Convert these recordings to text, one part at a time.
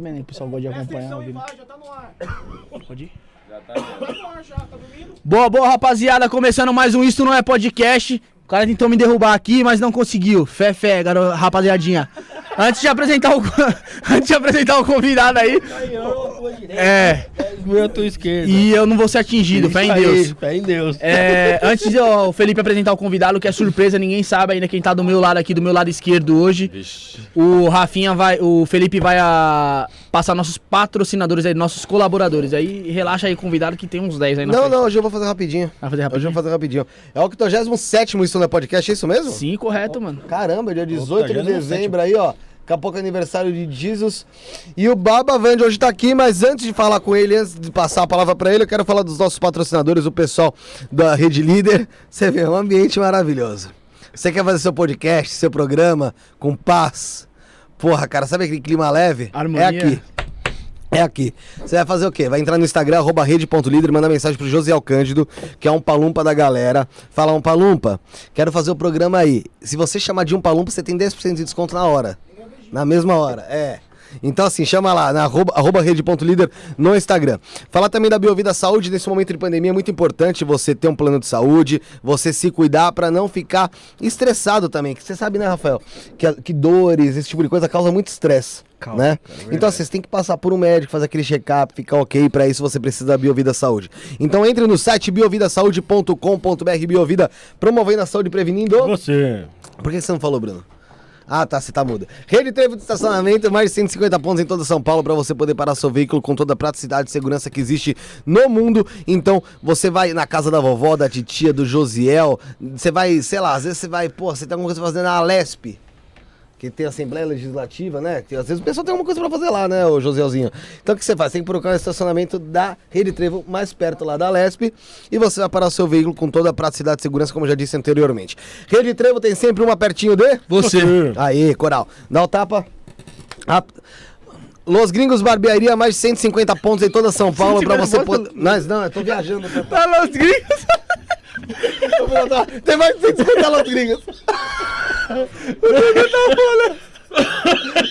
Bem, né? O pessoal gosta de Presta acompanhar atenção e vai, já tá no ar. Pode ir? Já tá. Tá no ar já, tá dormindo? Boa, boa, rapaziada. Começando mais um Isto Não É Podcast. O cara tentou me derrubar aqui, mas não conseguiu. Fé, fé, garo... rapaziadinha. Antes de apresentar o... Antes de apresentar o convidado aí. É. Meu à tua esquerda. E eu não vou ser atingido, fé em Deus. Fé em Deus. É, antes de ó, o Felipe apresentar o convidado, que é surpresa, ninguém sabe ainda quem tá do meu lado aqui, do meu lado esquerdo hoje. Vixe. O Rafinha vai, o Felipe vai a, passar nossos patrocinadores aí, nossos colaboradores. Aí relaxa aí, convidado, que tem uns 10 aí na Não, frente. não, hoje eu vou fazer rapidinho. Vai fazer Hoje eu rapidinho? vou fazer rapidinho. É o 87 Isso não é podcast, é isso mesmo? Sim, correto, mano. Caramba, dia 18 de 87º. dezembro aí, ó. Daqui a pouco é aniversário de Jesus. E o Baba Vande hoje tá aqui, mas antes de falar com ele, antes de passar a palavra pra ele, eu quero falar dos nossos patrocinadores, o pessoal da Rede Líder. Você vê, é um ambiente maravilhoso. Você quer fazer seu podcast, seu programa com paz? Porra, cara, sabe aquele clima leve? Harmonia. É aqui. É aqui. Você vai fazer o quê? Vai entrar no Instagram, arroba rede.líder, manda mensagem pro Josiel Cândido, que é um palumpa da galera. Fala, um palumpa, quero fazer o programa aí. Se você chamar de um palumpa, você tem 10% de desconto na hora. Na mesma hora, é. Então assim, chama lá, na arroba, arroba rede.líder no Instagram. Falar também da Biovida Saúde, nesse momento de pandemia é muito importante você ter um plano de saúde, você se cuidar pra não ficar estressado também. Que você sabe, né, Rafael? Que, que dores, esse tipo de coisa causa muito estresse. Causa, né? cara, é então assim, você tem que passar por um médico, fazer aquele check-up, ficar ok, pra isso você precisa da Biovida Saúde. Então entre no site biovidasaude.com.br Biovida, promovendo a saúde e prevenindo. Você. Por que você não falou, Bruno? Ah, tá, você tá muda. Rede Trevo de estacionamento, mais de 150 pontos em toda São Paulo para você poder parar seu veículo com toda a praticidade e segurança que existe no mundo. Então, você vai na casa da vovó, da titia, do Josiel, você vai, sei lá, às vezes você vai, pô, você tem alguma coisa fazer na Alesp, que tem Assembleia Legislativa, né? Que às vezes o pessoal tem alguma coisa pra fazer lá, né, o Josielzinho? Então o que você faz? Tem que procurar o estacionamento da Rede Trevo mais perto lá da Alesp e você vai parar o seu veículo com toda a praticidade e segurança, como eu já disse anteriormente. Rede Trevo tem sempre uma pertinho de... Você. Aí, Coral. Dá o tapa. Ah, Los Gringos Barbearia, mais de 150 pontos em toda São Paulo pra você poder. Mas não, eu tô viajando. Tá, Tá nos gringos. Tem mais de 150 Los Gringos.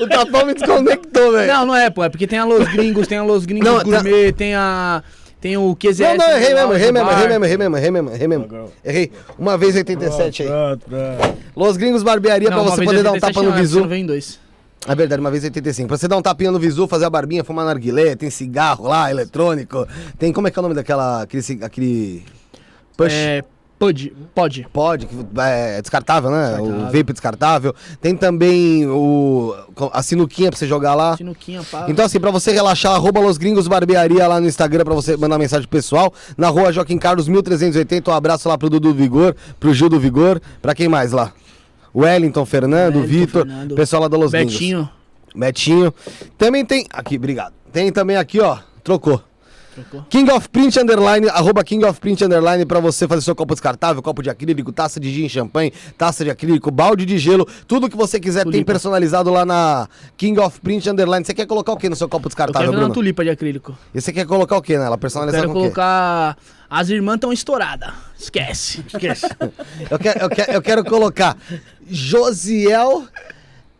o tapão me desconectou, velho. Não, não é, pô. É porque tem a Los Gringos, tem a Los Gringos Não, tá- Gourmet, tem a... Tem o QZS. Não, não, errei mesmo, errei mesmo, errei mesmo, errei mesmo, errei mesmo, errei mesmo. Errei. Uma vez 87 aí. Pronto, pronto. Los Gringos Barbearia Não, pra você poder dar um 87 tapa no é, visu. Não vem dois. É verdade, uma vez 85. Pra você dar um tapinha no visu, fazer a barbinha, fumar narguilé, tem cigarro lá, eletrônico. Tem, como é que é o nome daquela, aquele, aquele push? É... Pode, pode. Pode, que é descartável, né? Descartável. O vape descartável. Tem também o, a sinuquinha pra você jogar lá. Sinuquinha, pá. Então, assim, pra você relaxar, arroba Los Gringos Barbearia lá no Instagram pra você mandar mensagem pro pessoal. Na rua Joaquim Carlos 1380. Um abraço lá pro Dudu Vigor, pro Gil do Vigor. Pra quem mais lá? Wellington, Fernando, Wellington, Vitor, Fernando. pessoal lá da Los Gringos. Betinho. Betinho. Também tem. Aqui, obrigado. Tem também aqui, ó. Trocou. King of Print Underline, arroba King of Print Underline pra você fazer seu copo descartável, copo de acrílico, taça de gin, champanhe, taça de acrílico, balde de gelo, tudo que você quiser tem Tulipa. personalizado lá na King of Print Underline. Você quer colocar o que no seu copo Eu descartável, quero ver uma Bruno? tulipa de acrílico. E você quer colocar o que nela? Eu Personalizado quero com o quê? colocar... As irmãs estão estouradas. Esquece. Esquece. Eu quero, eu, quero, eu quero colocar Josiel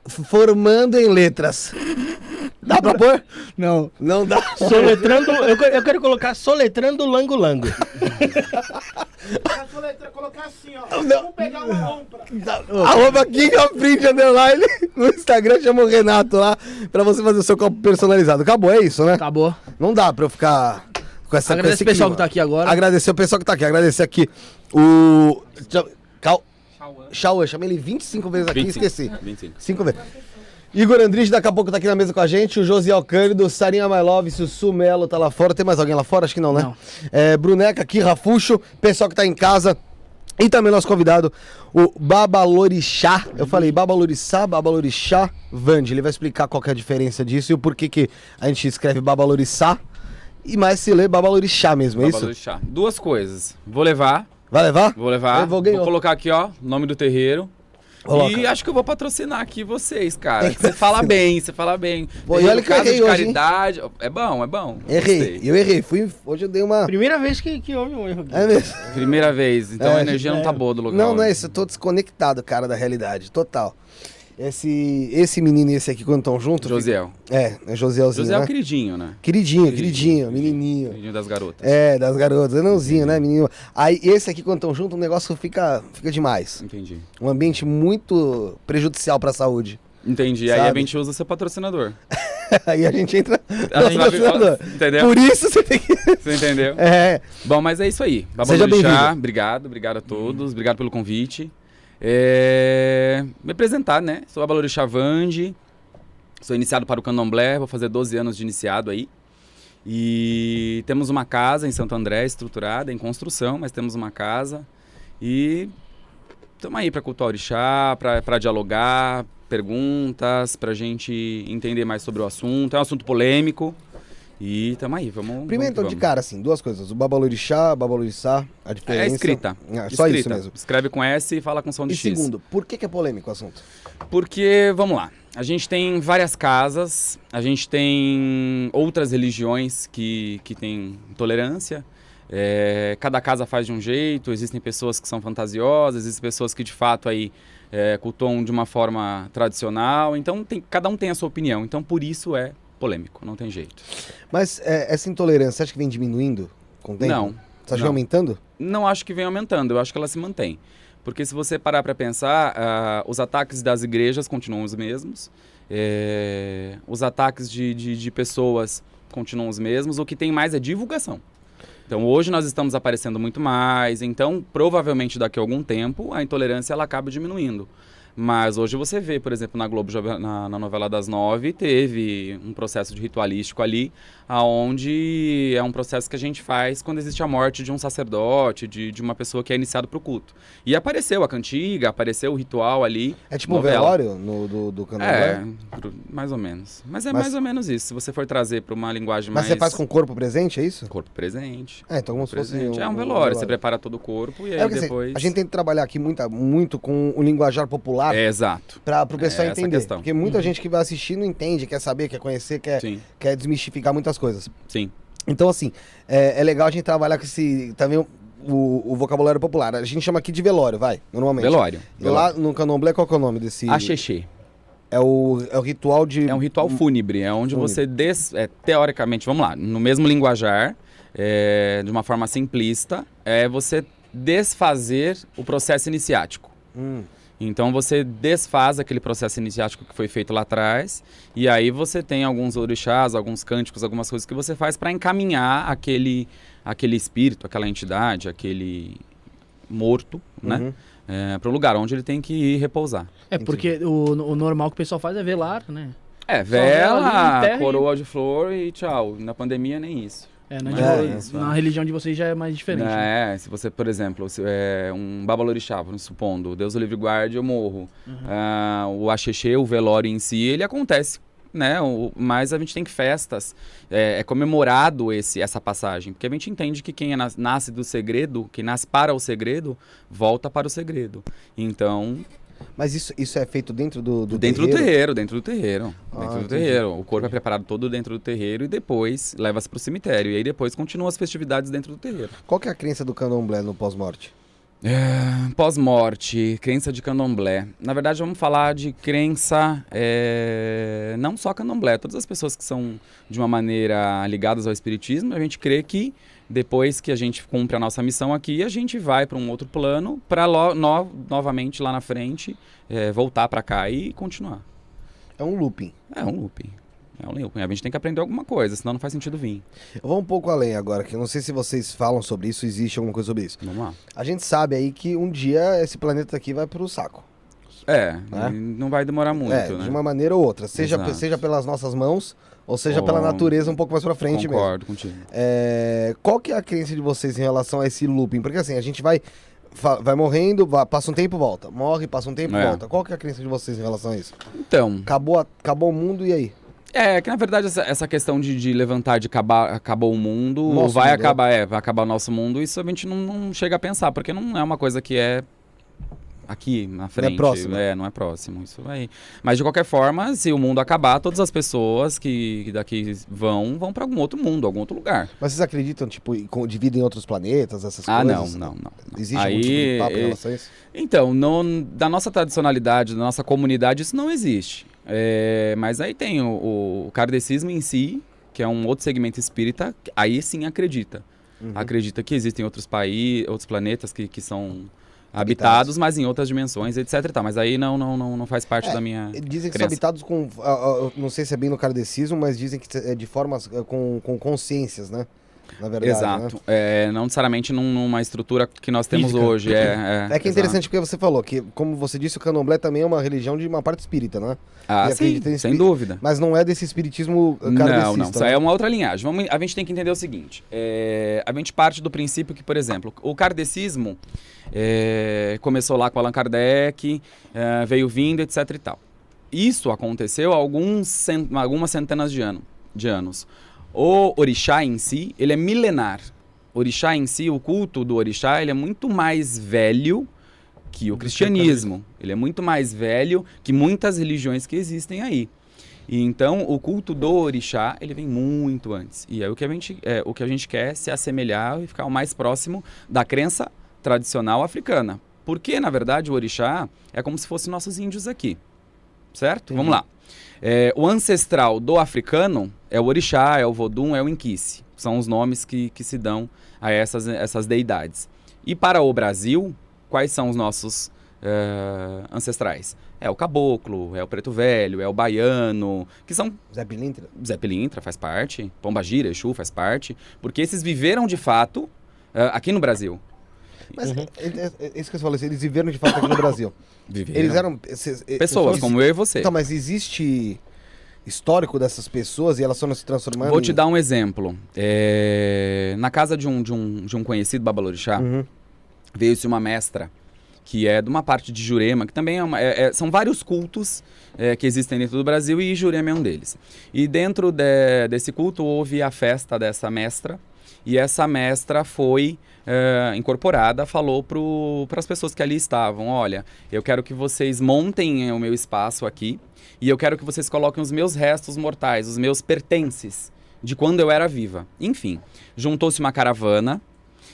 formando em letras. Dá pra pôr? Não. Não dá. Soletrando. Eu, eu quero colocar soletrando Lango Lango. Soletra- colocar assim, ó. Vamos pegar uma lompra. Arroba King of Print Underline no Instagram, chama o Renato lá pra você fazer o seu copo personalizado. Acabou, é isso, né? Acabou. Não dá pra eu ficar com essa esse o pessoal clima. que tá aqui agora. Agradecer o pessoal que tá aqui. Agradecer aqui o. Cal... Chauã, chamei ele 25 vezes aqui e 25. esqueci. 25. Cinco vezes. Igor Andrich daqui a pouco tá aqui na mesa com a gente, o Josiel Cândido, Sarinha My Love, Sussu Melo tá lá fora. Tem mais alguém lá fora? Acho que não, né? Não. É, Bruneca aqui, Rafuxo, pessoal que tá em casa. E também nosso convidado, o Babalorixá. Eu falei Babalorixá, Babalorixá, Vande. Ele vai explicar qual que é a diferença disso e o porquê que a gente escreve Babalorixá e mais se lê Babalorixá mesmo, é Babalu isso? chá. Duas coisas. Vou levar. Vai levar? Vou levar. Eu vou colocar aqui, ó, o nome do terreiro. Coloca. E acho que eu vou patrocinar aqui vocês, cara. Você fala bem, você fala bem. Pô, e olha que eu errei de hoje, hein? caridade. É bom, é bom. Errei, Gostei. eu errei. Fui, hoje eu dei uma. Primeira vez que, que houve um erro aqui. É mesmo? Primeira vez, então É, a energia não tá boa do local. Não, não é isso, eu tô desconectado, cara, da realidade, total. Esse, esse menino e esse aqui, quando estão juntos. Josiel. fica- É, é Josielzinho. Josiel é né? queridinho, né? Queridinho, queridinho, menininho. Queridinho das garotas. É, das garotas, anãozinho, né, menino? Aí esse aqui, quando estão juntos, o negócio fica, fica demais. Entendi. Um ambiente muito prejudicial pra saúde. Entendi. Aí a Sabe? gente usa seu patrocinador. Aí a gente entra. A gente- patrocinador. Entendeu? Por isso você tem que. Você entendeu? É. Bom, mas é isso aí. Seja Babalorixá, bem-vindo. obrigado, obrigado a todos, obrigado pelo convite. É, Me apresentar, né? Sou Babalorixá Vande, sou iniciado para o Candomblé, vou fazer 12 anos de iniciado aí. E temos uma casa em Santo André estruturada, em construção, mas temos uma casa. E estamos aí para cultuar orixá, para dialogar, perguntas, para a gente entender mais sobre o assunto. É um assunto polêmico. E estamos aí, vamos. Primeiro, vamos então, de cara, assim, duas coisas. O babalorixá, babalorixá, a diferença. É escrita. Ah, só Escrita. isso mesmo. Escreve com S e fala com som de E X. segundo, por que, que é polêmico o assunto? Porque, vamos lá, a gente tem várias casas, a gente tem outras religiões que, que têm intolerância. é, cada casa faz de um jeito, existem pessoas que são fantasiosas, existem pessoas que de fato aí é, cultuam de uma forma tradicional. Então, tem, cada um tem a sua opinião. Então, por isso é polêmico, não tem jeito. Mas é, essa intolerância, você acha que vem diminuindo com o tempo? Não, Você acha que não. vem aumentando? Não acho que vem aumentando, eu acho que ela se mantém. Porque se você parar para pensar, ah, os ataques das igrejas continuam os mesmos, é, os ataques de, de, de pessoas continuam os mesmos, o que tem mais é divulgação. Então hoje nós estamos aparecendo muito mais, então provavelmente daqui a algum tempo a intolerância ela acaba diminuindo. Mas hoje você vê, por exemplo, na Globo, na, na novela das nove, teve um processo de ritualístico ali, aonde é um processo que a gente faz quando existe a morte de um sacerdote, de, de uma pessoa que é iniciado para o culto. E apareceu a cantiga, apareceu o ritual ali. É tipo um velório no, do, do candomblé? É, mais ou menos. Mas é Mas- mais ou menos isso. Se você for trazer para uma linguagem Mas mais... você faz com o corpo presente, é isso? corpo presente. É, então como se fosse um, é um um velório, você prepara todo o corpo e aí É, porque, assim, depois... a gente tem que trabalhar aqui muita, muito com o linguajar popular É, exato. para o pessoal é entender. questão. Porque muita gente que vai assistir não entende, quer saber, quer conhecer, quer, Sim, quer desmistificar muitas coisas. sim. Então, assim, é, é legal a gente trabalhar com esse também o, o- vocabulário popular. A gente chama aqui de velório, vai, normalmente. Velório. E lá no candomblé, qual que é o nome desse? Axexê. É o, é o ritual de... É um ritual fúnebre, é onde Fúnebre. você, des, é, teoricamente, vamos lá, no mesmo linguajar, é, de uma forma simplista, é você desfazer o processo iniciático. Hum. Então você desfaz aquele processo iniciático que foi feito lá atrás, e aí você tem alguns orixás, alguns cânticos, algumas coisas que você faz para encaminhar aquele, aquele espírito, aquela entidade, aquele morto, né? Uhum. para o lugar onde ele tem que ir repousar. É, porque o, o normal que o pessoal faz é velar, né? É, vela vela, enterra e- coroa de flor e tchau. Na pandemia nem isso. É, na, É, de- na religião de vocês já é mais diferente. né? É, se você, por exemplo, se é um babalorixá, supondo, Deus o livre guarde, eu morro. Ah, o axexê, o velório em si, ele acontece, né? O- mas a gente tem festas, é, é comemorado esse, essa passagem, porque a gente entende que quem é nas- nasce do segredo, quem nasce para o segredo, volta para o segredo. Então, Mas isso, isso é feito dentro do, do dentro do terreiro? terreiro, dentro do terreiro. Ah, dentro do terreiro. O corpo é preparado todo dentro do terreiro e depois leva-se para o cemitério. E aí depois continuam as festividades dentro do terreiro. Qual que é a crença do candomblé no pós-morte? É, Pós-morte, crença de candomblé. Na verdade, vamos falar de crença, é, não só candomblé, todas as pessoas que são de uma maneira ligadas ao espiritismo, a gente crê que depois que a gente cumpre a nossa missão aqui, a gente vai para um outro plano para no, novamente lá na frente é, voltar para cá e continuar. É um looping. É um looping. É um looping. A gente tem que aprender alguma coisa, senão não faz sentido vir. Eu vou um pouco além agora, que eu não sei se vocês falam sobre isso, existe alguma coisa sobre isso. Vamos lá. A gente sabe aí que um dia esse planeta aqui vai pro saco. É, Né? não vai demorar muito, é, né? de uma maneira ou outra. Seja, Exato. seja pelas nossas mãos, ou seja Ou- pela natureza um pouco mais pra frente mesmo. Concordo contigo. É, qual que é a crença de vocês em relação a esse looping? Porque assim, a gente vai, vai morrendo, va- passa um tempo, volta. Morre, passa um tempo, É. volta. Qual que é a crença de vocês em relação a isso? Então, Acabou, a- acabou o mundo e aí? É, que na verdade essa, essa questão de, de levantar, de acabar, acabou o mundo, Nosso vai mundo, acabar, é, vai acabar o nosso mundo, isso a gente não, não chega a pensar, porque não é uma coisa que é aqui na frente. próximo. É, não é próximo. Isso vai. Mas de qualquer forma, se o mundo acabar, todas as pessoas que, daqui vão, vão para algum outro mundo, algum outro lugar. Mas vocês acreditam, tipo, em com- de vida em outros planetas, essas Ah, não, coisas? não, não. não. Existe algum tipo de papo em eh, relação a isso? Então, no- da nossa tradicionalidade, da nossa comunidade, isso não existe. É, mas aí tem o, o kardecismo em si, que é um outro segmento espírita, aí sim acredita. Uhum. Acredita que existem outros países, outros planetas que, que são Habitados. mas em outras dimensões, etc. e tal. Mas aí não, não, não, não faz parte É, da minha. Dizem que crença. são habitados com. ah, ah, não sei se é bem no kardecismo, mas dizem que é de formas ah, com, com consciências, né? Na verdade. Exato. né? É, não necessariamente num- numa estrutura que nós temos Física. hoje. É, é, É que é exato. interessante porque você falou que, como você disse, o candomblé também é uma religião de uma parte espírita, né? Ah, e sim, sem dúvida. Mas não é desse espiritismo ah, Não, não. Isso né? aí é uma outra linhagem. Vamos, a gente tem que entender o seguinte: é, a gente parte do princípio que, por exemplo, o kardecismo é, começou lá com Allan Kardec, é, veio vindo, etc. e tal. Isso aconteceu há alguns, algumas centenas de, ano, de anos. O orixá em si, ele é milenar. O orixá em si, o culto do orixá, ele é muito mais velho que o cristianismo. Ele é muito mais velho que muitas religiões que existem aí. E então o culto do orixá ele vem muito antes. E é o que a gente, é, o que a gente quer é se assemelhar e ficar o mais próximo da crença tradicional africana. Porque, na verdade, o orixá é como se fossem nossos índios aqui. Certo? Vamos lá. É, o ancestral do africano é o orixá, é o vodum, é o inquice. São os nomes que, que se dão a essas, essas deidades. E para o Brasil, quais são os nossos é, ancestrais? É o caboclo, é o preto velho, é o baiano, que são Zé Pilintra? Zé Pilintra faz parte, Pomba Gira, Exu faz parte, porque esses viveram de fato eh, aqui no Brasil. Mas é, é- é isso que falou, assim, eles viveram de fato aqui no Brasil. Viveram. Eles eram. esses- eh, pessoas como eu e você. Então, mas existe histórico dessas pessoas e elas foram se transformando Vou te dar um exemplo. Eh, na casa de um, de um, de um conhecido babalorixá, Uhum. veio-se uma mestra que é de uma parte de Jurema, que também é uma, é- é- são vários cultos é, que existem dentro do Brasil e Jurema é um deles. E dentro de- desse culto houve a festa dessa mestra e essa mestra foi é, incorporada, falou para as pessoas que ali estavam, olha, eu quero que vocês montem o meu espaço aqui e eu quero que vocês coloquem os meus restos mortais, os meus pertences de quando eu era viva. Enfim, juntou-se uma caravana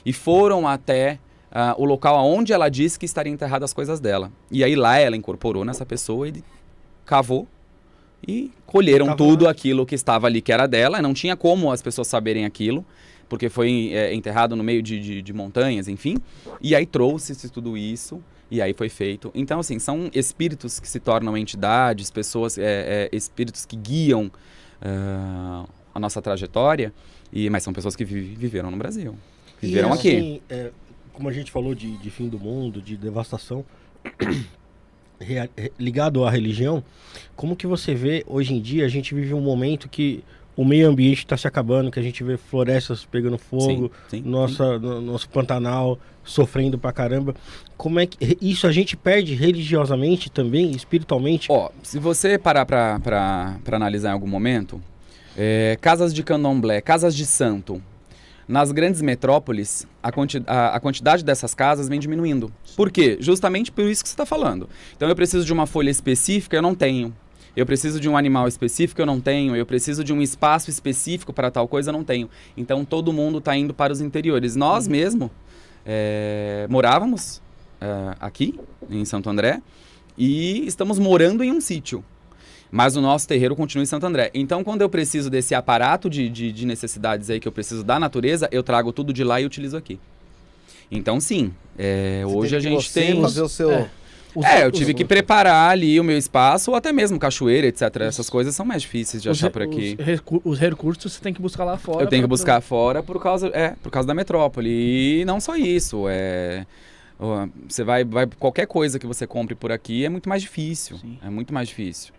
e foram até ah, o local onde ela disse que estaria enterrada as coisas dela. E aí lá ela incorporou nessa pessoa e cavou e colheram Cavou. tudo aquilo que estava ali que era dela. Não tinha como as pessoas saberem aquilo, porque foi é, enterrado no meio de, de- de montanhas, enfim. E aí trouxe-se tudo isso. E aí foi feito. Então, assim, são espíritos que se tornam entidades, pessoas, é, é, espíritos que guiam ah, a nossa trajetória, e, mas são pessoas que vi- viveram no Brasil. Viveram E, aqui. assim, é, como a gente falou de, de fim do mundo, de devastação, re- ligado à religião, como que você vê hoje em dia a gente vive um momento que o meio ambiente está se acabando, que a gente vê florestas pegando fogo, sim, sim. nossa, no- nosso Pantanal sofrendo pra caramba. Como é que isso a gente perde religiosamente também, espiritualmente? Ó, se você parar pra, pra, pra analisar em algum momento, é, casas de candomblé, casas de santo, nas grandes metrópoles, a, quanti a, a quantidade dessas casas vem diminuindo. Por quê? Justamente por isso que você está falando. Então eu preciso de uma folha específica, eu não tenho. Eu preciso de um animal específico, eu não tenho. Eu preciso de um espaço específico para tal coisa, eu não tenho. Então todo mundo está indo para os interiores. Nós mesmo é, morávamos é, aqui, em Santo André, e estamos morando em um sítio. Mas o nosso terreiro continua em Santo André. Então, quando eu preciso desse aparato de, de, de necessidades aí que eu preciso da natureza, eu trago tudo de lá e utilizo aqui. Então, sim, é, hoje a gente você tem. fazer o seu. É. Os- É, eu os- tive que preparar ali o meu espaço, ou até mesmo cachoeira, etc. Essas coisas são mais difíceis de os achar re- por aqui. Os, recu- os recursos você tem que buscar lá fora. Eu tenho que pra- buscar fora por causa, é, por causa da metrópole. E não só isso, é você vai, vai qualquer coisa que você compre por aqui é muito mais difícil, Sim. é muito mais difícil.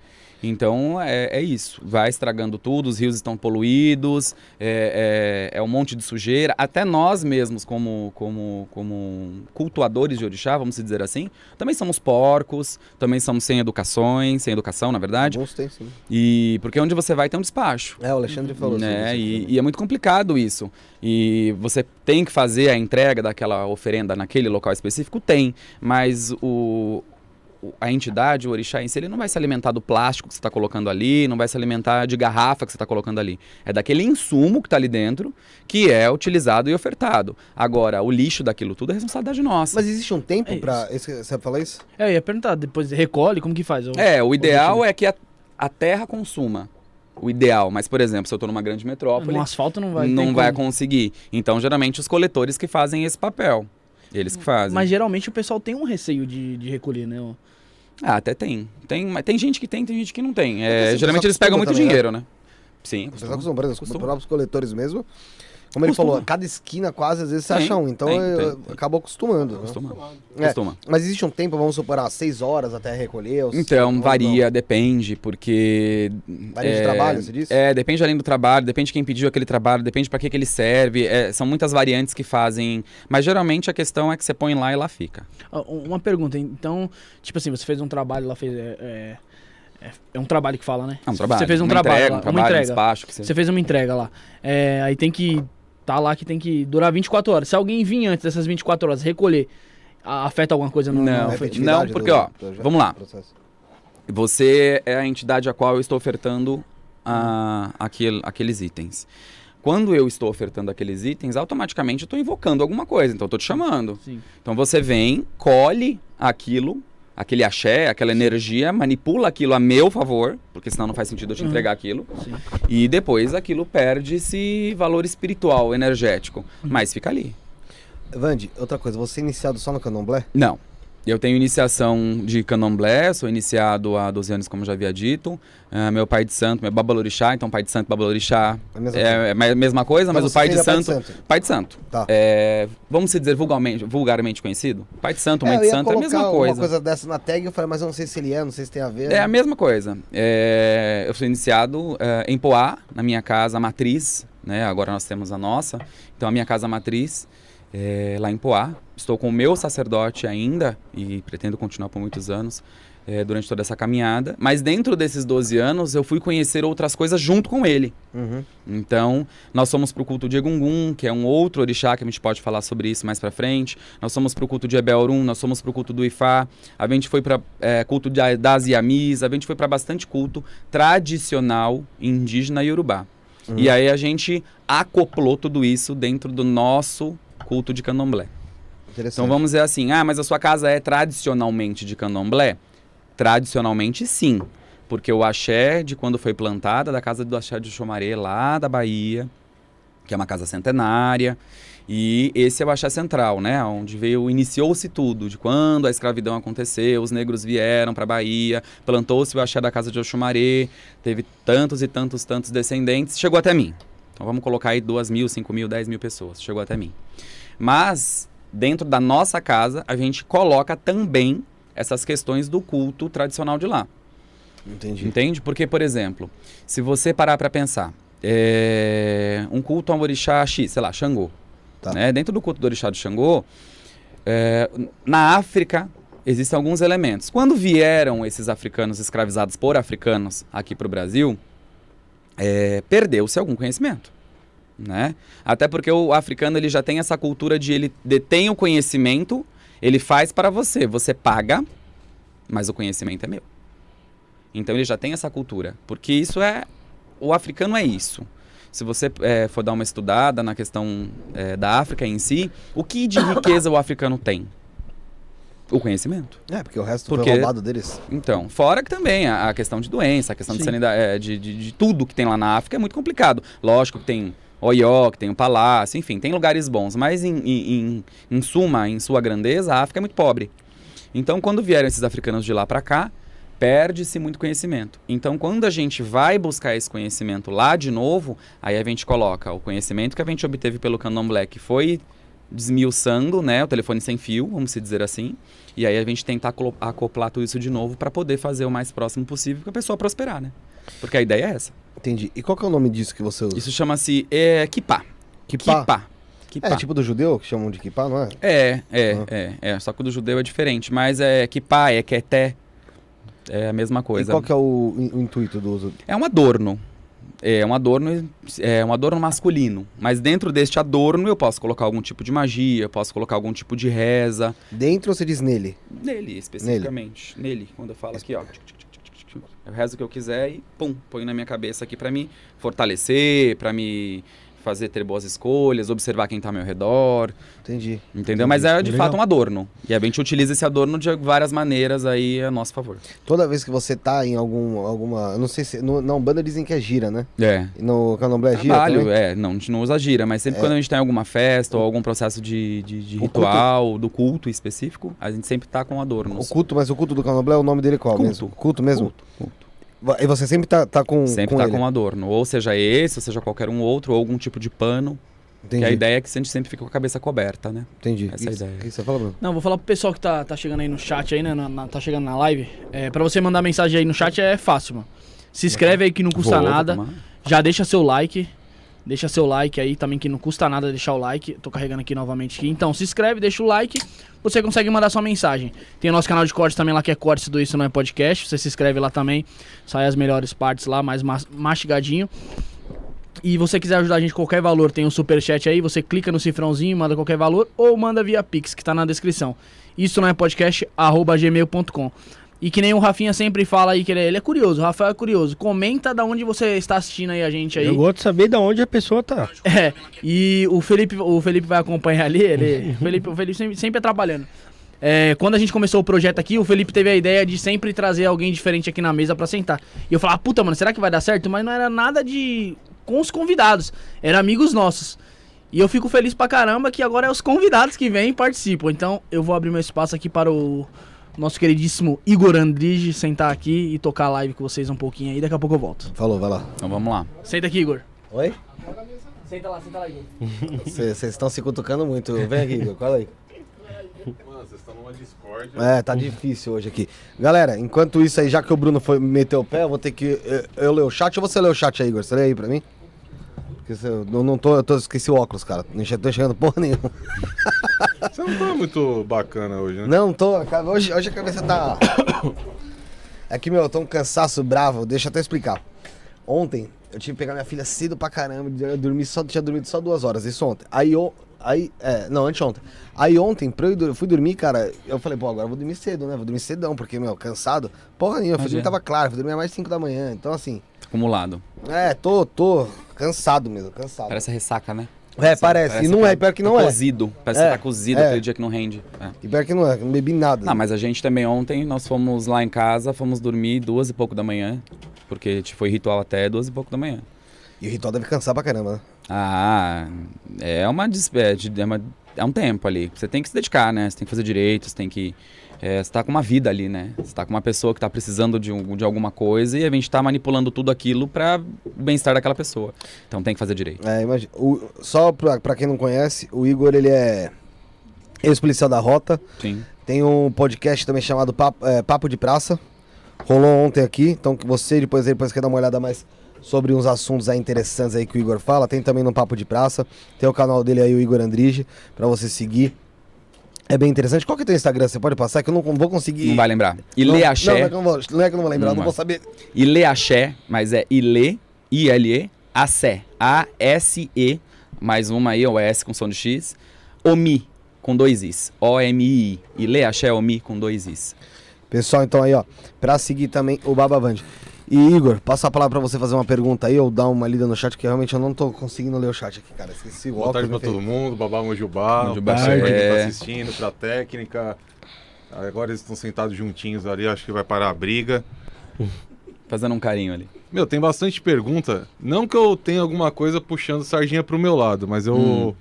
Então é, é isso, vai estragando tudo, os rios estão poluídos, é, é, é um monte de sujeira. Até nós mesmos, como, como, como cultuadores de orixá, vamos dizer assim, também somos porcos, também somos sem educações, sem educação, na verdade. Alguns tem, sim. E porque onde você vai tem um despacho. É, o Alexandre falou Né? E, e é muito complicado isso. E você tem que fazer a entrega daquela oferenda naquele local específico? Tem. Mas o- a entidade, o orixá em si, ele não vai se alimentar do plástico que você está colocando ali, não vai se alimentar de garrafa que você está colocando ali. É daquele insumo que está ali dentro que é utilizado e ofertado. Agora, o lixo daquilo tudo é responsabilidade nossa. Mas existe um tempo É pra. Esse, você fala isso? É, eu ia perguntar, depois recolhe, como que faz? Eu- É, o ideal é que a, a terra consuma. O ideal, mas por exemplo, se eu estou numa grande metrópole, No asfalto não vai não vai como. conseguir. Então, geralmente, os coletores que fazem esse papel. Eles que fazem. Mas geralmente o pessoal tem um receio de, de recolher, né? Ah, até tem. tem. Mas tem gente que tem, tem gente que não tem. É É, assim, geralmente eles pegam muito também, dinheiro, né? Sim. Você costuma. tá acostumado, os próprios coletores mesmo. Como ele Costuma. falou, cada esquina quase às vezes você Tem, acha um. Então tem, eu- tem, tem. acabou acostumando. né? Costuma. É. Costuma. Mas existe um tempo, vamos supor, ah, seis horas até recolher? ou- Então, ou varia, depende, porque. Varia de trabalho, você disse? É, depende além do trabalho, depende de quem pediu aquele trabalho, depende para que, que ele serve. é, são muitas variantes que fazem. Mas geralmente a questão é que você põe lá e lá fica. Ó, Uma pergunta, então, tipo assim, você fez um trabalho lá, fez. É, é, é- é um trabalho que fala, né? É um trabalho. Você fez um uma trabalho, entrega, lá, um trabalho, uma um entrega. despacho. Que você... Você fez uma entrega lá. É, aí tem que. Tá lá que tem que durar 24 horas. Se alguém vir antes dessas 24 horas recolher, afeta alguma coisa no. Não, não, porque, do- ó, do- vamos lá. processo. Você é a entidade a qual eu estou ofertando a, aquele, aqueles itens. Quando eu estou ofertando aqueles itens, automaticamente eu estou invocando alguma coisa, então eu estou te chamando. Sim. Então você vem, colhe aquilo, aquele axé, aquela energia, manipula aquilo a meu favor, porque senão não faz sentido eu te Uhum. entregar aquilo, Sim. e depois aquilo perde esse valor espiritual, energético, mas fica ali. Vande, outra coisa, você é iniciado só no candomblé? Não. Eu tenho iniciação de candomblé, sou iniciado há 12 anos, como já havia dito. Ah, meu pai de santo, meu babalorixá, então pai de santo, babalorixá É a mesma coisa. é, é a mesma coisa, mas Então o você pai de seria pai de santo, santo. pai de santo. Tá. É, vamos se dizer vulgarmente, vulgarmente conhecido? Pai de santo, mãe É, de santo é a mesma coisa. coisa dessa na tag, eu falei, mas eu não sei se ele é, não sei se tem a ver. É a mesma coisa. É, eu sou iniciado é, em Poá, na minha casa matriz, né? Agora nós temos a nossa. Então a minha casa matriz é lá em Poá. Estou com o meu sacerdote ainda e pretendo continuar por muitos anos é, durante toda essa caminhada. Mas dentro desses 12 anos eu fui conhecer outras coisas junto com ele. Uhum. Então, nós somos pro culto de Egungun, que é um outro orixá, que a gente pode falar sobre isso mais pra frente. Nós somos pro culto de Ebelrum, nós somos pro culto do Ifá. A gente foi para culto de, das Yamis, a gente foi para bastante culto tradicional indígena e urubá. E aí a gente acoplou tudo isso dentro do nosso culto de candomblé. Então vamos dizer assim, ah, mas a sua casa é tradicionalmente de candomblé? Tradicionalmente sim, porque o axé de quando foi plantada, da casa do axé de Xomaré lá da Bahia, que é uma casa centenária, e esse é o axé central, né, onde veio, iniciou-se tudo, de quando a escravidão aconteceu, os negros vieram para Bahia, plantou-se o axé da casa de Oxumaré, teve tantos e tantos, tantos descendentes, chegou até mim. Então vamos colocar aí duas mil, cinco mil, dez mil pessoas, chegou até mim. Mas, dentro da nossa casa, a gente coloca também essas questões do culto tradicional de lá. Entendi. Entende? Porque, por exemplo, se você parar para pensar, é, um culto a um orixá X, sei lá, Xangô. Tá. Né? Dentro do culto do orixá do Xangô, é, na África existem alguns elementos. Quando vieram esses africanos escravizados por africanos aqui para o Brasil, é, perdeu-se algum conhecimento. Né? Até porque o africano ele já tem essa cultura de ele detém o conhecimento, ele faz para você, você paga, mas o conhecimento é meu. Então ele já tem essa cultura, porque isso é o africano é isso. Se você é, for dar uma estudada na questão é, da África em si, o que de riqueza o africano tem? O conhecimento. É, porque o resto Porque- foi roubado deles. Então, fora que também a, a questão de doença, a questão de sanidade, é, de, de, de tudo que tem lá na África é muito complicado. Lógico que tem Oió, que tem o Palácio, enfim, tem lugares bons, mas em, em, em, em suma, em sua grandeza, a África é muito pobre. Então, quando vieram esses africanos de lá para cá, perde-se muito conhecimento. Então, quando a gente vai buscar esse conhecimento lá de novo, aí a gente coloca o conhecimento que a gente obteve pelo candomblé, que foi desmiuçando, né, o telefone sem fio, vamos se dizer assim. E aí a gente tentar acoplar tudo isso de novo para poder fazer o mais próximo possível para a pessoa prosperar, né? Porque a ideia é essa. Entendi. E qual que é o nome disso que você usa? Isso chama-se é, kippah. Kippah? Kippah. Kippah. É tipo do judeu, que chamam de kippah, não é? É, é, Ah. é, é. Só que o do judeu é diferente. Mas é kippah, é keté. É a mesma coisa. E qual que é o, o intuito do uso? É um adorno. É um adorno, é um adorno masculino. Mas dentro deste adorno eu posso colocar algum tipo de magia, eu posso colocar algum tipo de reza. Dentro ou você diz nele? Nele, especificamente. Nele. quando eu falo aqui, ó. Eu rezo o que eu quiser e pum, ponho na minha cabeça aqui pra me fortalecer, pra me fazer ter boas escolhas, observar quem tá ao meu redor, Entendi. entendeu? Mas é de Legal. fato um adorno. E a gente utiliza esse adorno de várias maneiras aí a nosso favor. Toda vez que você tá em algum, alguma. Não sei se. No, na Umbanda dizem que é gira, né? É. E no Candomblé é gira. Trabalho, também? é, não, a gente não usa gira, mas sempre É. quando a gente tá em alguma festa ou algum processo de, de, de ritual, do culto específico, a gente sempre tá com adornos. O culto, mas o culto do Candomblé, o nome dele é qual Culto. mesmo? Culto mesmo? Culto, culto. E você sempre tá, tá com. Sempre com tá ele. com um adorno. Ou seja esse, ou seja qualquer um outro, ou algum tipo de pano. Entendi. Que a ideia é que a gente sempre fica com a cabeça coberta, né? Entendi. Essa é a Isso- ideia. O que você fala, Bruno? Não, vou falar pro pessoal que tá, tá chegando aí no chat aí, né? na- na- tá chegando na live. É, pra você mandar mensagem aí no chat é fácil, mano. Se inscreve aí que não custa Vou, nada. Já deixa seu like. Deixa seu like aí também, que não custa nada deixar o like. Tô carregando aqui novamente aqui. Então, se inscreve, deixa o like. Você consegue mandar sua mensagem. Tem o nosso canal de cortes também lá, que é Cortes do Isso Não É Podcast. Você se inscreve lá também. Sai as melhores partes lá, mais mas- mastigadinho. E você quiser ajudar a gente com qualquer valor, tem um superchat aí. Você clica no cifrãozinho, manda qualquer valor. Ou manda via Pix, que tá na descrição. Isso não é podcast, arroba gmail.com. E que nem o Rafinha sempre fala aí, que ele é, ele é curioso, o Rafael é curioso. Comenta da onde você está assistindo aí a gente aí. Eu gosto de saber de onde a pessoa tá. É, e o Felipe, o Felipe vai acompanhar ali, ele, o Felipe, o Felipe sempre, sempre atrapalhando. É, quando a gente começou o projeto aqui, o Felipe teve a ideia de sempre trazer alguém diferente aqui na mesa pra sentar. E eu falava, puta, mano, será que vai dar certo? Mas não era nada de. com os convidados, eram amigos nossos. E eu fico feliz pra caramba que agora é os convidados que vêm e participam. Então eu vou abrir meu espaço aqui para o nosso queridíssimo Igor Andrige sentar aqui e tocar a live com vocês um pouquinho aí. Daqui a pouco eu volto. Falou, vai lá. Então vamos lá. Senta aqui, Igor. Oi? Senta lá, senta lá, Igor. Vocês estão se cutucando muito. Vem aqui, Igor. Cola aí. Mano, vocês estão numa discórdia. É, tá difícil hoje aqui. Galera, enquanto isso aí, já que o Bruno foi meter o pé, eu vou ter que. Eu, eu ler o chat ou você lê o chat aí, Igor? Você lê aí pra mim? Eu não, não tô, eu tô, esqueci o óculos, cara. Não tô chegando porra nenhuma. Você não tá muito bacana hoje, né? Não, tô. cara, Hoje, hoje a cabeça tá. É que, meu, eu tô um cansaço bravo. Deixa eu até explicar. Ontem, eu tive que pegar minha filha cedo pra caramba. Eu dormi só, tinha dormido só duas horas. Isso ontem. Aí eu. Aí, é, não, anteontem. Aí ontem, pra eu, eu fui dormir, cara, eu falei, pô, agora eu vou dormir cedo, né? Vou dormir cedão, porque, meu, cansado. Porra nenhuma, eu fui dormir, tava claro, fui dormir mais 5 da manhã. Então, assim, Acumulado. é, tô, tô cansado mesmo, cansado. Parece ressaca, né? é, parece. E não é, pior que não tá é. Cozido. Parece É, que tá cozido é. aquele dia que não rende. É. E pior que não é, que não bebi nada. Não, mas a gente também ontem, nós fomos lá em casa, fomos dormir duas e pouco da manhã. Porque tipo, foi ritual até duas e pouco da manhã. E o ritual deve cansar pra caramba, né? Ah, é uma, é, é uma é um tempo ali. Você tem que se dedicar, né? Você tem que fazer direito, você tem que. É, você tá com uma vida ali, né? Você tá com uma pessoa que tá precisando de, um- de alguma coisa e a gente tá manipulando tudo aquilo para o bem-estar daquela pessoa. Então tem que fazer direito. É, imagina. O, só pra, pra quem não conhece, o Igor, ele é ex-policial da Rota. Sim. Tem um podcast também chamado Papo, é, Papo de Praça. Rolou ontem aqui, então você depois, depois quer dar uma olhada mais sobre uns assuntos aí interessantes aí que o Igor fala. Tem também no Papo de Praça. Tem o canal dele aí, o Igor Andrige, pra você seguir. É bem interessante. Qual que é o teu Instagram? Você pode passar que eu não vou conseguir. Não vai lembrar. Não, Ilê Não, não, é Axé. que eu não, vou, não é que eu não vou lembrar, Não não vou saber. Ilê Axé, mas é Ilê, I-L-E, Axé. A-S-E, mais uma aí, o S com som de X. Omi, com dois Is. O-M-I. Ilê Axé Omi com dois Is. Pessoal, então aí, ó, pra seguir também o Babavand. E Igor, passa a palavra pra você fazer uma pergunta aí ou dar uma lida no chat, que realmente eu não tô conseguindo ler o chat aqui, cara. Esqueci o Boa tarde pra óculos. todo mundo, Babá Mojubá, Mojubá, pra quem é. tá assistindo, pra técnica. Agora eles estão sentados juntinhos ali, acho que vai parar a briga. Fazendo um carinho ali. Meu, tem bastante pergunta. Não que eu tenha alguma coisa puxando sardinha pro meu lado, mas eu, Hum.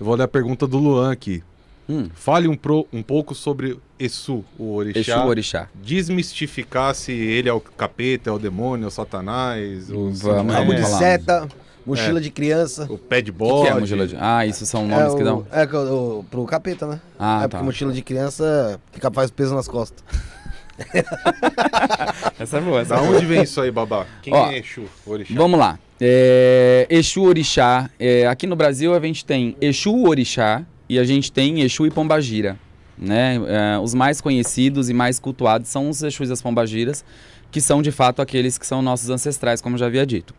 eu vou ler a pergunta do Luan aqui. Hum. Fale um, pro- um pouco sobre Exu, o orixá. Exu Orixá. Desmistificar se ele é o capeta, é o demônio, é o satanás. Se Vamos Rabo é. de seta. Mochila É. de criança. O pé de O que bode. é a mochila de... Ah, isso são nomes é, que o, dão. é que o- o- pro capeta, né? Ah, é tá. porque mochila de criança fica, faz peso nas costas. Essa é boa, essa Da é boa. onde vem isso aí, babá? Quem Ó, é Exu? Orixá? Vamos lá. É, Exu Orixá. É, aqui no Brasil a gente tem Exu Orixá e a gente tem Exu e Pombagira. Né? É, os mais conhecidos e mais cultuados são os Exus e as Pombagiras, que são de fato aqueles que são nossos ancestrais, como já havia dito.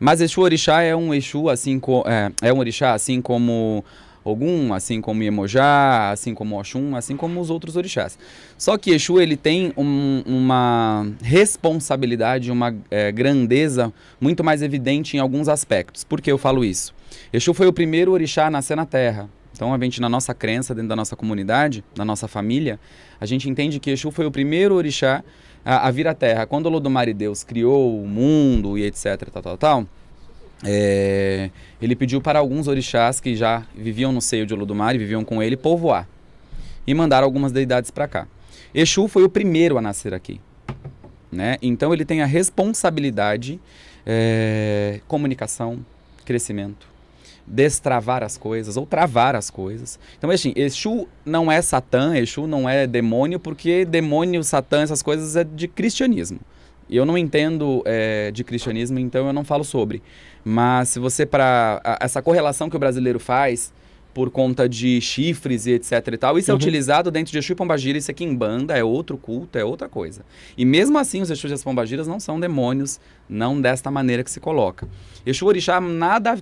Mas Exu Orixá é um Exu assim é, é um Orixá assim como Ogum, assim como Iemonjá, assim como Oxum, assim como os outros orixás. Só que Exu ele tem um- uma responsabilidade, uma é, grandeza muito mais evidente em alguns aspectos. Por que eu falo isso? Exu foi o primeiro orixá a nascer na Terra. Então, a gente, na nossa crença, dentro da nossa comunidade, na nossa família, a gente entende que Exu foi o primeiro orixá a, a vir à Terra. Quando o Lodumare Deus criou o mundo e etc, tal, tal, tal, é, ele pediu para alguns orixás que já viviam no seio de Olodumare, viviam com ele, povoar. E mandaram algumas deidades para cá. Exu foi o primeiro a nascer aqui. Né? Então ele tem a responsabilidade, é, comunicação, crescimento, destravar as coisas ou travar as coisas. Então, assim, Exu não é Satã, Exu não é demônio, porque demônio, Satã, essas coisas é de cristianismo. Eu não entendo é, de cristianismo, então eu não falo sobre. Mas se você para essa correlação que o brasileiro faz por conta de chifres e etc e tal, isso é utilizado dentro de Exu e Pombagira, isso aqui em banda é outro culto, é outra coisa. E mesmo assim os Exus e as Pombagiras não são demônios, não desta maneira que se coloca. Exu Orixá nada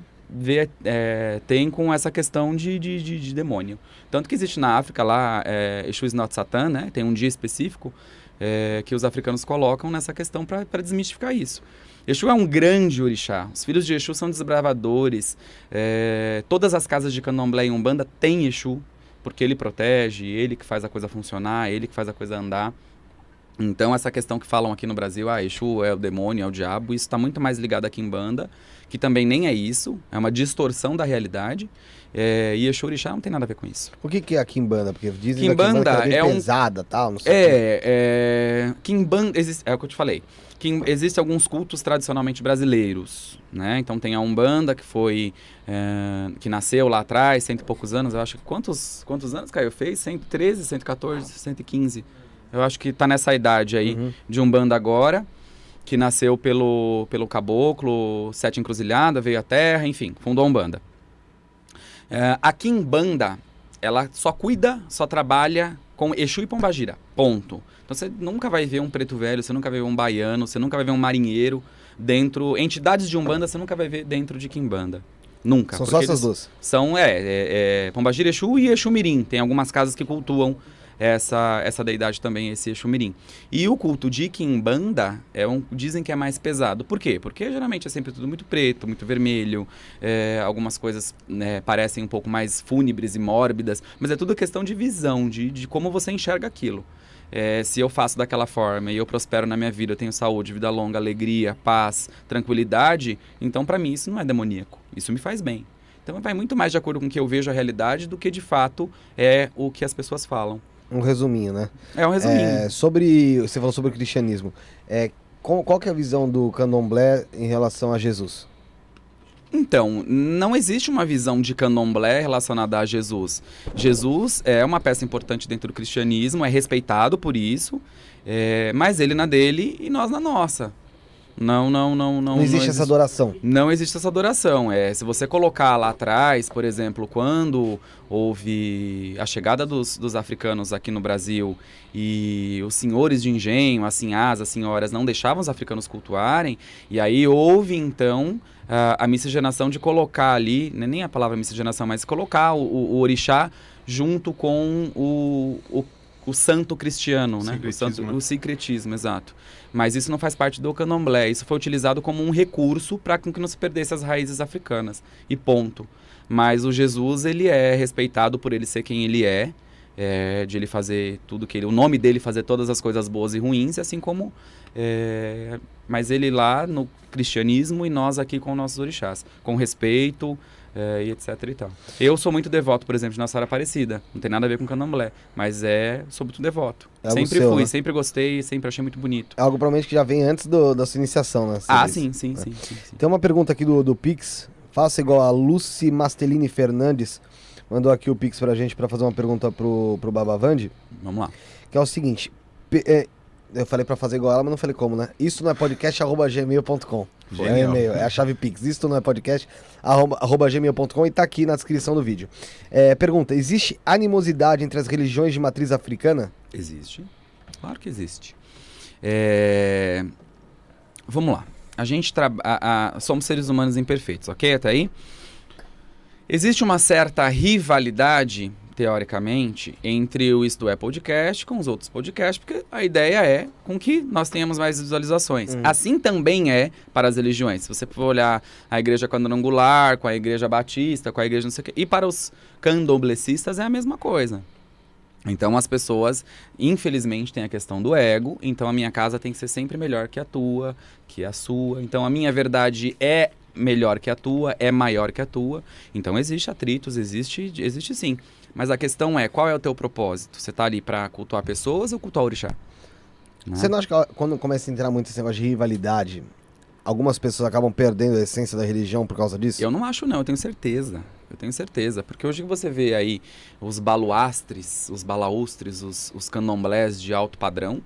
é, tem com essa questão de, de, de- de demônio. Tanto que existe na África lá, é, Exu not Satan, né? Tem um dia específico é, que os africanos colocam nessa questão para desmistificar isso. Exu é um grande orixá. Os filhos de Exu são desbravadores. É, todas as casas de candomblé e umbanda têm Exu, porque ele protege, ele que faz a coisa funcionar, ele que faz a coisa andar. Então, essa questão que falam aqui no Brasil, ah, Exu é o demônio, é o diabo, isso está muito mais ligado aqui em banda, que também nem é isso, é uma distorção da realidade. É, e Exu Orixá não tem nada a ver com isso. O que, que é a Kimbanda? Porque dizem Kimbanda que é é um- pesada tal, não sei. É, é Kimbanda, existe, é o que eu te falei. Kim, existem alguns cultos tradicionalmente brasileiros, né? Então tem a Umbanda, que foi, é, que nasceu lá atrás, cento e poucos anos, eu acho que quantos, quantos anos, Caio, fez? 113, 114, 115. Eu acho que tá nessa idade aí Uhum. de Umbanda agora, que nasceu pelo, pelo caboclo, Sete Encruzilhada, veio à Terra, enfim, fundou a Umbanda. É, a Kimbanda, ela só cuida, só trabalha com Exu e Pombagira, ponto. Então você nunca vai ver um preto velho, você nunca vai ver um baiano, você nunca vai ver um marinheiro dentro... Entidades de Umbanda você nunca vai ver dentro de Kimbanda. Nunca. São só essas duas. são, é, é, é Pombagira Exu e Exu Mirim. Tem algumas casas que cultuam essa, essa deidade também, esse Exu Mirim. E o culto de Kimbanda é um, dizem que é mais pesado. Por quê? Porque geralmente é sempre tudo muito preto, muito vermelho, é, algumas coisas né, parecem um pouco mais fúnebres e mórbidas, mas é tudo questão de visão, de, de como você enxerga aquilo. É, se eu faço daquela forma e eu prospero na minha vida, eu tenho saúde, vida longa, alegria, paz, tranquilidade, então para mim isso não é demoníaco. Isso me faz bem. Então vai muito mais de acordo com o que eu vejo a realidade do que de fato é o que as pessoas falam. Um resuminho, né? É um resuminho. É, sobre. Você falou sobre o cristianismo. É, qual, qual que é a visão do candomblé em relação a Jesus? Então, não existe uma visão de candomblé relacionada a Jesus. Jesus é uma peça importante dentro do cristianismo, é respeitado por isso, é, mas ele na dele e nós na nossa. Não, não, não, não. Não, existe essa adoração. Não existe essa adoração. É, se você colocar lá atrás, por exemplo, quando houve a chegada dos, dos africanos aqui no Brasil e os senhores de engenho, as sinhás, as senhoras, não deixavam os africanos cultuarem, e aí houve então a, a miscigenação de colocar ali, não é nem a palavra miscigenação, mas colocar o, o- o orixá junto com o, o, o santo cristiano, né? O, santo, né? o sincretismo, exato. Mas isso não faz parte do candomblé. Isso foi utilizado como um recurso para que não se perdesse as raízes africanas. E ponto. Mas o Jesus, ele é respeitado por ele ser quem ele é, é, de ele fazer tudo que ele... O nome dele fazer todas as coisas boas e ruins, assim como... é, mas ele lá no cristianismo e nós aqui com nossos orixás. Com respeito, é, e etc e tal. Eu sou muito devoto, por exemplo, de Nossa Senhora Aparecida. Não tem nada a ver com candomblé, mas é, sou muito devoto. É sempre seu, fui, né? sempre gostei, sempre achei muito bonito. É algo provavelmente que já vem antes do- da sua iniciação, né? Ah, sim, sim, sim, sim, sim. Tem uma pergunta aqui do, do Pix. Faça igual a Lucy Mastelini Fernandes. Mandou aqui o Pix pra gente pra fazer uma pergunta pro, pro Babavandi. Vamos lá. Que é o seguinte. é, eu falei pra fazer igual ela, mas não falei como, né? Isso não é podcast, arroba gmail.com. É o Genial. e-mail, é a chave Pix. Isso não é podcast, arroba, arroba gmail.com e tá aqui na descrição do vídeo. É, pergunta: existe animosidade entre as religiões de matriz africana? Existe. Claro que existe. É, Vamos lá. A gente trabalha. Somos seres humanos imperfeitos, ok? Até aí? Existe uma certa rivalidade, teoricamente, entre o Isto É Podcast com os outros podcasts, porque a ideia é com que nós tenhamos mais visualizações. Assim também é para as religiões. Se você for olhar a igreja quadrangular, com a igreja batista, com a igreja não sei o quê. E para os candomblecistas é a mesma coisa. Então as pessoas, infelizmente, têm a questão do ego. Então a minha casa tem que ser sempre melhor que a tua, que a sua. Então a minha verdade é melhor que a tua, é maior que a tua. Então existe atritos, existe, existe sim. Mas a questão é, qual é o teu propósito? Você tá ali para cultuar pessoas ou cultuar orixá? Né? Você não acha que quando começa a entrar muito esse negócio de rivalidade, algumas pessoas acabam perdendo a essência da religião por causa disso? Eu não acho não, eu tenho certeza. Eu tenho certeza. Porque hoje que você vê aí os baluastres, os balaustres, os, os candomblés de alto padrão,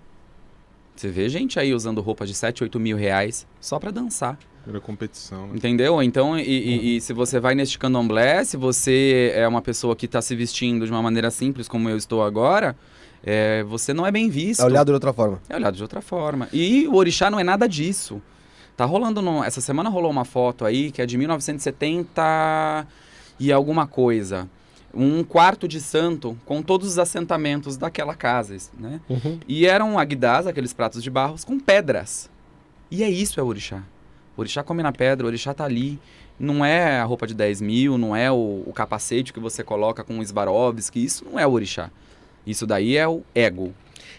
você vê gente aí usando roupas de 7, 8 mil reais só pra dançar. Era competição, né? Entendeu? Então, e, e- e se você vai neste candomblé, se você é uma pessoa que tá se vestindo de uma maneira simples como eu estou agora, é, você não é bem visto. É olhado de outra forma. É olhado de outra forma. E o orixá não é nada disso. Tá rolando. no- essa semana rolou uma foto aí que é de 1970 e alguma coisa. Um quarto de santo com todos os assentamentos daquela casa, né? Uhum. E eram aguidás, aqueles pratos de barros, com pedras. E é isso, é o orixá. O orixá come na pedra, o orixá tá ali. Não é a roupa de 10 mil, não é o, o capacete que você coloca com o Swarovski, isso não é o orixá. Isso daí é o ego.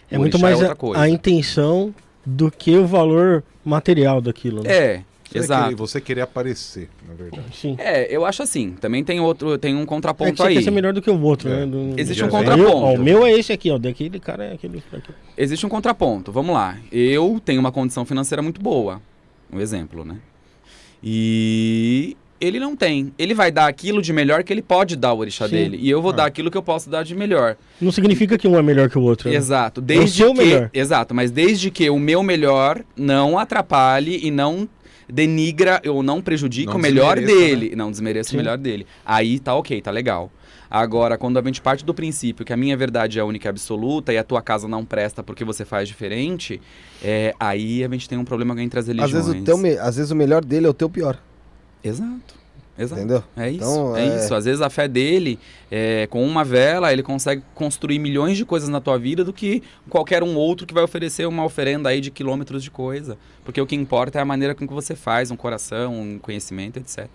É O muito orixá mais outra a, coisa. a intenção do que o valor material daquilo. Né? É, Você exato. querer- você querer aparecer, na verdade. Sim. É, eu acho assim. Também tem outro, tem um É que contraponto aí. quer ser melhor do que o outro, É. né? Do- Existe um contraponto. Meu, ó, o meu é esse aqui, ó. Daquele cara é aquele. aquele. Existe um contraponto. Vamos lá. Eu tenho uma condição financeira muito boa. Um exemplo, né? E ele não tem. Ele vai dar aquilo de melhor que ele pode dar ao orixá Sim. dele. E eu vou Ah. dar aquilo que eu posso dar de melhor. Não significa que um é melhor que o outro. né? Exato. Desde seu que, melhor. Exato, mas desde que o meu melhor não atrapalhe e não denigra ou não prejudique Não o melhor desmereça, dele. Não desmereça Sim. o melhor dele. Aí tá ok, tá legal. Agora, quando a gente parte do princípio que a minha verdade é a única e absoluta e a tua casa não presta porque você faz diferente, é, aí a gente tem um problema entre as Às religiões. vezes, o teu, me- às vezes o melhor dele é o teu pior. Exato. Exato. Entendeu? É isso, Então, é... é- isso. Às vezes a fé dele, é, com uma vela, ele consegue construir milhões de coisas na tua vida do que qualquer um outro que vai oferecer uma oferenda aí de quilômetros de coisa. Porque o que importa é a maneira com que você faz, um coração, um conhecimento, etc.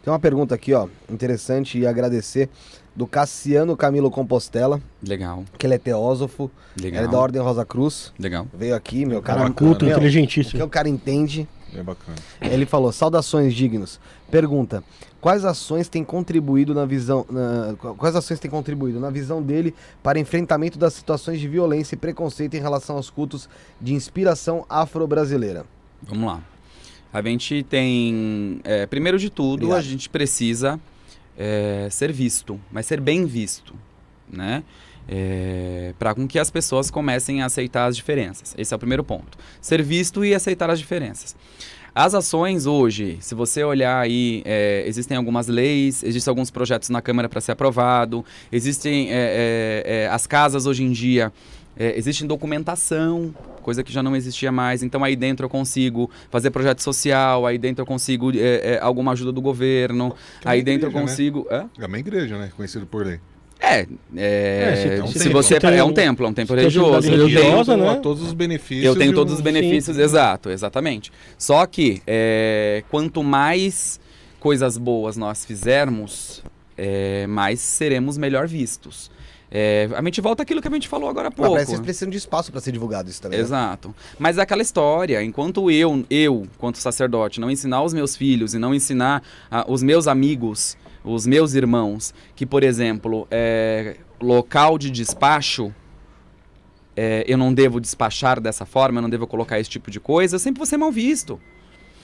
Tem uma pergunta aqui, ó, interessante e agradecer, do Cassiano Camilo Compostela, Legal, que ele é teósofo, legal. ele é da Ordem Rosa Cruz, Legal. veio aqui, meu cara, Cara culto, meu, o que inteligentíssimo. o cara entende, É bacana. ele falou, saudações dignos, pergunta, quais ações têm contribuído na visão, na- quais ações têm contribuído na visão dele para enfrentamento das situações de violência e preconceito em relação aos cultos de inspiração afro-brasileira? Vamos lá. A gente tem. é, primeiro de tudo, Obrigado. a gente precisa é, ser visto, mas ser bem visto, né? para com que as pessoas comecem a aceitar as diferenças. Esse é o primeiro ponto. Ser visto e aceitar as diferenças. As ações hoje, se você olhar aí, é, existem algumas leis, existem alguns projetos na Câmara para ser aprovado, existem é, é, é, as casas hoje em dia, é, existe documentação, coisa que já não existia mais. Então aí dentro eu consigo fazer projeto social, aí dentro eu consigo é, é, alguma ajuda do governo, é aí dentro eu igreja, né? consigo. Hã? É uma igreja, né? Conhecido por lei. É, é, É, se- se, se você tem é um um- templo, é um templo religioso. Eu religiosa, né? todos os benefícios. eu tenho todos os benefícios, exato, exatamente. Só que é, quanto mais coisas boas nós fizermos, é, mais seremos melhor vistos. É, a gente volta àquilo que a gente falou agora há pouco. que vocês precisam de espaço para ser divulgado isso também. né? Exato. Mas é aquela história, enquanto eu, eu, quanto sacerdote, não ensinar os meus filhos e não ensinar ah, os meus amigos os meus irmãos, que, por exemplo, é, local de despacho, é, eu não devo despachar dessa forma, eu não devo colocar esse tipo de coisa, eu sempre vou ser mal visto.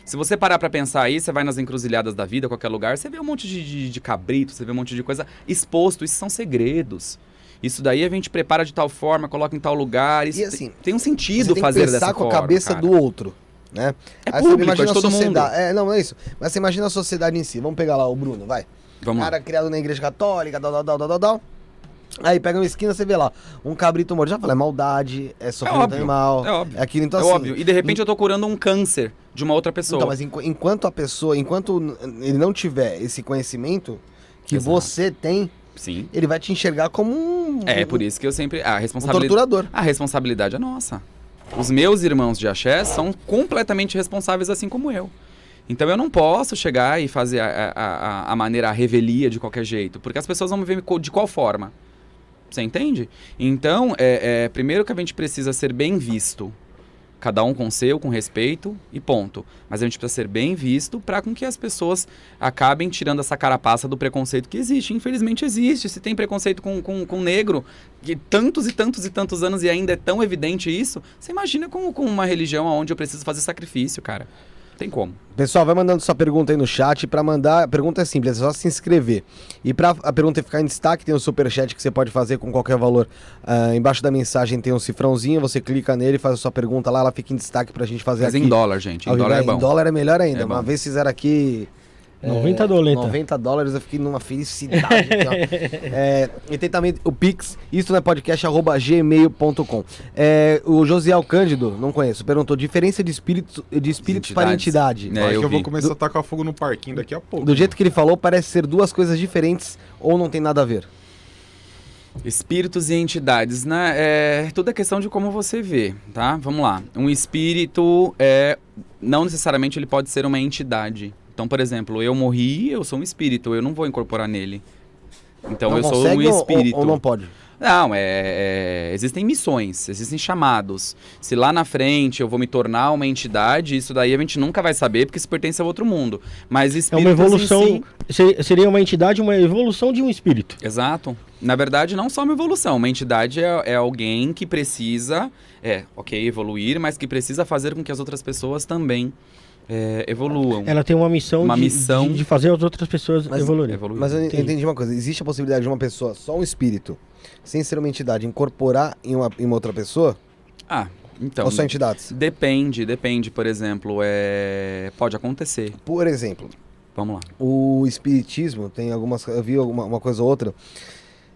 Se você parar pra pensar aí, você vai nas encruzilhadas da vida, qualquer lugar, você vê um monte de, de, de cabrito, você vê um monte de coisa exposto, isso são segredos. Isso daí a gente prepara de tal forma, coloca em tal lugar, isso E assim, tem, um sentido tem fazer que pensar dessa com a forma, cabeça cara. do outro, né? É Aí você público, imagina é de a todo sociedade. mundo. É, não, não é isso. Mas você imagina a sociedade em si. Vamos pegar lá o Bruno, vai. Vamos lá. Cara criado na igreja católica, tal, tal, tal, tal, tal. Aí pega uma esquina, você vê lá, um cabrito morto. Já falei, é maldade, é sofrimento óbvio, animal. é óbvio. É aquilo, então é assim. óbvio. E de repente eu tô curando um câncer de uma outra pessoa. Então, mas enqu- enquanto a pessoa, enquanto ele não tiver esse conhecimento que Exato. você tem, Sim. ele vai te enxergar como um, É um, por isso que eu sempre. A um responsabilidade. torturador. A responsabilidade é nossa. Os meus irmãos de axé são completamente responsáveis assim como eu. Então eu não posso chegar e fazer a, a, a- maneira, a revelia de qualquer jeito, porque as pessoas vão me ver de qual forma. Você entende? Então, é, é, primeiro que a gente precisa ser bem visto. Cada um com seu, com respeito e ponto. Mas a gente precisa ser bem visto para com que as pessoas acabem tirando essa carapaça do preconceito que existe. Infelizmente existe. Se tem preconceito com, com, com negro, que tantos e tantos e tantos anos e ainda é tão evidente isso, você imagina com, com uma religião onde eu preciso fazer sacrifício, cara. Tem como. Pessoal, vai mandando sua pergunta aí no chat. Pra mandar, a pergunta é simples, é só se inscrever. E pra a pergunta ficar em destaque, tem o superchat que você pode fazer com qualquer valor. Ah, embaixo da mensagem tem um cifrãozinho, você clica nele, faz a sua pergunta lá, ela fica em destaque pra gente fazer Mas aqui. em dólar, gente. Em dólar é Em bom. dólar é melhor ainda. É Uma vez fizeram aqui. É, 90 doleta. 90 dólares, eu fiquei numa felicidade. É, e tem também o Pix, isso não é podcast, arroba gmail.com. É, o Josiel Cândido, não conheço, perguntou: diferença de espíritos, de espíritos para entidade. É, Acho eu que eu vou começar a tacar fogo no parquinho daqui a pouco. Do jeito que ele falou, parece ser duas coisas diferentes ou não tem nada a ver. Espíritos e entidades, né? É, tudo é questão de como você vê, tá? Vamos lá. Um espírito é não necessariamente ele pode ser uma entidade. Então, por exemplo, eu morri, eu sou um espírito, eu não vou incorporar nele. Então não eu sou um consegue ou- ou- espírito. Ou, não pode? Não, é, é- existem missões, existem chamados. Se lá na frente eu vou me tornar uma entidade, isso daí a gente nunca vai saber porque isso pertence a outro mundo. Mas É espíritos uma em evolução. si- se- Seria uma entidade, uma evolução de um espírito. Exato. Na verdade, não só uma evolução. Uma entidade é, é alguém que precisa, é, ok, evoluir, mas que precisa fazer com que as outras pessoas também é, evoluam. Ela tem uma missão, Uma de, missão- de, de fazer as outras pessoas Mas- evoluírem. Evoluir. Mas eu Entendi. entendi uma coisa: existe a possibilidade de uma pessoa, só um espírito, sem ser uma entidade, incorporar em uma, em uma outra pessoa? Ah, então. ou só entidades? Depende, depende, por exemplo, é... pode acontecer. Por exemplo, Vamos lá. o espiritismo tem algumas. Eu vi alguma uma coisa ou outra.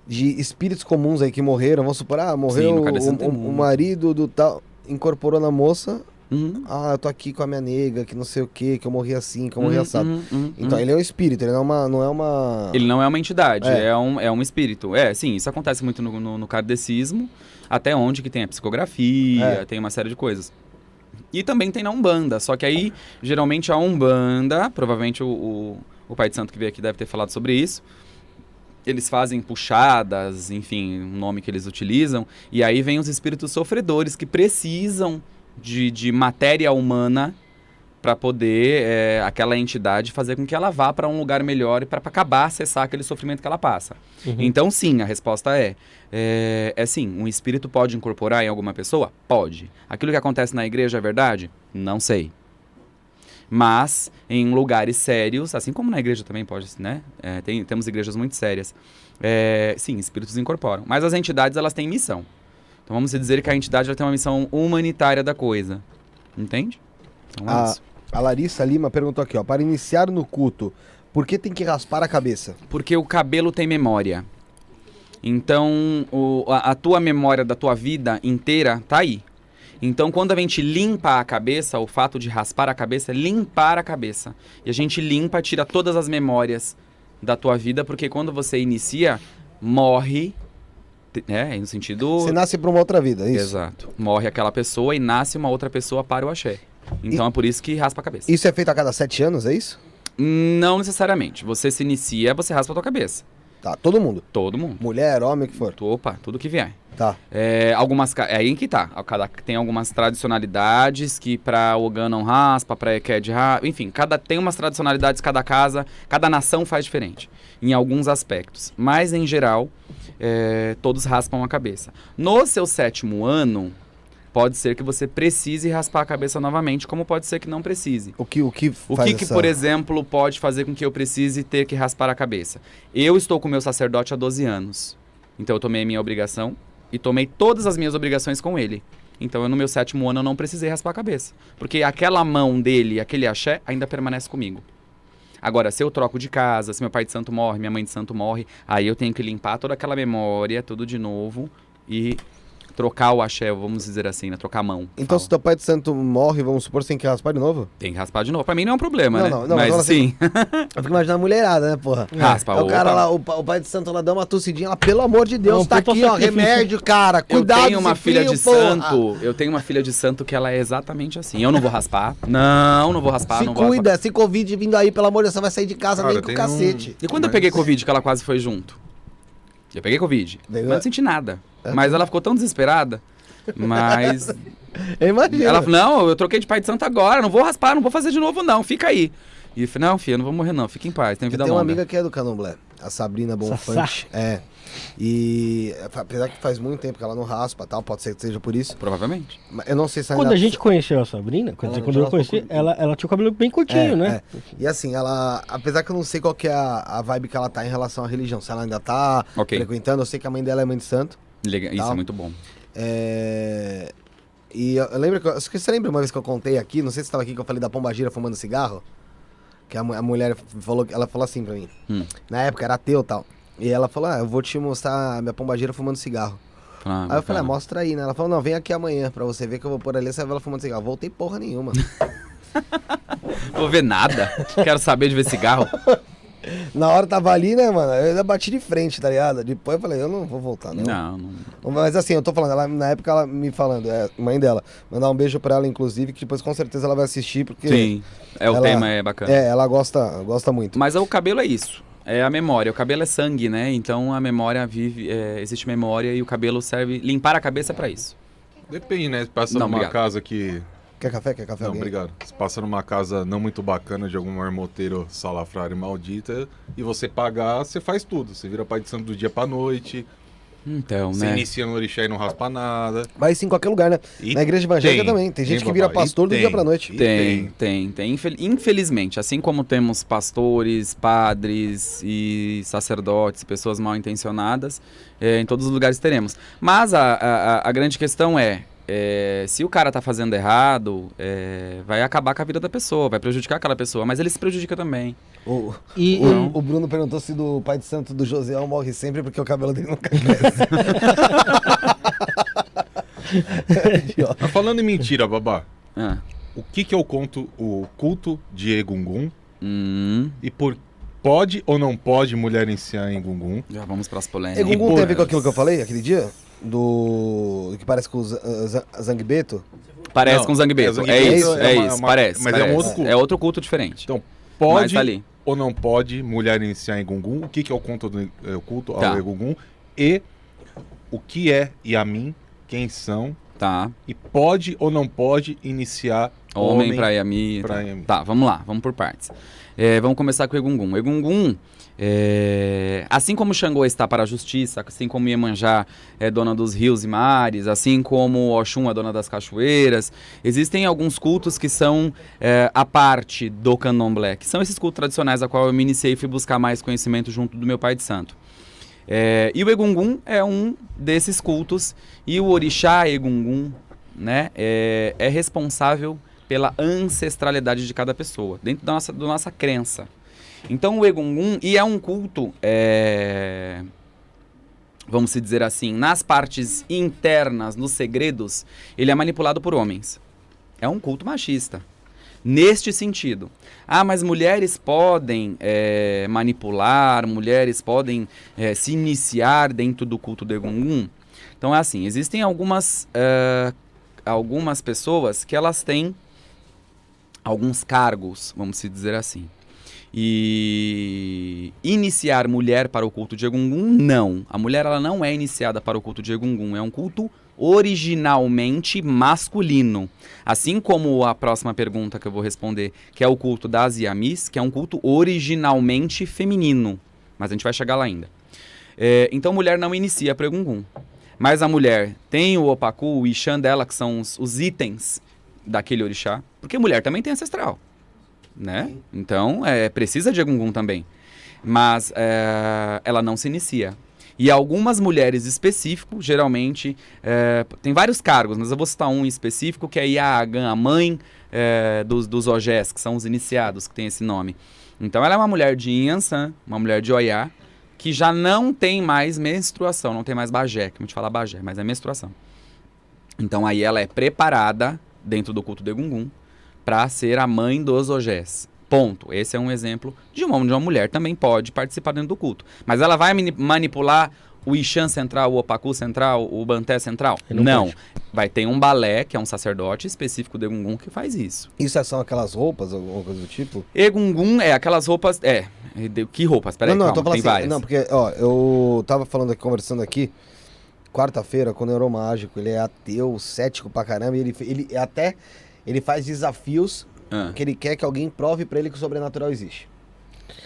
De espíritos comuns aí que morreram, vamos supor, ah, morreu no o, o- o marido do tal, incorporou na moça, Uhum. ah, eu tô aqui com a minha nega, que não sei o que, que eu morri assim, que eu morri Uhum, assado. uhum, uhum, Então ele é um espírito, ele não é uma. Não é uma... Ele não é uma entidade, É. é, um, é um espírito. É, sim, isso acontece muito no, no, no kardecismo, até onde que tem a psicografia, É. tem uma série de coisas. E também tem na Umbanda, só que aí, geralmente a Umbanda, provavelmente o, o, o Pai de Santo que veio aqui deve ter falado sobre isso, eles fazem puxadas, enfim, um nome que eles utilizam, e aí vem os espíritos sofredores que precisam de, de matéria humana para poder é, aquela entidade fazer com que ela vá para um lugar melhor e para acabar, cessar aquele sofrimento que ela passa. Uhum. Então, sim, a resposta é, é é sim. Um espírito pode incorporar em alguma pessoa? Pode. Aquilo que acontece na igreja é verdade? Não sei. Mas em lugares sérios, assim como na igreja também pode, né? É, tem, temos igrejas muito sérias. É, sim, espíritos incorporam. Mas as entidades elas têm missão. Então vamos dizer que a entidade ela tem uma missão humanitária da coisa. Entende? Então é isso. A Larissa Lima perguntou aqui, ó. Para iniciar no culto, por que tem que raspar a cabeça? Porque o cabelo tem memória. Então, o- a, a tua memória da tua vida inteira tá aí. Então, quando a gente limpa a cabeça, o fato de raspar a cabeça é limpar a cabeça. E a gente limpa, tira todas as memórias da tua vida, porque quando você inicia, morre, né, no sentido... Você nasce para uma outra vida, é isso? Exato. Morre aquela pessoa e nasce uma outra pessoa para o axé. Então é por isso que raspa a cabeça. Isso é feito a cada sete anos, é isso? Não necessariamente. Você se inicia, você raspa a tua cabeça. Tá, todo mundo. Todo mundo. Mulher, homem, o que for. Opa, tudo que vier. Tá. É, algumas, é aí que tá. Cada, tem algumas tradicionalidades que pra Ogã não raspa, pra Eked raspa. Enfim, cada, tem umas tradicionalidades, cada casa, cada nação faz diferente. Em alguns aspectos. Mas, em geral, é, todos raspam a cabeça. No seu sétimo ano, pode ser que você precise raspar a cabeça novamente, como pode ser que não precise. O que, o que O que, que, essa- por exemplo, pode fazer com que eu precise ter que raspar a cabeça? Eu estou com meu sacerdote há 12 anos. Então eu tomei a minha obrigação e tomei todas as minhas obrigações com ele. Então eu, no meu sétimo ano eu não precisei raspar a cabeça. Porque aquela mão dele, aquele axé, ainda permanece comigo. Agora, se eu troco de casa, se meu pai de santo morre, minha mãe de santo morre, aí eu tenho que limpar toda aquela memória, tudo de novo e trocar o axé, vamos dizer assim, né? Trocar a mão. Então, fala. se teu pai de santo morre, vamos supor, você tem que raspar de novo? Tem que raspar de novo. Pra mim não é um problema, Não, né? não, não, Mas mas sim. Eu fico imaginando a mulherada, né, porra? Raspa, É o cara lá, o, o pai de santo lá dá uma tossidinha lá, pelo amor de Deus, É um tá aqui, ó, remédio, cara, cuidado eu tenho uma filha frio, de porra. santo. Eu tenho uma filha de santo que ela é exatamente assim. Eu não vou raspar. Não, não vou raspar. Se não vou cuida, se Covid vindo aí, pelo amor de Deus, você vai sair de casa Cara, nem com cacete. raspar. E quando eu Mas- peguei Covid, que ela quase foi junto? Eu peguei Covid. Mas não senti nada. É. Mas ela ficou tão desesperada. Mas. Eu imagino. ela falou: não, eu troquei de pai de santo agora. Não vou raspar, não vou fazer de novo, não. Fica aí. E eu falei: não, filha, eu não vou morrer, não. Fica em paz, tem Eu vida tenho uma longa. amiga que é do Candomblé, a Sabrina Bonfante. É. E apesar que faz muito tempo que ela não raspa tal, pode ser que seja por isso. Provavelmente. Mas eu não sei se Quando ainda- a gente conheceu a Sabrina, quer dizer, quando eu conheci, com- ela, ela tinha o cabelo bem curtinho, É, né? é. E assim, ela. Apesar que eu não sei qual que é a, a vibe que ela tá em relação à religião. Se ela ainda tá Ok. frequentando, eu sei que a mãe dela é mãe de santo. Legal. Isso é muito bom. É. E eu, lembro que. eu- você lembra uma vez que eu contei aqui, não sei se você tava aqui que eu falei da pombagira fumando cigarro? Que a, a mulher falou, ela falou assim pra mim. Hum. Na época era ateu e tal. E ela falou: Ah, eu vou te mostrar a minha pombagira fumando cigarro. Ah, aí eu falei: ah, mostra aí, né? Ela falou: Não, vem aqui amanhã pra você ver que eu vou pôr ali, você vai ela fumando cigarro. Voltei porra nenhuma. Vou ver nada. Quero saber de ver cigarro. Na hora tava ali, né, mano? Eu ainda bati de frente, tá ligado? Depois eu falei: Eu não vou voltar, não. Não, não. Mas assim, eu tô falando, ela, na época ela me falando, é mãe dela. Mandar um beijo pra ela, inclusive, que depois com certeza ela vai assistir, porque. Sim. É, o ela- tema é bacana. É, ela gosta, gosta muito. Mas o cabelo é isso. É a memória. O cabelo é sangue, né? Então a memória vive. é, existe memória e o cabelo serve. Limpar a cabeça pra isso. Depende, né? Se passa Não, numa obrigado. casa que. Quer café? Quer café? Não, alguém? obrigado. Se passa numa casa não muito bacana de algum marmoteiro salafrário maldita e você pagar, você faz tudo. Você vira pai de santo do dia pra noite, Então, você né? inicia no orixá e não raspa nada. Mas sim, em qualquer lugar, né? E Na igreja evangélica também. Tem gente que vira pastor do tem, dia pra noite. Tem, tem, tem. Infel- Infelizmente, assim como temos pastores, padres e sacerdotes, pessoas mal intencionadas, é, em todos os lugares teremos. Mas a, a- a grande questão é, é, se o cara tá fazendo errado, é, vai acabar com a vida da pessoa, vai prejudicar aquela pessoa, mas ele se prejudica também. O, E, o, o Bruno perguntou se do pai de santo do Joséão morre sempre porque o cabelo dele nunca cresce. Mas falando em mentira, babá, Ah. o que, que é o conto, o culto de Egungun Hum, e por pode ou não pode mulher iniciar em Egungun? já vamos pras polêmicas. Egungun tem a ver com aquilo que eu falei aquele dia? Do. que parece com o Z- Zangbeto? Parece Não, com Zangbeto. é, Zangbeto É isso, é é uma- isso, uma- parece. mas é um parece. outro culto. É outro culto diferente. Então, Mas pode tá ali. ou não pode mulher iniciar em Egungun? O que, que é o conto do é, o culto Tá. ao Egungun? E o que é Yamin? Quem são? Tá. E pode ou não pode iniciar Homem, pra Yami. pra Tá. Yami. Tá, vamos lá, vamos por partes. É, vamos começar com o Egungun. Egungun, é, assim como Xangô está para a justiça, assim como Iemanjá é dona dos rios e mares, assim como Oxum é dona das cachoeiras, existem alguns cultos que são é, a parte do candomblé, que são esses cultos tradicionais a qual eu me iniciei e fui buscar mais conhecimento junto do meu pai de santo. É, e o Egungun é um desses cultos, e o Orixá Egungun né, é, é responsável pela ancestralidade de cada pessoa, dentro da nossa, da nossa crença. Então o Egungun, e é um culto, é, vamos dizer assim, nas partes internas, nos segredos, ele é manipulado por homens. É um culto machista. Neste sentido. Ah, mas mulheres podem é, manipular, mulheres podem é, se iniciar dentro do culto do Egungun. Então é assim, existem algumas, é, algumas pessoas que elas têm alguns cargos, vamos dizer assim. E iniciar mulher para o culto de Egungun, não. A mulher ela não é iniciada para o culto de Egungun, é um culto originalmente masculino. Assim como a próxima pergunta que eu vou responder, que é o culto das Yamis, que é um culto originalmente feminino. Mas a gente vai chegar lá ainda. É, então, mulher não inicia para Egungun. Mas a mulher tem o opacu, o ixan dela, que são os, os itens daquele orixá, porque mulher também tem ancestral, né? Então, é, precisa de Egungun também. Mas é, ela não se inicia. E algumas mulheres específicas, geralmente, é, tem vários cargos, mas eu vou citar um em específico, que é a Yagan, a mãe é, dos, dos Ogés, que são os iniciados, que tem esse nome. Então ela é uma mulher de Inhansan, uma mulher de Oiá, que já não tem mais menstruação, não tem mais bagé, que a gente fala bagé, mas é menstruação. Então aí ela é preparada, dentro do culto de Egungun, para ser a mãe dos Ogés. Ponto. Esse é um exemplo de uma, de uma mulher também pode participar dentro do culto. Mas ela vai mani- manipular o Ixan central, o Opacu central, o Banté central? Não. não. Vai ter um balé, que é um sacerdote específico de Egungun, que faz isso. Isso são aquelas roupas, alguma coisa do tipo? Egungun é aquelas roupas. É. Que roupas? Peraí, não, não, calma, eu tô tem falando assim, várias. não, porque, ó, eu tava falando aqui, conversando aqui, quarta-feira, com o Neuromágico, ele é ateu, cético pra caramba, e ele, ele até, ele faz desafios Ah. que ele quer que alguém prove pra ele que o sobrenatural existe.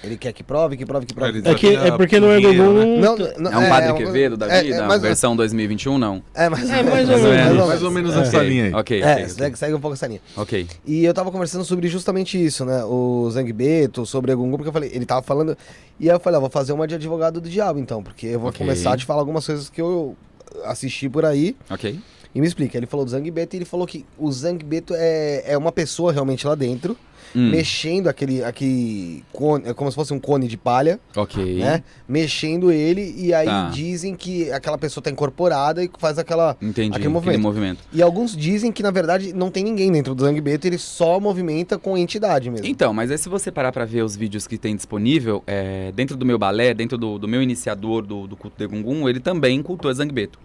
Ele quer que prove, que prove, que prove. É, prove. que, é porque no Pinheiro, Egungun... né? Não, não, É um Padre uma- Quevedo da é, vida? É, mais, versão 2021, não. é, mais, É, mais ou menos. mais ou menos essa linha aí. Ok, É, ok, ok. segue, um pouco essa linha. Ok. E eu tava conversando sobre justamente isso, né? O Zangbeto, sobre Egungun, porque eu falei, ele tava falando. E aí eu falei, ó, vou fazer uma de advogado do diabo, então, porque eu vou Ok. começar a te falar algumas coisas que eu assisti por aí. Ok. E me explica. Ele falou do Zangbeto e ele falou que o Zangbeto é, é uma pessoa realmente lá dentro, Hum, mexendo aquele, aquele cone, é como se fosse um cone de palha, ok. né? Mexendo ele, e aí Tá. dizem que aquela pessoa tá incorporada e faz aquela. Entendi. Aquele movimento. movimento. E alguns dizem que, na verdade, não tem ninguém dentro do Zangbeto, ele só movimenta com entidade mesmo. Então, mas aí se você parar pra ver os vídeos que tem disponível, é, dentro do meu balé, dentro do, do meu iniciador do, do culto de Gungun, ele também cultua Zangbeto.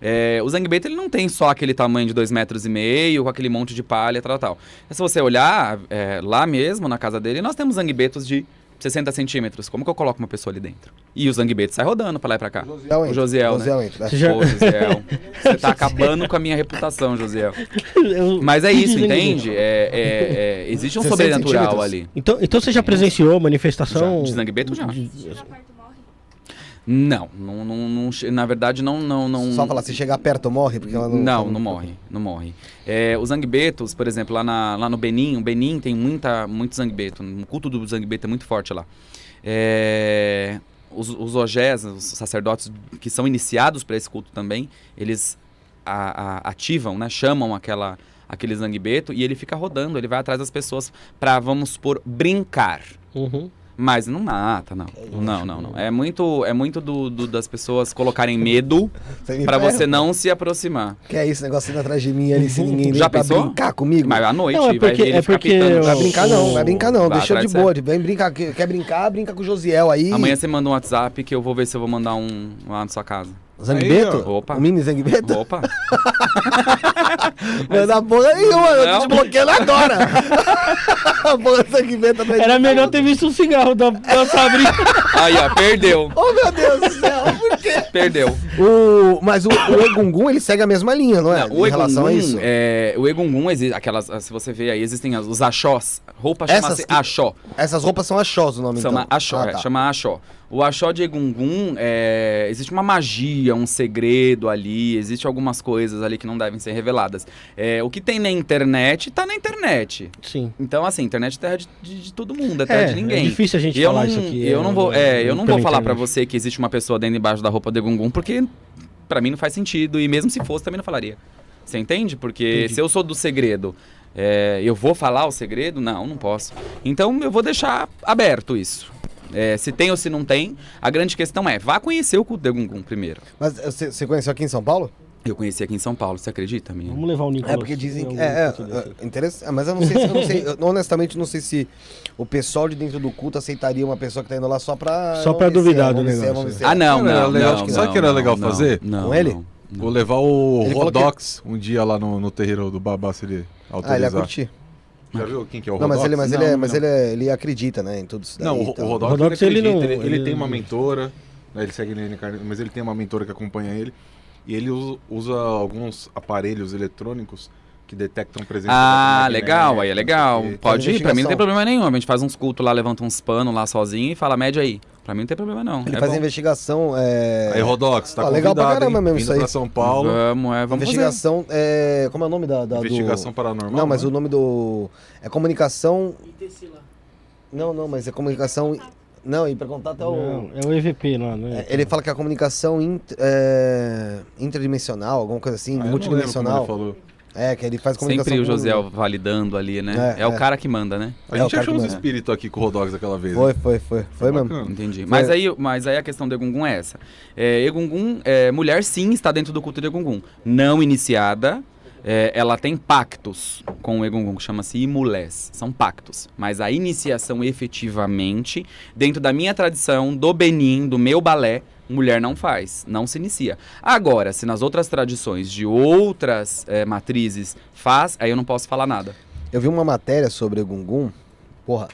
É, o Zangbeto ele não tem só aquele tamanho de dois metros e meio, com aquele monte de palha, tal, tal. Se você olhar é, lá mesmo, na casa dele, nós temos Zangbetos de 60 centímetros. Como que eu coloco uma pessoa ali dentro? E o Zangbeto sai rodando pra lá e pra cá. Josiel entra. O Josiel, né? Josiel entra, né? Você já- Pô, Josiel, você tá acabando com a minha reputação, Josiel. Mas é isso, entende? É, é- é- existe um 60 sobrenatural ali. Então, então você já presenciou manifestação... Já, de Zangbeto já. de- Não, não, não, não na verdade não, não, não. Só falar, se chegar perto, morre, porque ela não. Não, não morre, não morre. É, os zangbetos, por exemplo, lá, na- lá no Benin, o Benin tem muita, muito zangbeto, o culto do zangbeto é muito forte lá. É, os, os ogés, os sacerdotes que são iniciados para esse culto também, eles a- a- ativam, né, chamam aquela, aquele zangbeto e ele fica rodando, ele vai atrás das pessoas para, vamos supor, brincar. Uhum. Mas não mata, não. Não, não, não. É muito, é muito do, do- das pessoas colocarem medo ferra. você não se aproximar. Que é isso, negócio indo atrás de mim ali, sem ninguém Já pensou? brincar comigo. Mas à noite, Não, é vai porque- ver ele é ficar porque pitando. eu- Vai brincar não, vai brincar não, Vai deixa de boa, de vem brincar, quer brincar, brinca com o Josiel aí. Amanhã você manda um WhatsApp que eu vou ver se eu vou mandar um lá na sua casa. Zangbeto? Opa. O mini Zangbeto? Opa! Manda porra nenhuma, eu tô Não. te bloqueando agora. a porra do Zangbeto atrás de Era melhor ter visto um cigarro da, da Sabrina. Aí, ó, perdeu. Oh meu Deus do céu, por quê? Perdeu. O, mas o, o Egungun, ele segue a mesma linha, não é? Não, o em relação a isso. é, o Egungun existe, aquelas, se você vê aí, existem os axós. Roupa Essas chama-se que- axó. Essas roupas são achós o nome, Chama então. axó, Ah, é, tá. chama axó. O axó de Egungun, é, existe uma magia, um segredo ali, existe algumas coisas ali que não devem ser reveladas. É, o que tem na internet, tá na internet. Sim. Então, assim, internet é terra de, de- de todo mundo, é terra É, de ninguém. é difícil a gente eu falar não, isso aqui. Eu não vou, é, eu não vou falar pra internet. você que existe uma pessoa dentro e embaixo da roupa de Egungun, porque pra mim não faz sentido. E mesmo se fosse, também não falaria. Você entende? Porque Entendi. se eu sou do segredo, é, eu vou falar o segredo? Não, não posso. Então eu vou deixar aberto isso. É, se tem ou se não tem, a grande questão é, vá conhecer o culto de Egungun primeiro. Mas eh, você conheceu aqui em São Paulo? Eu conheci aqui em São Paulo, você acredita, minha? Vamos levar o Nicolas. É, porque dizem que. É, é, é interessante. Mas eu não sei se. Eu não sei, eu, honestamente, não sei se o pessoal de dentro do culto aceitaria uma pessoa que tá indo lá só pra. Só pra duvidar do é, negócio, Ah, não, Cara, não, legal, não, sabe não, que era não, legal não, fazer? não, Com ele? não, não. Vou levar o Ele falou que- Rodox um dia lá no, no terreiro do Babá, se ele Ah, ele ia autorizar. curtir. Já viu quem que é o Não, mas Rodox? ele, mas Não, ele, é, mas ele, é- ele acredita, né, em tudo isso daí. Não, o, e o tal. Rodox, Rodox, ele, ele acredita, não- ele, ele ele tem uma mentora, né, ele segue ele, mas ele tem uma mentora que acompanha ele, e ele usa, usa alguns aparelhos eletrônicos que detectam presença Ah, legal, aí é sei legal. Pode ir, pra mim não tem problema nenhum. A gente faz uns cultos lá, levanta uns panos lá sozinho e fala, média aí. Pra mim não tem problema não. Ele é faz bom. investigação, é... Aí, Rodox, tá Ó, legal pra caramba hein? mesmo Vindo isso aí. pra São Paulo, Vamos, é, vamos fazer. investigação, é... como é o nome da, da- investigação do... paranormal. Não, mas né? o nome do... É comunicação... Não, não, mas é comunicação... Não, e pra contar até o... Não, é o EVP lá, né? É, Ele fala que a comunicação int- é, interdimensional, alguma coisa assim, Ah, eu não lembro como multidimensional. ele falou. É, que ele faz comunicação. Sempre o com- Josiel validando ali, né? É, É, o é. cara que manda, né? A É, o gente achou que uns espíritos aqui com o Rodox aquela vez. Foi, né? foi, foi. Foi mesmo. Entendi. Mas aí, mas aí a questão do Egungun é essa. É, Egungun, é, mulher sim está dentro do culto de Egungun. Não iniciada, é, ela tem pactos com o Egungun, que chama-se imulés. São pactos. Mas a iniciação efetivamente, dentro da minha tradição, do Benin, do meu balé, mulher não faz, não se inicia. Agora, se nas outras tradições de outras é, matrizes faz, aí eu não posso falar nada. Eu vi uma matéria sobre o Gungun. Porra,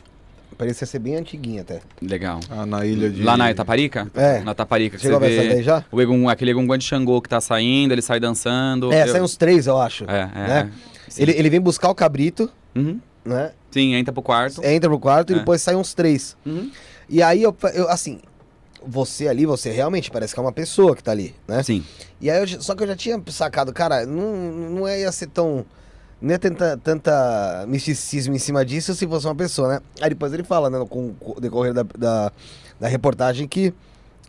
parecia ser bem antiguinha até. Legal. Ah, na ilha de... Lá na Itaparica? É. Na Taparica, que Chegou a você ver essa daí já? O Egungun, aquele Egungun de Xangô que tá saindo, ele sai dançando. É, Eu- saem uns três, eu acho. É, é. né? é. Ele, ele vem buscar o cabrito, Uhum. né? Sim, entra pro quarto. Entra pro quarto e É. depois saem uns três. Uhum. E aí, eu, eu, assim, você ali, você realmente parece que é uma pessoa que tá ali, né? Sim. E aí, eu só que eu já tinha sacado, cara, não, não é, ia ser tão. Não ia tanta, tanta misticismo em cima disso se fosse uma pessoa, né? Aí depois ele fala, né, com o decorrer da, da, da reportagem, que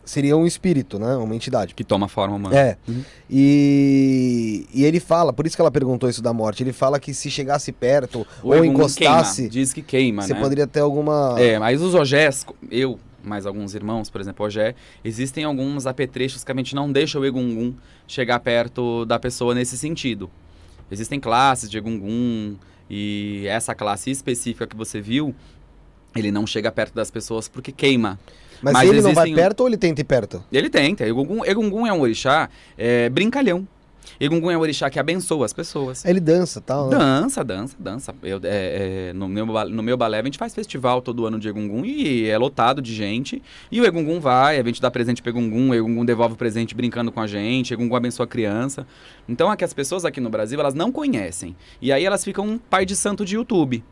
seria um espírito, né? Uma entidade. Que toma forma humana. É. Uhum. E, e ele fala, por isso que ela perguntou isso da morte, ele fala que se chegasse perto O ou encostasse, Queima. Diz que queima, você né? poderia ter alguma. É, mas os ogés, eu, mais alguns irmãos, por exemplo, ogé, existem alguns apetrechos que a gente não deixa o Egungun chegar perto da pessoa nesse sentido. Existem classes de Egungun e essa classe específica que você viu, ele não chega perto das pessoas porque queima. Mas, mas ele não vai existem- perto ou ele tenta ir perto? Ele tenta. Egungun, Egungun é um orixá é, brincalhão. Egungun é um orixá que abençoa as pessoas. Ele dança tal, né? Dança, dança, dança. Eu, é, é, no, meu, no meu balé, a gente faz festival todo ano de Egungun e é lotado de gente. E o Egungun vai, a gente dá presente pro Egungun, o Egungun devolve o presente brincando com a gente, Egungun abençoa a criança. Então, é que as pessoas aqui no Brasil, elas não conhecem. E aí elas ficam um pai de santo de YouTube.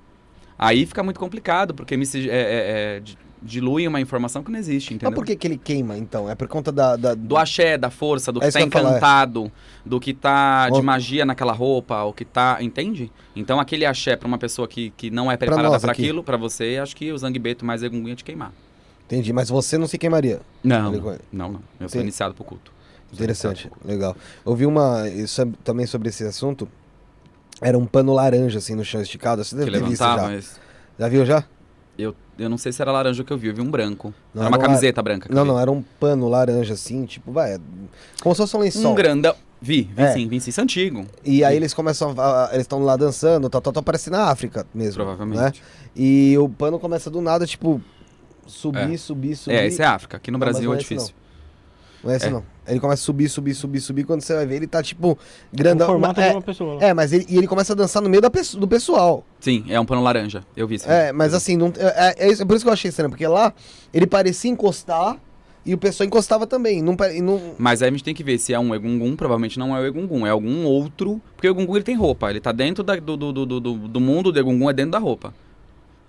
Aí fica muito complicado, porque me, é, é, é, di- dilui uma informação que não existe, entendeu? Mas por que, que ele queima, então? É por conta da. da- do axé, da força, do É que tá ia falar, é. encantado, do que tá de magia naquela roupa, o que tá, entende? Então aquele axé pra uma pessoa que, que não é preparada aqui. aquilo, pra você, acho que o Zangbeto mais Egungun ia te queimar. Entendi, mas você não se queimaria. Não, não, não. Eu sou iniciado pro culto. Interessante, legal. Eu vi uma. Isso também sobre esse assunto. Era um pano laranja, assim, no chão esticado. Você deve Que ter visto já. Já viu já? Eu, eu não sei se era laranja que eu vi, eu vi um branco. Não, era uma camiseta branca. que Não, vi. não, era um pano laranja, assim, tipo, vai. é Como se fosse um lençol. Um grandão. Vi, vi É. sim, vi sim. Isso é antigo. E aí eles começam a, eles estão lá dançando, tal, tal, tal, parece na África mesmo. Provavelmente. Né? E o pano começa do nada, tipo, subir, É. subir, subir. É, esse é África. Aqui no Não, Brasil é é difícil. Não é esse É. não. Ele começa a subir, subir, subir, subir. Quando você vai ver, ele tá, tipo, O grandão. formato é, de uma pessoa. né? é, mas ele, e ele começa a dançar no meio da pesso- do pessoal. Sim, é um pano laranja. Eu vi sim. É, mas assim, não, é, é, isso- é por isso que eu achei estranho, porque lá ele parecia encostar e o pessoal encostava também. Não, não, Mas aí a gente tem que ver se é um Egungun, provavelmente não é o Egungun, é algum outro. Porque o Egungun ele tem roupa, ele tá dentro da- do, do, do, do, do mundo do Egungun, é dentro da roupa.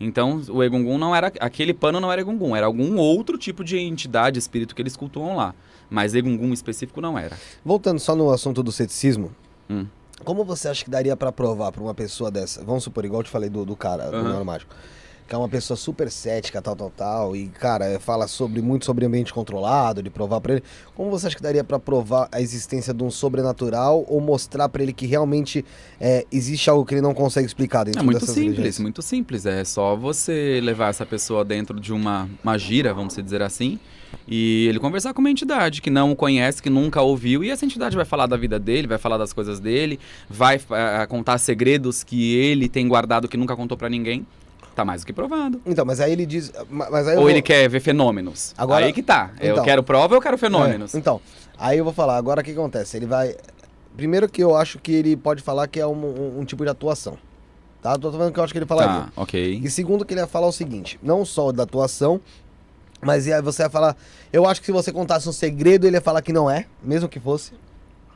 Então o Egungun não era. Aquele pano não era Egungun, era algum outro tipo de entidade, espírito que eles cultuam lá. Mas Egungun específico não era. Voltando só no assunto do ceticismo, Hum. como você acha que daria pra provar pra uma pessoa dessa? Vamos supor, igual eu te falei do, do cara, do Aham. Leonardo Mágico. Que é uma pessoa super cética, tal, tal, tal, e, cara, é, fala sobre muito sobre ambiente controlado, de provar pra ele. Como você acha que daria pra provar a existência de um sobrenatural ou mostrar pra ele que realmente é, existe algo que ele não consegue explicar dentro É muito dessas simples, religiões? muito simples. É só você levar essa pessoa dentro de uma, uma gira, vamos dizer assim, e ele conversar com uma entidade que não o conhece, que nunca ouviu, e essa entidade vai falar da vida dele, vai falar das coisas dele, vai eh, contar segredos que ele tem guardado que nunca contou pra ninguém. Tá mais do que provado. Então, mas aí ele diz. ma- Mas aí eu Ou vou- ele quer ver fenômenos. Agora- Aí que tá. eu Então. quero prova ou eu quero fenômenos. É, então, aí eu vou falar, agora o que acontece? Ele vai. Primeiro que eu acho que ele pode falar que é um, um- um tipo de atuação. Tá? Tô falando que eu acho que ele falaria. Tá, ok. E segundo, que ele ia falar o seguinte: não só da atuação, mas ia, você ia falar. Eu acho que se você contasse um segredo, ele ia falar que não é, mesmo que fosse.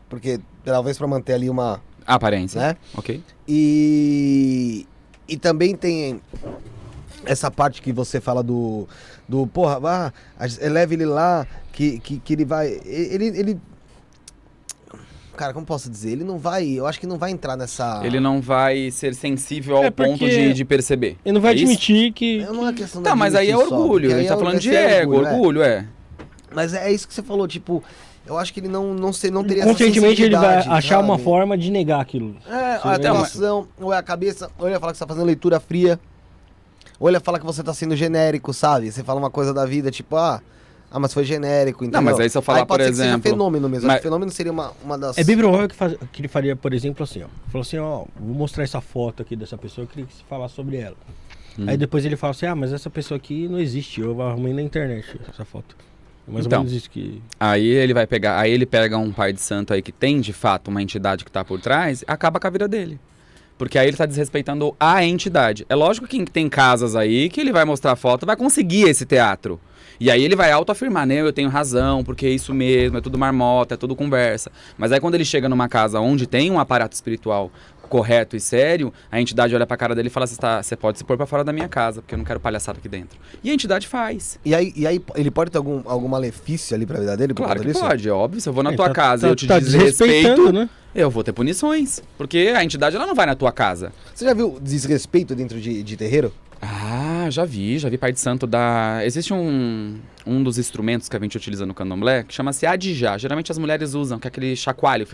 Porque talvez pra manter ali uma. Aparência. Né? Ok. E. E também tem essa parte que você fala do. Do, porra, vá, leve ele lá, que, que, que ele vai. Ele, ele. Cara, como posso dizer? Ele não vai. Eu acho que não vai entrar nessa. Ele não vai ser sensível ao É ponto de, de perceber. Ele não vai É isso? admitir que. É uma questão Tá, mas aí é só, orgulho. gente tá é- falando vai de ser ego, orgulho, é. orgulho, é. Mas é isso que você falou, tipo, eu acho que ele não, não, sei, não teria Conscientemente ele vai achar uma sensibilidade, forma de negar aquilo. sabe? É, Sim, a atuação, ou é a cabeça, ou ele ia falar que você tá fazendo leitura fria, ou ele ia falar que você tá sendo genérico, sabe? Você fala uma coisa da vida, tipo, ah, ah mas foi genérico, entendeu? mas aí se eu falar, pode por ser que seja exemplo, fenômeno mesmo, mas- fenômeno seria uma, uma das... É bem provável que, faz- que ele faria, por exemplo, assim, ó. Falou assim, ó, vou mostrar essa foto aqui dessa pessoa, eu queria que você falasse sobre ela. Hum. Aí depois ele fala assim, ah, mas essa pessoa aqui não existe, eu arrumei na internet essa foto. É mais Então. ou menos isso que. Aí ele vai pegar, aí ele pega um pai de santo aí que tem de fato uma entidade que tá por trás, acaba com a vida dele. Porque aí ele tá desrespeitando a entidade. É lógico que tem casas aí que ele vai mostrar a foto, vai conseguir esse teatro. E aí ele vai autoafirmar, né? Eu tenho razão, porque é isso mesmo, é tudo marmota, é tudo conversa. Mas aí quando ele chega numa casa onde tem um aparato espiritual correto e sério, a entidade olha pra cara dele e fala: Você tá, você pode se pôr pra fora da minha casa, porque eu não quero palhaçada aqui dentro. E a entidade faz. E aí, e aí ele pode ter algum, algum malefício ali pra vida dele por Claro que disso? pode, é óbvio. Se eu vou na É, tua tá- casa tá- e eu te tá desrespeito, desrespeitando, né? eu vou ter punições. Porque a entidade ela não vai na tua casa. Você já viu desrespeito dentro de, de terreiro? Ah, já vi, já vi Pai de Santo da. Existe um, um dos instrumentos que a gente utiliza no candomblé que chama-se adijá. Geralmente as mulheres usam, que é aquele chacoalho.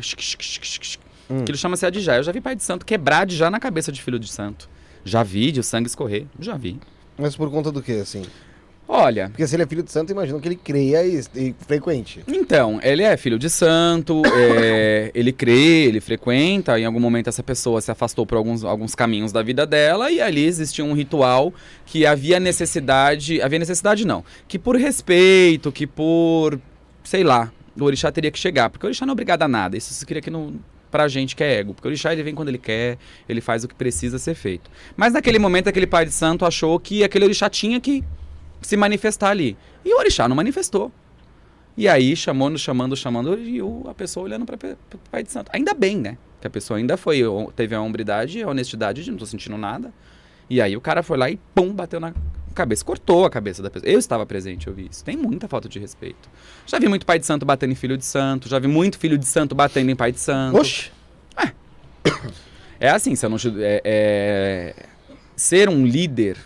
Hum. Aquilo chama-se adijá. Eu já vi Pai de Santo quebrar adijá na cabeça de filho de santo. Já vi de o sangue escorrer. Já vi. Mas por conta do que, assim? Olha, Porque se ele é filho de santo, imagino que ele creia e, e frequente. Então, ele é filho de santo, é, ele crê, ele frequenta, em algum momento essa pessoa se afastou por alguns, alguns caminhos da vida dela e ali existia um ritual que havia necessidade, havia necessidade não, que por respeito, que por, sei lá, o orixá teria que chegar, porque o orixá não é obrigado a nada, isso se queria que não, pra gente que é ego, porque o orixá ele vem quando ele quer, ele faz o que precisa ser feito. Mas naquele momento aquele pai de santo achou que aquele orixá tinha que se manifestar ali, e o orixá não manifestou. E aí, chamando, chamando, chamando, e a pessoa olhando para o Pai de Santo. Ainda bem, né? Que a pessoa ainda foi, teve a hombridade e a honestidade de não tô sentindo nada. E aí o cara foi lá e pum, bateu na cabeça, cortou a cabeça da pessoa. Eu estava presente, eu vi isso. Tem muita falta de respeito. Já vi muito pai de santo batendo em filho de santo, já vi muito filho de santo batendo em pai de santo. Oxi! É assim, se eu não. É, é- ser um líder,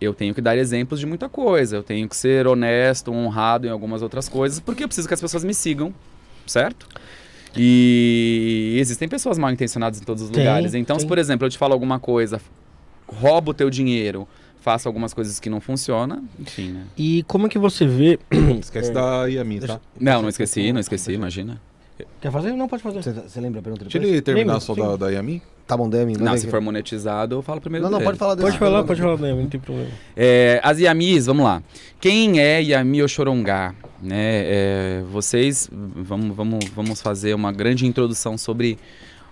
eu tenho que dar exemplos de muita coisa. Eu tenho que ser honesto, honrado em algumas outras coisas, porque eu preciso que as pessoas me sigam, certo? E existem pessoas mal intencionadas em todos os Tem, lugares. Então, se tem. por exemplo eu te falo alguma coisa, roubo o teu dinheiro, faço algumas coisas que não funcionam, enfim, né? E como é que você vê. Esquece da Yami, tá? Não, não esqueci, não esqueci, imagina. Quer fazer? Não, pode fazer. Você, você lembra a pergunta Deixa depois? ele terminar Lembra? só Sim. da, da Yami. Tá bom, Demi. Não, se for monetizado, eu falo primeiro Não, não, dele. pode falar desse. Pode falar, pode falar mesmo, não tem problema. É, as Yamis, vamos lá. Quem é Yami Oxorongá? Né? É, vocês, vamos, vamos, vamos fazer uma grande introdução sobre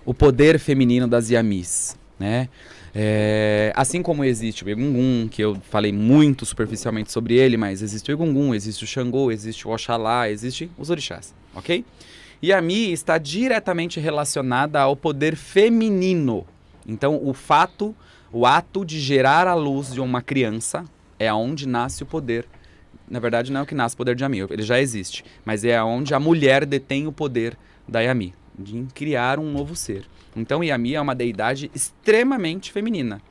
o poder feminino das Yamis. Né? É, assim como existe o Egungun, que eu falei muito superficialmente sobre ele, mas existe o Egungun, existe o Xangô, existe o Oxalá, existe os orixás, ok? Yami está diretamente relacionada ao poder feminino. Então, o fato, o ato de gerar a luz de uma criança é aonde nasce o poder. Na verdade, não é o que nasce o poder de Yami, ele já existe. Mas é aonde a mulher detém o poder da Yami, de criar um novo ser. Então, Yami é uma deidade extremamente feminina.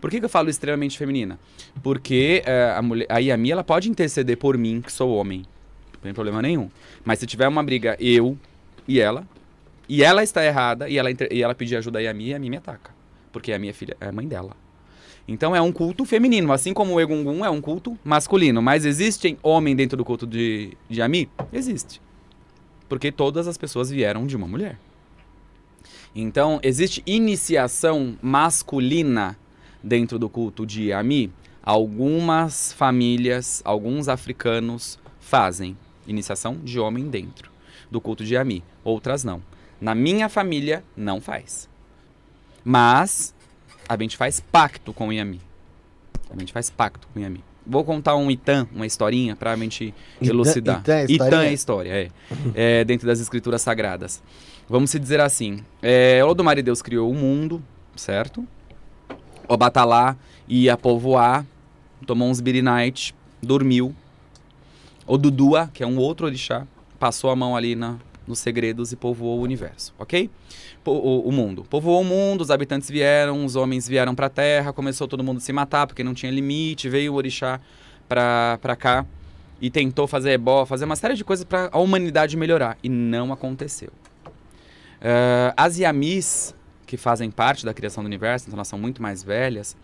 Por que, que eu falo extremamente feminina? Porque eh, a, mulher, a Yami ela pode interceder por mim, que sou homem. Não tem problema nenhum. Mas se tiver uma briga eu e ela, e ela está errada, e ela, e ela pedir ajuda a Yami, a Yami me ataca. Porque a minha filha é a mãe dela. Então é um culto feminino, assim como o Egungun é um culto masculino. Mas existe homem dentro do culto de, de Yami? Existe. Porque todas as pessoas vieram de uma mulher. Então, existe iniciação masculina dentro do culto de Yami? Algumas famílias, alguns africanos fazem iniciação de homem dentro do culto de Yami, outras não. Na minha família, não faz. Mas a gente faz pacto com o Yami. A gente faz pacto com o Yami. Vou contar um Itan, uma historinha, pra gente Itan- elucidar. Itan é Itan historinha? é história, é. É, Dentro das escrituras sagradas. Vamos se dizer assim. É, Olodumare Deus criou o mundo, certo? Obatalá ia povoar, tomou uns Birinite, dormiu. Odudua, que é um outro orixá, passou a mão ali na, nos segredos e povoou o universo, ok? O, o mundo. Povoou o mundo, os habitantes vieram, os homens vieram pra terra, começou todo mundo a se matar porque não tinha limite, veio o orixá pra cá e tentou fazer ebó, fazer uma série de coisas pra a humanidade melhorar. E não aconteceu. Eh, as Yamis, que fazem parte da criação do universo, então elas são muito mais velhas,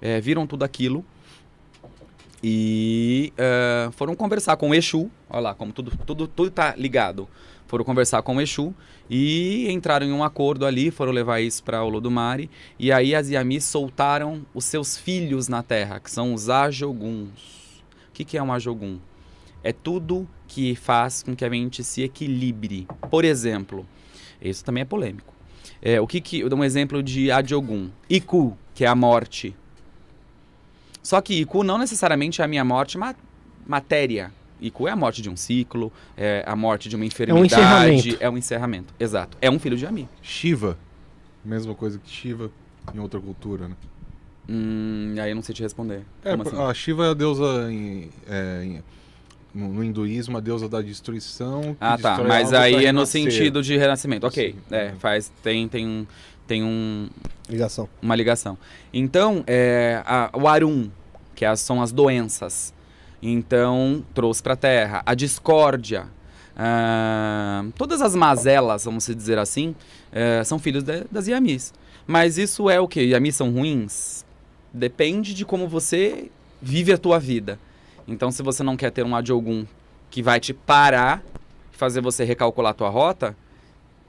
eh, viram tudo aquilo e eh, foram conversar com o Exu. Olha lá, como tudo, tudo, tudo tá ligado. Foram conversar com o Exu e entraram em um acordo ali, foram levar isso para o Lodumare. E aí as Yamis soltaram os seus filhos na terra, que são os Ajoguns. O que, que é um Ajogun? É tudo que faz com que a gente se equilibre. Por exemplo, isso também é polêmico. É, o que que, eu dou um exemplo de Adiogun. Iku, que é a morte. Só que Iku não necessariamente é a minha morte ma matéria. Iku é a morte de um ciclo, é a morte de uma enfermidade. encerramento. É um encerramento. Exato. É um filho de Ami. Shiva. Mesma coisa que Shiva em outra cultura, né? Hum, aí eu não sei te responder. É, Como assim? a Shiva é a deusa em- é, em- no, no hinduísmo, a deusa da destruição. Ah, tá. Mas aí é no sentido de renascimento. Ok. Sim. É, faz. Tem, tem, um- tem um, Ligação. uma ligação. Então, é, a- o Arum, que as- são as doenças, então trouxe para a Terra. A discórdia, ah, todas as mazelas, vamos dizer assim, eh, são filhos de- das Yamis. Mas isso é o que? Yamis são ruins? Depende de como você vive a tua vida. Então, se você não quer ter um Adiogun que vai te parar, fazer você recalcular a tua rota,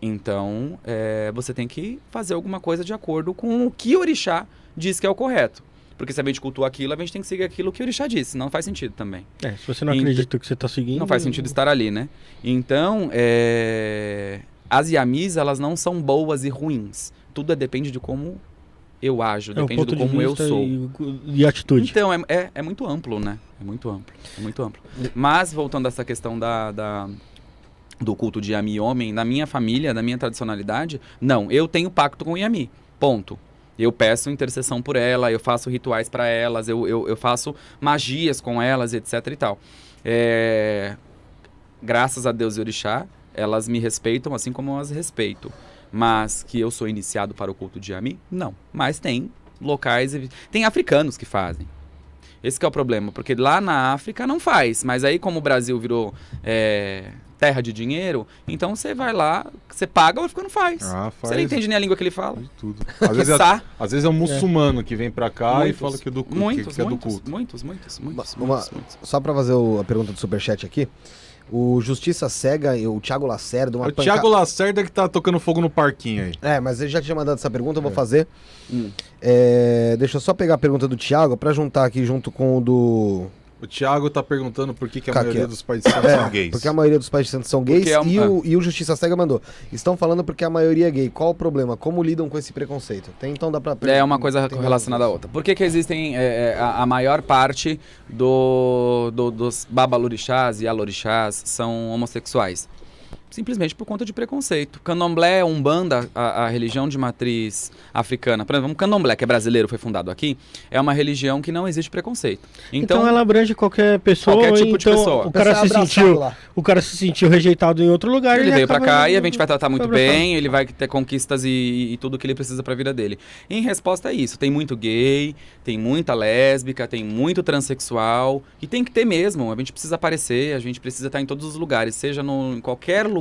então, é, você tem que fazer alguma coisa de acordo com o que o orixá diz que é o correto. Porque se a gente cultua aquilo, a gente tem que seguir aquilo que o orixá disse, senão faz sentido também. É, se você não Ent- acredita que você tá seguindo. Não faz sentido estar ali, né? Então, é, as yamis, elas não são boas e ruins. Tudo é- depende de como eu ajo, É depende ponto do de como eu vista sou. E, e atitude. Então, é, é, é muito amplo, né? É muito amplo. É muito amplo. Mas, voltando a essa questão da, da- do culto de Yami homem, na minha família, na minha tradicionalidade, não. Eu tenho pacto com Yami. Ponto. Eu peço intercessão por ela, eu faço rituais para elas, eu, eu, eu faço magias com elas, etc e tal. É, Graças a Deus e Orixá, elas me respeitam assim como eu as respeito. Mas que eu sou iniciado para o culto de Yami? Não. Mas tem locais. Tem africanos que fazem. Esse que é o problema, porque lá na África não faz, mas aí como o Brasil virou é, terra de dinheiro, então você vai lá, você paga, o africano faz. Ah, faz. Você não entende nem a língua que ele fala. faz tudo. Às vezes, é, às vezes é um muçulmano que vem pra cá muitos, e fala que é do, muitos, que, que é do muitos, culto. muitos, muitos, muitos, Uma- muitos, muitos, Só pra fazer o- a pergunta do Superchat aqui. O Justiça Cega e o Thiago Lacerda, uma É o Thiago Lacerda que tá tocando fogo no parquinho aí. É, mas ele já tinha mandado essa pergunta, eu vou fazer. Hum. É, deixa eu só pegar a pergunta do Thiago pra juntar aqui junto com o do. O Thiago tá perguntando por que, que a maioria dos participantes são gays. Porque a maioria dos pais de santos são gays é um- e, o, e o Justiça Cega mandou. Estão falando porque a maioria é gay. Qual o problema? Como lidam com esse preconceito? Tem, então dá pra. É uma coisa tem relacionada à outra. Por que, que existem é, é, a, a maior parte do, do- dos babalorixás e alorixás são homossexuais? Simplesmente por conta de preconceito. Candomblé, Umbanda, a, a religião de matriz africana, por exemplo, o Candomblé, que é brasileiro, foi fundado aqui, é uma religião que não existe preconceito. Então, Então, ela abrange qualquer pessoa. Qualquer tipo de então pessoa. O cara se sentiu, Lá. o cara se sentiu rejeitado em outro lugar. ele veio pra acaba- cá e a gente vai tratar muito bem, ele vai ter conquistas e, e tudo que ele precisa pra vida dele. Em resposta a isso, tem muito gay, tem muita lésbica, tem muito transexual, e tem que ter mesmo. A gente precisa aparecer, a gente precisa estar em todos os lugares, seja no, em qualquer lugar,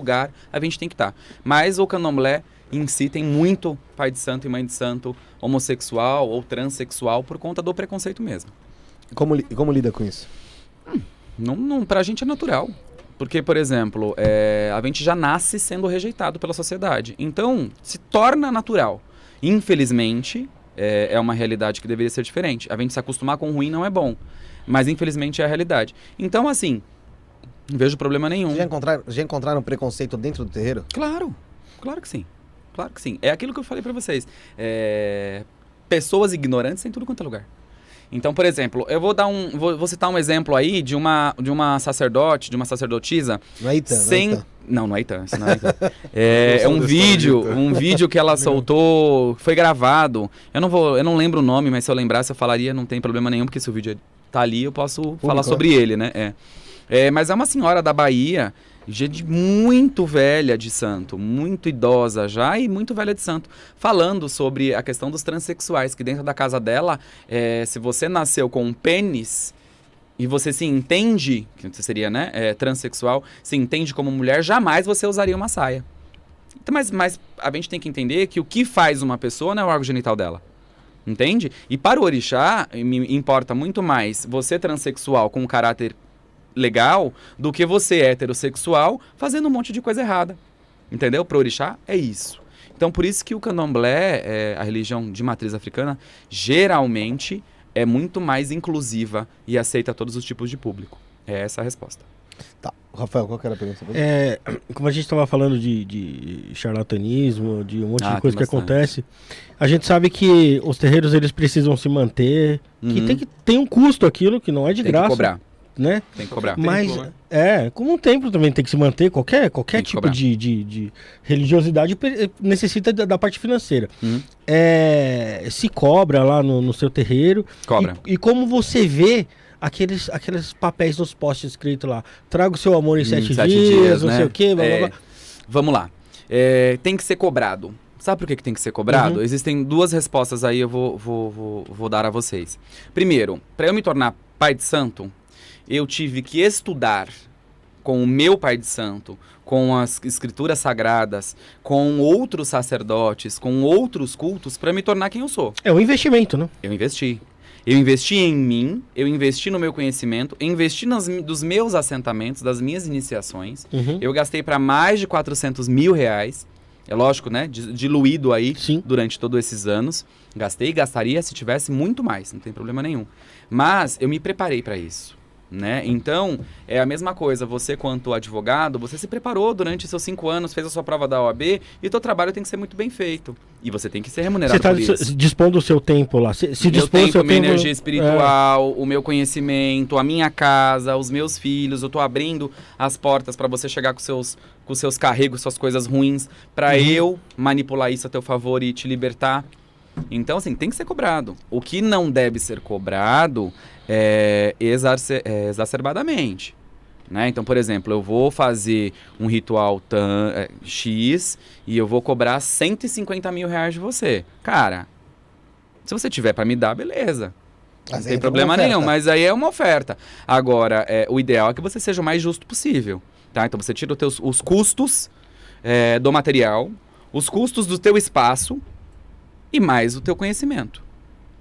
a gente tem que estar. Mas o candomblé em si tem muito pai de santo e mãe de santo homossexual ou transexual por conta do preconceito mesmo. Como, li- como lida com isso? Não, não, pra gente é natural. Porque, por exemplo, é, a gente já nasce sendo rejeitado pela sociedade. Então, se torna natural. Infelizmente, é, é uma realidade que deveria ser diferente. A gente se acostumar com o ruim não é bom. Mas, infelizmente, é a realidade. Então, assim, não vejo problema nenhum. Já encontraram, já encontraram preconceito dentro do terreiro? Claro, claro que sim. Claro que sim. É aquilo que eu falei pra vocês. É, pessoas ignorantes em tudo quanto é lugar. Então, por exemplo, eu vou dar um. Vou, vou citar um exemplo aí de uma, de uma sacerdote, de uma sacerdotisa. Não é Itã, não é sem. Itã. Não, não é Itã, isso não é Itã. É, é um vídeo, um vídeo que ela soltou, foi gravado. Eu não vou, eu não lembro o nome, mas se eu lembrasse eu falaria, não tem problema nenhum, porque se o vídeo tá ali, eu posso falar sobre ele, né? É. É, mas é uma senhora da Bahia, gente muito velha de santo, muito idosa já e muito velha de santo, falando sobre a questão dos transexuais, que dentro da casa dela, é, se você nasceu com um pênis e você se entende, que seria, né, é, transexual, se entende como mulher, jamais você usaria uma saia. Então, mas, mas a gente tem que entender que o que faz uma pessoa não é o órgão genital dela. Entende? E para o orixá, me importa muito mais você transexual com um caráter legal do que você heterossexual fazendo um monte de coisa errada. Entendeu? Para o orixá é isso. Então, por isso que o candomblé, é, a religião de matriz africana, geralmente é muito mais inclusiva e aceita todos os tipos de público. É essa a resposta. Tá. Rafael, qual que era a pergunta? É, como a gente estava falando de, de charlatanismo, de um monte Ah, de coisa que acontece, a gente sabe que os terreiros eles precisam se manter, que Uhum. tem que tem um custo aquilo que não é de Tem graça, que cobrar. Né? Tem que cobrar. Mas Templo, né? é, como um templo também tem que se manter, qualquer qualquer tipo de, de, de religiosidade pe- necessita da, da parte financeira. Uhum. É, se cobra lá no, no seu terreiro Cobra. e, e como você vê aqueles, aqueles papéis nos postes escritos lá, traga o seu amor em Hum, sete, sete dias, dias, não né? sei o quê, blá, blá, É. blá. Vamos lá. É, tem que ser cobrado. Sabe por que, que tem que ser cobrado? Uhum. Existem duas respostas aí, eu vou, vou, vou, vou dar a vocês. Primeiro, para eu me tornar pai de santo, eu tive que estudar com o meu pai de santo, com as escrituras sagradas, com outros sacerdotes, com outros cultos, para me tornar quem eu sou. É um investimento, né? Eu investi. Eu investi em mim, eu investi no meu conhecimento, eu investi nas, dos meus assentamentos, das minhas iniciações. Uhum. Eu gastei para mais de 400 mil reais. É lógico, né? di- Diluído aí Sim. durante todos esses anos. Gastei e gastaria se tivesse muito mais, não tem problema nenhum. Mas eu me preparei para isso. Né? Então, é a mesma coisa. Você, quanto advogado, você se preparou durante seus cinco anos, fez a sua prova da OAB e teu trabalho tem que ser muito bem feito. E você tem que ser remunerado Você está por isso. dispondo o seu tempo lá. Se, se dispõe o tempo, seu minha tempo. energia espiritual, o meu conhecimento, a minha casa, os meus filhos. Eu tô abrindo as portas para você chegar com seus, com seus carregos, suas coisas ruins, para Uhum. eu manipular isso a teu favor e te libertar. Então, assim, tem que ser cobrado. O que não deve ser cobrado é, exacer- é exacerbadamente. Né? Então, por exemplo, eu vou fazer um ritual tan- é, X e eu vou cobrar 150 mil reais de você. Cara, se você tiver para me dar, beleza. Não Mas tem entra problema nenhum, mas aí é uma oferta. Agora, é, o ideal é que você seja o mais justo possível. Tá? Então você tira os, teus, os custos é, do material, os custos do teu espaço e mais o teu conhecimento.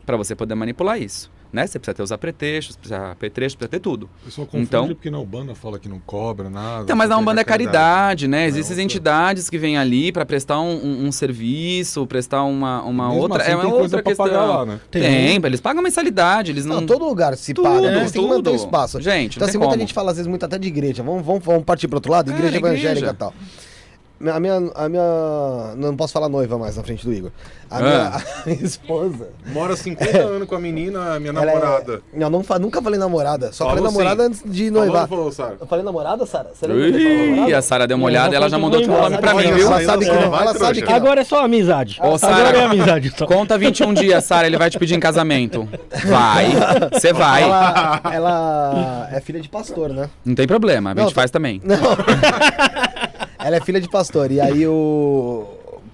para você poder manipular isso. Né? Você precisa ter os apetrechos, precisa apetrechos, precisa ter tudo. O pessoal confunde Então- porque na Umbanda fala que não cobra nada. Então, mas só a tem Umbanda é caridade, né? É Existem outra- entidades que vêm ali para prestar um, um- um serviço, prestar uma, uma Mesmo outra. assim, é uma tem outra questão. pagar lá, né? Tem, eles pagam mensalidade, eles não. Não, todo lugar se Tudo, paga, é, mas tem que manter o espaço. Gente, então, não assim, tem muita como. gente fala às vezes muito até de igreja. Vamos, vamos, vamos partir pro outro lado? Igreja. evangélica e tal. A minha, a minha. Não posso falar noiva mais na frente do Igor. A, Ah. minha, a minha esposa. Mora 50 anos com a menina, minha ela é- namorada. Não, não fa- nunca falei namorada. Só Falou falei namorada sim. antes de Falou, noivar. não falou, Sara? Eu falei namorada, Sara? Você namorada? a Sara deu uma Não, olhada não ela já mandou embora. nome pra mim, viu? Ela sabe que não, Vai, ela sabe que não. Agora é só amizade. Ô, Sara. Agora é amizade. Só. Conta 21 dias, Sara, ele vai te pedir em casamento. Vai, você vai. Ela, ela é filha de pastor, né? Não tem problema, a gente Não, tá- faz também. Não. ela é filha de pastor. E aí o.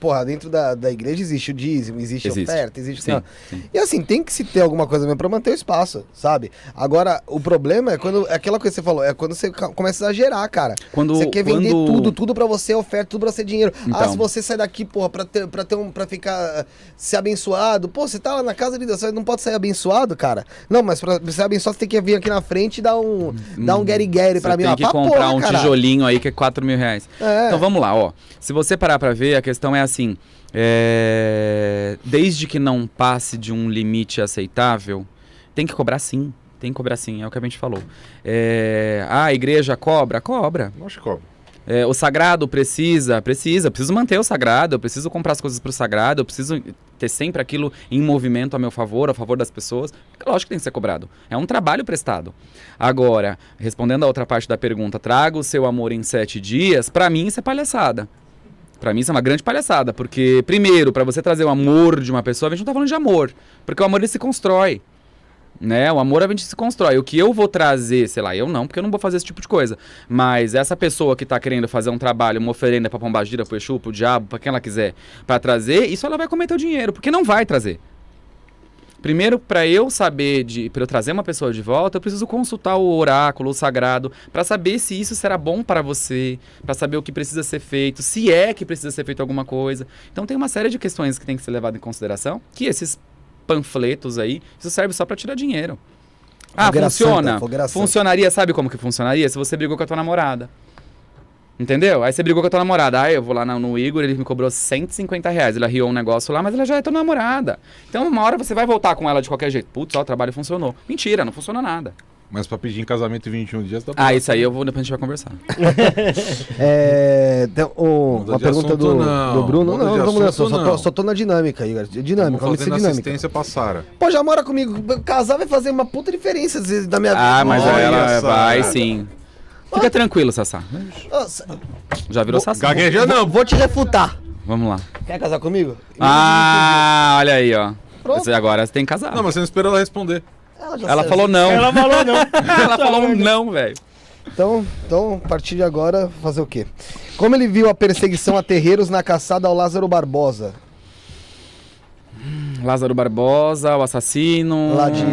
Porra, dentro da, da igreja existe o dízimo, existe, a Existe. oferta, existe. Sim, sim. E assim, tem que se ter alguma coisa mesmo pra manter o espaço, sabe? Agora, o problema é quando. É aquela coisa que você falou, é quando você começa a exagerar, cara. Quando, você quer vender quando- tudo, tudo pra você, oferta, tudo pra ser dinheiro. Ah, Então. se você sair daqui, porra, pra ter, pra ter um. pra ficar. ser abençoado. Pô, você tá lá na casa de Deus, você não pode sair abençoado, cara. Não, mas pra ser abençoado, você tem que vir aqui na frente e dar um. dar um get Você pra mim, tem que Pra comprar porra, um caralho. tijolinho aí que é 4 mil reais. É. Então vamos lá, ó. Se você parar pra ver, a questão é assim: é, desde que não passe de um limite aceitável, tem que cobrar sim. Tem que cobrar sim, é o que a gente falou. É, Ah, a igreja cobra? Cobra. Acho que cobra. É, o sagrado precisa, precisa, eu preciso manter o sagrado, eu preciso comprar as coisas pro sagrado, eu preciso ter sempre aquilo em movimento a meu favor, a favor das pessoas. Lógico que tem que ser cobrado. É um trabalho prestado. Agora, respondendo a outra parte da pergunta, traga o seu amor em sete dias, pra mim isso é palhaçada. Pra mim isso é uma grande palhaçada, porque, primeiro, pra você trazer o amor de uma pessoa, a gente não tá falando de amor, porque o amor ele se constrói. Né? O amor a gente se constrói. O que eu vou trazer, sei lá, eu não, porque eu não vou fazer esse tipo de coisa. Mas essa pessoa que tá querendo fazer um trabalho, uma oferenda pra Pombagira, pro Exu, pro Diabo, pra quem ela quiser, pra trazer, isso ela vai comer teu dinheiro, porque não vai trazer. Primeiro, pra eu saber de, para eu trazer uma pessoa de volta, eu preciso consultar o oráculo, o sagrado, pra saber se isso será bom para você, pra saber o que precisa ser feito, se é que precisa ser feito alguma coisa. Então tem uma série de questões que tem que ser levado em consideração, que esses panfletos aí, isso serve só pra tirar dinheiro. Ah, funciona. santa. Funcionaria, sabe como que funcionaria? Se você brigou com a tua namorada. Entendeu? Aí você brigou com a tua namorada. Aí eu vou lá no, Igor, ele me cobrou 150 reais. Ele arriou um negócio lá, mas ela já é tua namorada. Então uma hora você vai voltar com ela de qualquer jeito. Putz, ó, o trabalho funcionou. Mentira, não funciona nada. Mas pra pedir em casamento em 21 dias dá pra. Ah, isso aí eu vou, depois a gente vai conversar. É, tem o- Muda uma pergunta do, do Bruno. Muda não, não vamos nessa. Só, tô, não. só tô na dinâmica, Igor. Dinâmica, vamos ser fazendo dinâmica. assistência pra Sara. Pô, já mora comigo. Casar vai fazer uma puta diferença da minha Ah, mas Olha ela vai sim. Fica tranquilo, Sassá. Já virou Sassá. Gagueja não. vou te refutar. Vamos lá. Quer casar comigo? Ah, olha aí, ó. Pronto. Você agora você tem que casar. Não, mas você não esperou ela responder. Ela, já Ela sabe. falou não. Ela falou não. Ela falou um não, velho. Então, então, a partir de agora, fazer o quê? Como ele viu a perseguição a terreiros na caçada ao Lázaro Barbosa, Lázaro Barbosa, o assassino. lá de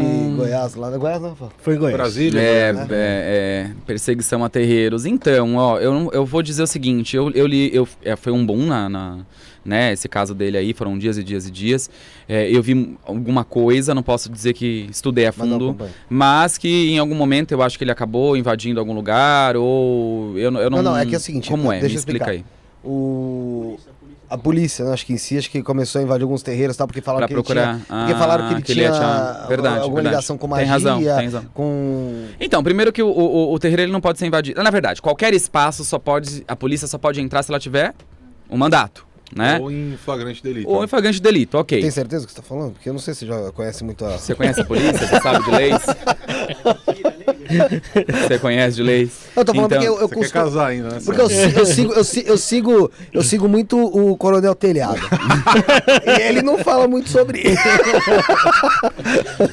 Goiás, lá da Goiás, não? Foi Goiás. Brasília. É, né? é, é, perseguição a terreiros. Então, ó, eu, eu vou dizer o seguinte, eu, eu li, eu, é, foi um boom na, na- né, esse caso dele aí, foram dias e dias e dias. É, eu vi alguma coisa, não posso dizer que estudei a Mas fundo, acompanho. mas que em algum momento eu acho que ele acabou invadindo algum lugar, ou eu, não- eu não... Não, não, é que é o seguinte, Como é? deixa Me eu explica explicar. aí. O... A polícia, né, acho que em si, acho que começou a invadir alguns terreiros, tá? Porque falaram Pra que procurar. ele tinha... Porque falaram que ele Ah, tinha, tinha- Verdade, alguma verdade. ligação com magia, Tem razão, tem razão. com... Então, primeiro que o, o, o terreiro ele não pode ser invadido. Na verdade, qualquer espaço só pode. A polícia só pode entrar se ela tiver um mandato, né? Ou em flagrante delito. Ou em flagrante de delito, ok. Tem certeza do que você tá falando? Porque eu não sei se você já conhece muito a... Você conhece a polícia? Você sabe de leis? Você conhece de leis? Eu tô falando Então, porque eu, eu casar ainda, né? Porque eu, eu sigo, eu, si- eu sigo, eu sigo muito o Coronel Telhado. e ele não fala muito sobre isso.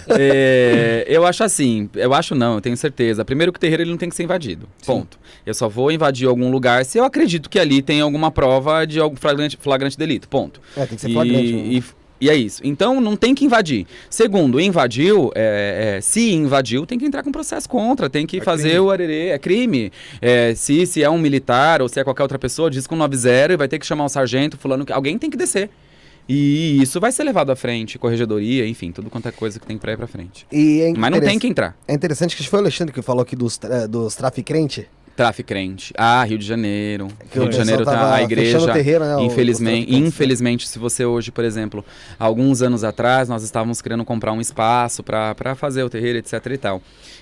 É, eu acho assim, eu acho não, eu tenho certeza. Primeiro que o terreiro ele não tem que ser invadido. Ponto. Eu só vou invadir algum lugar se eu acredito que ali tem alguma prova de algum flagrante, flagrante delito. Ponto. É, tem que ser flagrante. né? E, e, é isso. Então não tem que invadir. Segundo, invadiu, é, é, se invadiu, tem que entrar com processo contra, tem que É fazer crime. o arerê, é crime. É, se, se é um militar ou se é qualquer outra pessoa, diz com 90 e vai ter que chamar o sargento, fulano, que alguém tem que descer. E isso vai ser levado à frente, corregedoria, enfim, tudo quanto é coisa que tem pra ir pra frente. É Mas não tem que entrar. É interessante que foi o Alexandre que falou aqui dos, tra- dos traficrentes. Traficante. Ah, Rio de Janeiro. Que Rio o de Janeiro tá a igreja. o terreiro, né, o- infelizmente, traficantes, né? infelizmente, se você hoje, por exemplo, alguns anos atrás, nós estávamos querendo comprar um espaço para fazer o terreiro, etc e tal.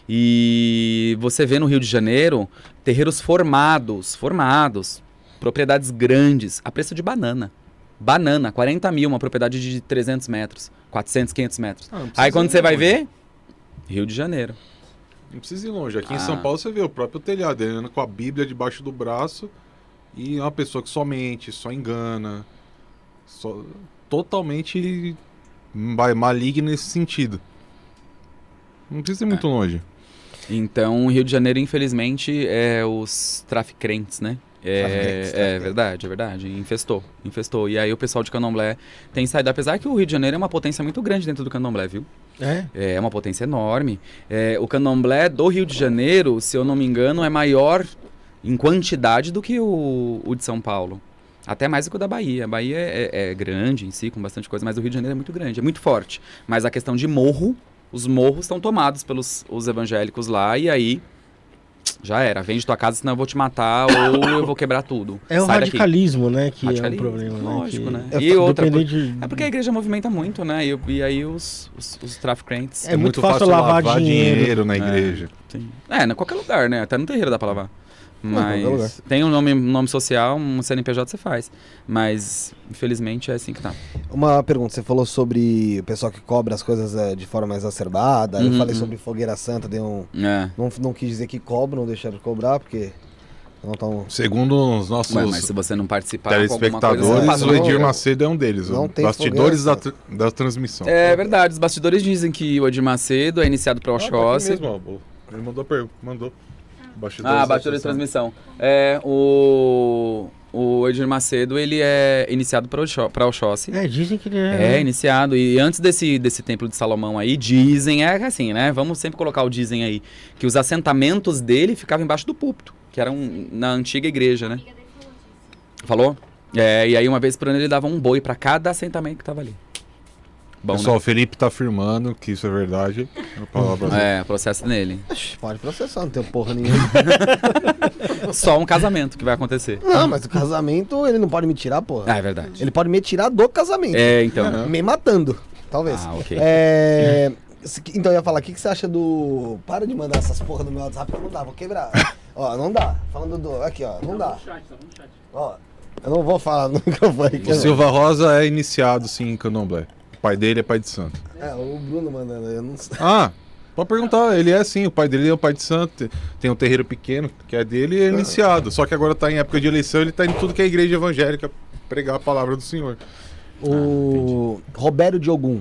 E você vê no Rio de Janeiro terreiros formados, formados, propriedades grandes, a preço de banana. Banana, 40 mil, uma propriedade de 300 metros, 400, 500 metros. Ah, Aí quando você vai ver, Rio de Janeiro. Não precisa ir longe. Aqui em Ah. São Paulo você vê o próprio telhado, ele anda com a Bíblia debaixo do braço e é uma pessoa que só mente, só engana, só... totalmente ma- maligna nesse sentido. Não precisa ir muito longe. Então, o Rio de Janeiro, infelizmente, é os traficantes, né? É, é traficantes. verdade, é verdade. Infestou, infestou. E aí o pessoal de Candomblé tem saído. Apesar que o Rio de Janeiro é uma potência muito grande dentro do Candomblé, viu? É? É uma potência enorme. É, o Candomblé do Rio de Janeiro, se eu não me engano, é maior em quantidade do que o, o de São Paulo. Até mais do que o da Bahia. A Bahia é, é- é grande em si, com bastante coisa, mas o Rio de Janeiro é muito grande, é muito forte. Mas a questão de morro, os morros estão tomados pelos os evangélicos lá, e aí já era. Vende tua casa, senão eu vou te matar ou eu vou quebrar tudo. É o Sai daqui. radicalismo, né? Que Radicalismo, é um problema, né? lógico, que... né? É, E outra, dependente de- É porque a igreja movimenta muito, né? E, e aí os, os, os traficantes. É muito fácil lavar dinheiro. na É. igreja. Sim. É, em qualquer lugar, né? Até no terreiro dá pra lavar. Mas tem um nome, nome social, um CNPJ você faz. Mas, infelizmente, é assim que tá. Uma pergunta, você falou sobre o pessoal que cobra as coisas eh, de forma exacerbada. eu Uhum, falei uhum. sobre Fogueira Santa, deu um. É. Não, não quis dizer que cobram, deixaram de cobrar, porque. Não tão. Segundo os nossos Ué, mas se você não participar com alguma coisa, telespectadores, passa o não, Edir não. Macedo é um deles. Não tem bastidores da, da transmissão. É verdade, os bastidores dizem que o Edir Macedo é iniciado para o Ah, tá Oxóssi. mesmo, ó. Ele mandou mandou. Bastidores Ah, da bastidor de transmissão. É, o, o Edir Macedo, ele é iniciado para o Oxóssi. É, dizem que ele é. É, iniciado. E antes desse, desse templo de Salomão aí, dizem, é assim, né? Vamos sempre colocar o dizem aí, que os assentamentos dele ficavam embaixo do púlpito, que eram na antiga igreja, né? Falou? É, e aí uma vez por ano ele dava um boi para cada assentamento que tava ali. Bom, Pessoal, o Felipe tá afirmando que isso é verdade. Né? É, processo nele. Pode processar, não tem porra nenhuma. Só um casamento que vai acontecer. não, mas o casamento ele não pode me tirar, porra. Ah, é verdade. Ele pode me tirar do casamento. É, então. Me matando, talvez. Ah, ok. É. Então eu ia falar, o que, que você acha do. Para de mandar essas porra no meu WhatsApp que não dá, vou quebrar. ó, não dá. Falando do. Aqui, ó, não dá. Ó, eu não vou falar no microfone. que O Silva Rosa é iniciado, sim, em Candomblé. O pai dele é pai de santo. É, o Bruno mandando, eu não sei. Ah, pode perguntar. Ele é sim, o pai dele é o pai de santo. Tem um terreiro pequeno, que é dele, e é iniciado. Só que agora tá em época de eleição, ele tá em tudo que é igreja evangélica pregar a palavra do Senhor. O Roberto Diogum.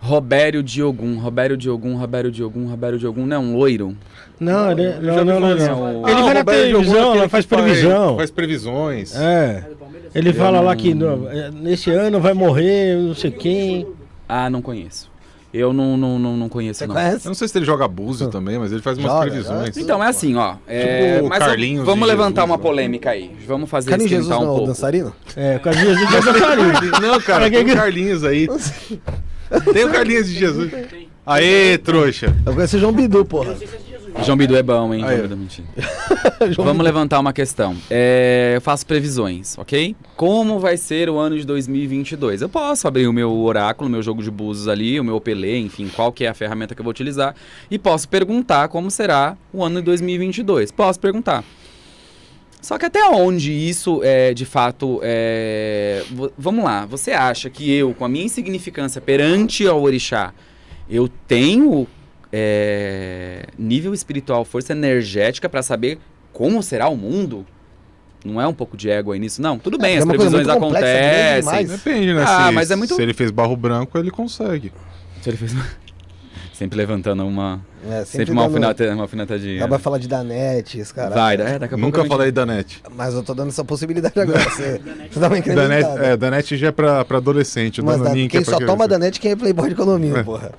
Robério Diogum, Robério Diogum, Robério Diogum, Robério Diogum, não é um loiro? Não, ele, já não, não, não, não. Ele Ah, vai na é televisão, ela faz previsão. Faz previsões. É. Ele fala lá que no- é, nesse ano vai morrer não sei quem. Ah, não conheço. Eu não, não, não, não conheço, Você não. Eu conhece? não sei se ele joga búzio também, mas ele faz umas Joga, previsões. joga. Então, é assim, ó. É, Tipo o mas Carlinhos vamos de levantar Jesus, uma né? polêmica aí. Vamos fazer Carlinhos esquentar Jesus um não é o pouco. dançarino? É, com a Jesus de dançarino. Não, cara, tem o Carlinhos aí. Tem o Carlinhos de Jesus. Aê, trouxa. Eu conheço o João Bidu, porra. João Bidu é bom, hein? Aí, João. Bidu, mentira. Vamos levantar uma questão. É, eu faço previsões, ok? Como vai ser o ano de 2022? Eu posso abrir o meu oráculo, meu jogo de búzios ali, o meu Opelê, enfim, qual que é a ferramenta que eu vou utilizar e posso perguntar como será o ano de 2022. Posso perguntar. Só que até onde isso é de fato é... Vamos lá, você acha que eu, com a minha insignificância perante ao orixá, eu tenho é, nível espiritual, força energética para saber como será o mundo? Não é um pouco de ego aí nisso? Não, tudo bem, é as uma previsões complexa, grande acontecem. demais. Depende, né? Ah, se, mas é muito- se ele fez barro branco, ele consegue. Se ele fez- Sempre levantando uma. É, Sempre, uma, dando- alfineta, uma alfinetadinha. Ela vai falar de Danete, esse cara. Vai, é, daqui a pouco. Nunca falei da net. Mas eu tô dando essa possibilidade agora. Você, você dá uma Da net, incrementada. é, da net já é pra, pra adolescente. Mas da- é quem pra só criança. toma Danete quem é playboy de economia, porra.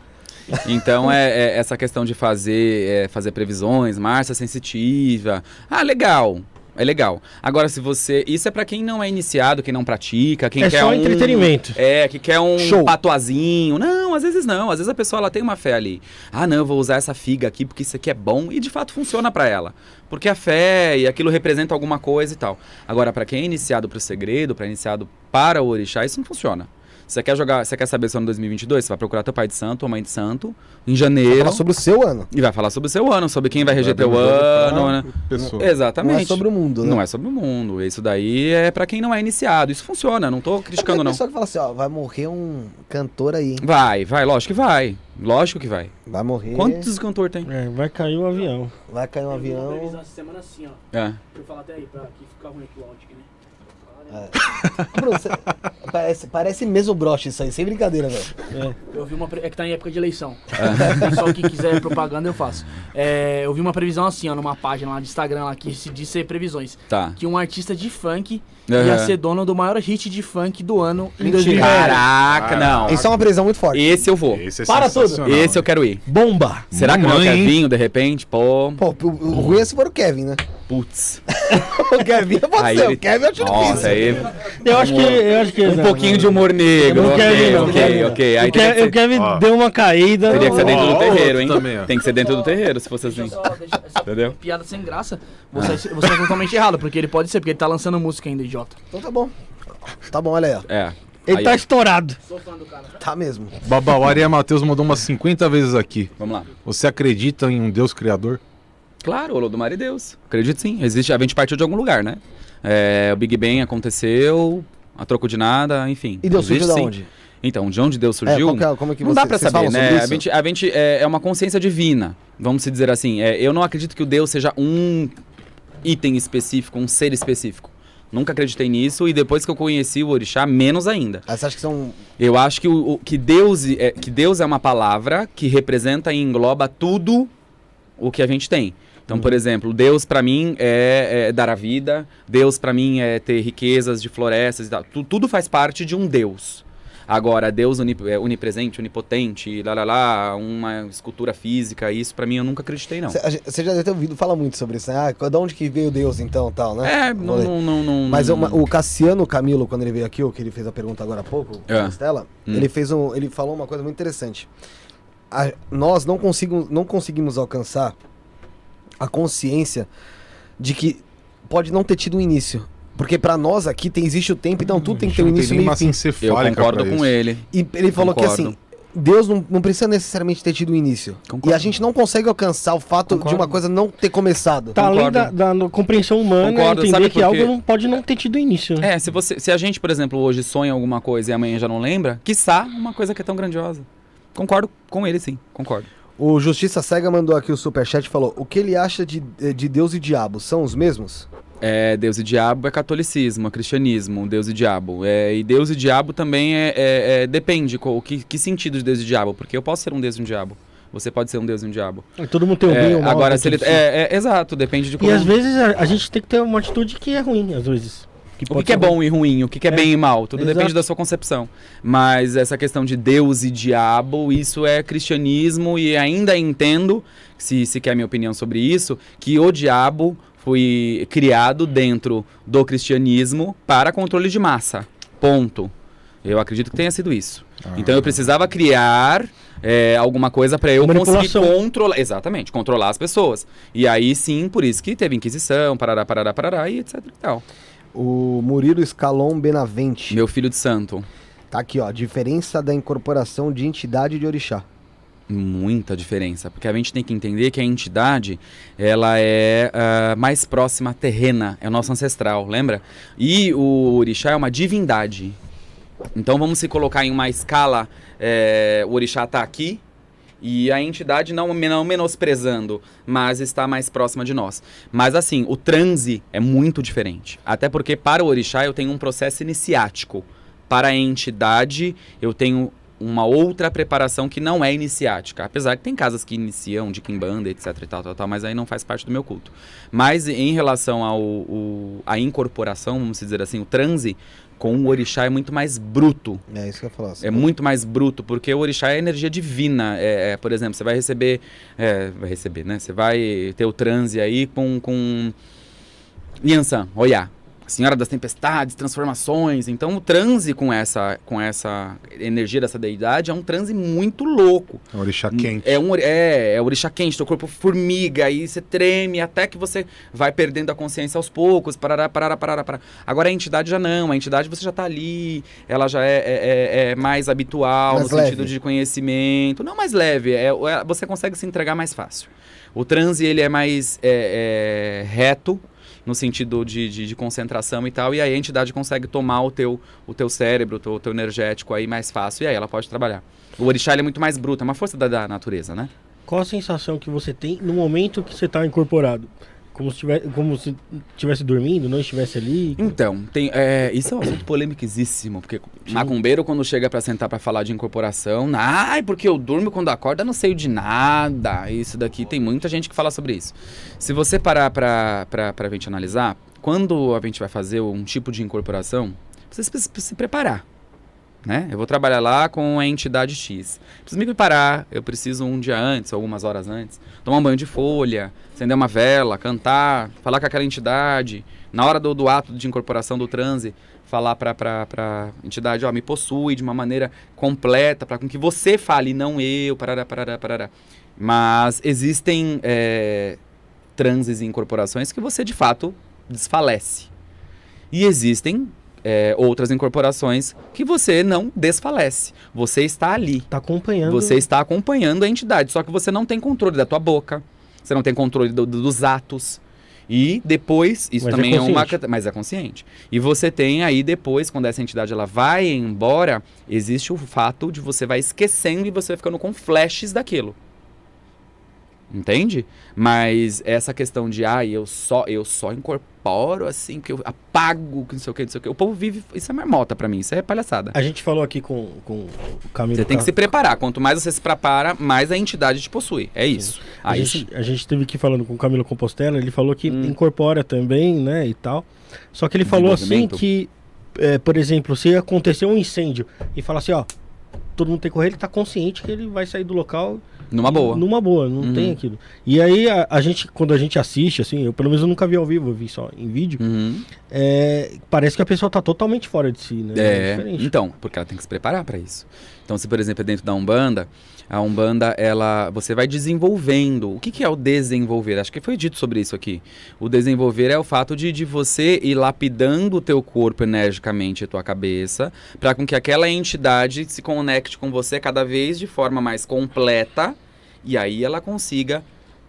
Então é, é essa questão de fazer, é, fazer previsões, Márcia sensitiva. Ah, legal. É legal. Agora, se você. Isso é pra quem não é iniciado, quem não pratica, quem É quer só um. entretenimento. É, que quer um Show. patuazinho. Não, às vezes não. Às vezes a pessoa ela tem uma fé ali. Ah, não, eu vou usar essa figa aqui porque isso aqui é bom e de fato funciona pra ela. Porque a fé e aquilo representa alguma coisa e tal. Agora, pra quem é iniciado pro segredo, pra iniciado para o orixá, isso não funciona. Você quer jogar, você quer saber se é ano 2022? Você vai procurar teu pai de santo ou mãe de santo em janeiro Fala sobre o seu ano. e vai falar sobre o seu ano, sobre quem vai reger Vai teu um ano, né? pessoa. Exatamente. Não é sobre o mundo, né? Não é sobre o mundo. Isso daí é pra quem não é iniciado. Isso funciona, não tô criticando Tem não. pessoa que fala assim, ó, vai morrer um cantor aí, hein? Vai, vai, lógico que vai. Lógico que vai. Vai morrer. Quantos cantor tem? É, vai cair o avião. Vai cair um Previsão avião. essa semana assim, ó. É. Deixa eu falar até aí, pra que ficar ruim aqui o áudio aqui, né? Bruno, você- parece, parece mesmo broche isso aí, sem brincadeira, velho. Eu vi uma. pre- É que tá em época de eleição. O pessoal que quiser propaganda, eu faço. É, eu vi uma previsão assim, ó, numa página lá de Instagram lá, que se diz ser previsões. Tá. Que um artista de funk Aham. ia ser dono do maior hit de funk do ano em Mentira. 2020. Caraca, não. Isso é uma previsão muito forte. Esse eu vou. Esse é Para tudo. Esse eu quero ir. Bomba! Será que não é o? Kevinho, de repente? Pô, Pô, o, o ruim é se for o Kevin, né? putz. O Kevin é você, Aí o Kevin é o tiro Nossa, aí... Eu acho que. Eu acho que Um pouquinho de humor negro. Ok, ir, não, ok, ok. Aí o que o Kevin Ó. deu uma caída. Teria que ser dentro do Ó, terreiro, hein? também. Tem que ser dentro do terreiro, se fosse assim. Só deixa- Entendeu? piada sem graça, você, você é totalmente errado, porque ele pode ser, porque ele tá lançando música ainda, idiota. Então tá bom. Tá bom, olha aí, ó. É. Ele Aí, tá ó. estourado. Sou fã do cara. Tá mesmo. Babau, Aria Matheus mandou umas 50 vezes aqui. Vamos lá. Você acredita em um Deus criador? Claro, Olodumare é Deus. Acredito sim. Existe, a gente partiu de algum lugar, né? É, o Big Bang aconteceu, a troco de nada, enfim. E Deus surgiu Existe da sim. onde? Então, de onde Deus É, surgiu? que é- como é que não dá pra vocês saber, falam sobre né? isso? A gente, a gente é, é uma consciência divina, vamos se dizer assim. É, eu não acredito que o Deus seja um item específico, um ser específico. Nunca acreditei nisso e depois que eu conheci o orixá, menos ainda. Ah, Você acha que são. Eu acho que, o, o- que, Deus, é, que Deus é uma palavra que representa e engloba tudo o que a gente tem. Então, por exemplo, Deus pra mim é, é dar a vida, Deus pra mim é ter riquezas de florestas e tal. Tu- tudo faz parte de um Deus. Agora, Deus onip- é onipresente, onipotente, lá, lá, lá, uma escultura física, isso pra mim eu nunca acreditei, não. Você já deve ter ouvido falar muito sobre isso, né? Ah, de onde que veio Deus então, tal, né? É, não, não, não, não- Mas uma- o Cassiano Camilo, quando ele veio aqui, o que ele fez a pergunta agora há pouco, É. Estela, Hum. ele fez um, ele falou uma coisa muito interessante. A- nós não conseguimos, não conseguimos alcançar a consciência de que pode não ter tido um início. Porque pra nós aqui tem, existe o tempo, então tudo tem que ter um início, meio e fim. Eu concordo com isso. ele. E ele falou que Concordo. assim, Deus não, não precisa necessariamente ter tido um início. Concordo. E a gente não consegue alcançar o fato de Concordo. uma coisa não ter começado. Tá além da, da compreensão humana Concordo, entender sabe que algo não pode não ter tido início. né? É, se, você, se a gente, por exemplo, hoje sonha alguma coisa e amanhã já não lembra, quiçá uma coisa que é tão grandiosa. Concordo com ele, sim, concordo. O Justiça Cega mandou aqui o superchat e falou: O que ele acha de, de Deus e diabo? São os mesmos? É, Deus e diabo é catolicismo, é cristianismo, Deus e diabo. É, e Deus e diabo também é, é- é- depende, qual, que, que sentido de Deus e diabo, porque eu posso ser um Deus e um diabo. Você pode ser um Deus e um diabo. Todo mundo tem o É, bem ou o mal. agora, né, se ele. É, é, exato, depende de como. E às vezes a, a gente tem que ter uma atitude que é ruim, às vezes. O que, que é bom e ruim, o que, que é, É, bem e mal, tudo exato. depende da sua concepção. Mas essa questão de Deus e diabo, isso é cristianismo e ainda entendo, se, se quer minha opinião sobre isso, que o diabo foi criado dentro do cristianismo para controle de massa. Ponto. Eu acredito que tenha sido isso. Então eu precisava criar é, alguma coisa para eu conseguir controlar. Exatamente, controlar as pessoas. E aí sim, por isso que teve Inquisição, parará, parará, parará e etc e tal. O Murilo Escalon Benavente. Meu filho de santo. Tá aqui, ó. Diferença da incorporação de entidade de orixá. Muita diferença, porque a gente tem que entender que a entidade ela é ah, mais próxima terrena, é o nosso ancestral, lembra? E o orixá é uma divindade. Então vamos se colocar em uma escala, é, o orixá está aqui e a entidade não, não menosprezando, mas está mais próxima de nós. Mas assim, o transe é muito diferente, até porque para o orixá eu tenho um processo iniciático, para a entidade eu tenho uma outra preparação que não é iniciática. Apesar que tem casas que iniciam de quimbanda, etc e tal, tal, tal, mas aí não faz parte do meu culto. Mas em relação ao, o- à incorporação, vamos dizer assim, o transe com o orixá é muito mais bruto. É isso que eu ia falar. É muito mais bruto, porque o orixá é energia divina. É, é, por exemplo, você vai receber. é, vai receber, né? Você vai ter o transe aí com. com Yansan, Oiá. Senhora das Tempestades, transformações. Então, o transe com essa, com essa energia dessa deidade é um transe muito louco. É um orixá quente. É um é, é orixá quente, teu corpo formiga, aí você treme até que você vai perdendo a consciência aos poucos, parará, parará, parará, parará. Agora a entidade já não, a entidade você já tá ali, ela já é, é- é- é mais habitual Mais no sentido leve. de conhecimento, não mais leve, é, é- você consegue se entregar mais fácil. O transe ele é mais é, é, reto, no sentido de, de, de concentração e tal, e aí a entidade consegue tomar o teu, o teu cérebro, o teu, teu energético aí mais fácil, e aí ela pode trabalhar. O orixá é muito mais bruto, é uma força da, da natureza, né? Qual a sensação que você tem no momento que você está incorporado? Como se tivesse, como se tivesse dormindo, não estivesse ali? Então, tem, é, isso é um assunto polemiquíssimo, porque macumbeiro quando chega pra sentar pra falar de incorporação, ai, porque eu durmo quando acorda, não sei de nada, isso daqui, tem muita gente que fala sobre isso. Se você parar pra, pra, pra gente analisar, quando a gente vai fazer um tipo de incorporação, você precisa se preparar. Né? Eu vou trabalhar lá com a entidade X. Preciso me preparar, eu preciso um dia antes, algumas horas antes, tomar um banho de folha, acender uma vela, cantar, falar com aquela entidade. Na hora do, do ato de incorporação do transe, falar para a entidade, ó, me possui de uma maneira completa, para com que você fale, não eu, parará, parará, parará. Mas existem é, transes e incorporações que você de fato desfalece. E existem é, outras incorporações que você não desfalece. Você está ali. Tá acompanhando. Você está acompanhando a entidade, só que você não tem controle da tua boca, Você não tem controle do- do- dos atos. E depois, isso Mas é também é, uma. consciente. Mas é consciente. E você tem aí depois, quando essa entidade ela vai embora, existe o fato de você vai esquecendo e você vai ficando com flashes daquilo. Entende? Mas essa questão de, ah, eu só, eu só incorporo assim, que eu apago, que não sei o que, não sei o que. O povo vive. Isso é marmota pra mim, isso é palhaçada. A gente falou aqui com, com o Camilo. Você tem que se preparar. Quanto mais você se prepara, mais a entidade te possui. É isso. A Aí gente, a gente teve aqui falando com o Camilo Compostela, ele falou que Hum. incorpora também, né, e tal. Só que ele falou assim que, é, por exemplo, se acontecer um incêndio e falar assim, ó, todo mundo tem que correr, ele tá consciente que ele vai sair do local numa boa. numa boa, não Uhum. tem aquilo. E aí a, a gente, quando a gente assiste, assim, eu pelo menos eu nunca vi ao vivo, eu vi só em vídeo, Uhum. é, parece que a pessoa tá totalmente fora de si, né? É, diferente. então, porque ela tem que se preparar para isso. Então, se por exemplo é dentro da Umbanda, a Umbanda, ela, você vai desenvolvendo. O que, que é o desenvolver? Acho que foi dito sobre isso aqui. O desenvolver é o fato de, de você ir lapidando o teu corpo energicamente e tua cabeça, para com que aquela entidade se conecte com você cada vez de forma mais completa, e aí ela consiga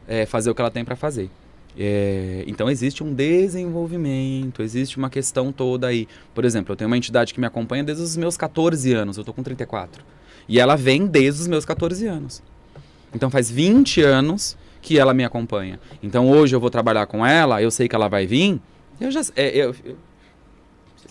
é, fazer o que ela tem para fazer. É, então existe um desenvolvimento, existe uma questão toda aí. Por exemplo, eu tenho uma entidade que me acompanha desde os meus 14 anos, eu tô com 34. E ela vem desde os meus 14 anos. Então faz 20 anos que ela me acompanha. Então hoje eu vou trabalhar com ela, eu sei que ela vai vir, eu já é, eu, eu-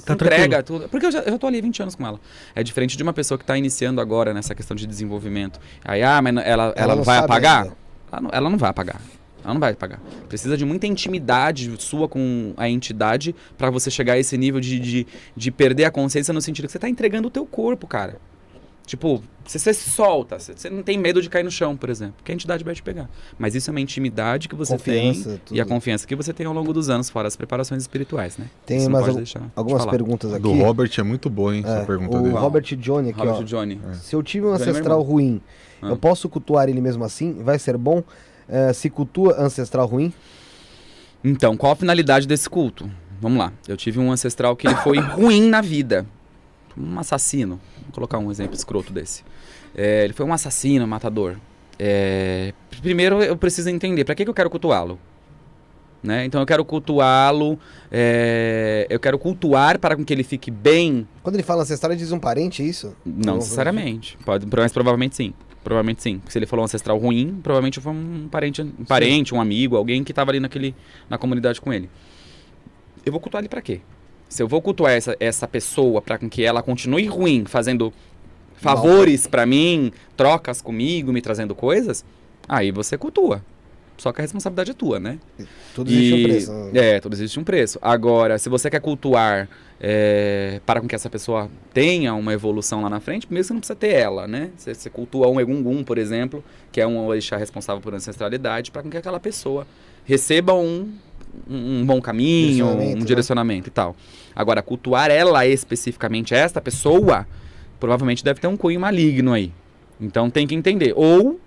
Tá entrega tudo. Porque eu já, eu já tô ali há 20 anos com ela. É diferente de uma pessoa que está iniciando agora nessa questão de desenvolvimento. Aí, ah, mas ela, ela, não vai apagar? Ela não, ela não vai apagar. Ela não vai apagar. Precisa de muita intimidade sua com a entidade para você chegar a esse nível de, de, de perder a consciência no sentido que você tá entregando o teu corpo, cara. Tipo, você se solta, você, você não tem medo de cair no chão, por exemplo, que a entidade vai te pegar. Mas isso é uma intimidade que você Confiança, tem tudo. e a confiança que você tem ao longo dos anos, fora as preparações espirituais, né? Tem mais al- de algumas falar. perguntas aqui. do Robert é muito boa, hein? É, essa pergunta o dele. Robert Johnny aqui, Robert ó. Johnny. Se eu tive um Johnny é ancestral ruim, Ah. eu posso cultuar ele mesmo assim? Vai ser bom? É, se cultua ancestral ruim? Então, qual a finalidade desse culto? Vamos lá. Eu tive um ancestral que ele foi ruim na vida. Um assassino. Vou colocar um exemplo escroto desse. É, ele foi um assassino, matador. É, primeiro eu preciso entender, para que, que eu quero cultuá-lo? Né? Então eu quero cultuá-lo, é, eu quero cultuar para que ele fique bem Quando ele fala ancestral, ele diz um parente, é isso? não necessariamente. Pode, mas provavelmente sim. Provavelmente sim. Porque se ele falou um ancestral ruim, provavelmente foi um parente, um parente, um amigo, alguém que estava ali naquele, na comunidade com ele. Eu vou cultuar ele pra quê? Se eu vou cultuar essa, essa pessoa para que ela continue ruim, fazendo favores pra mim, trocas comigo, me trazendo coisas, aí você cultua. Só que a responsabilidade é tua, né? Tudo existe um E- preço. É, tudo existe um preço. Agora, se você quer cultuar é, para com que essa pessoa tenha uma evolução lá na frente, primeiro você não precisa ter ela, né? Você, você cultua um Egungun, por exemplo, que é um orixá responsável por ancestralidade, para com que aquela pessoa receba um, um, um bom caminho, Direcionamento, um né? direcionamento e tal. Agora, cultuar ela especificamente, esta pessoa, provavelmente deve ter um cunho maligno aí. Então tem que entender. Ou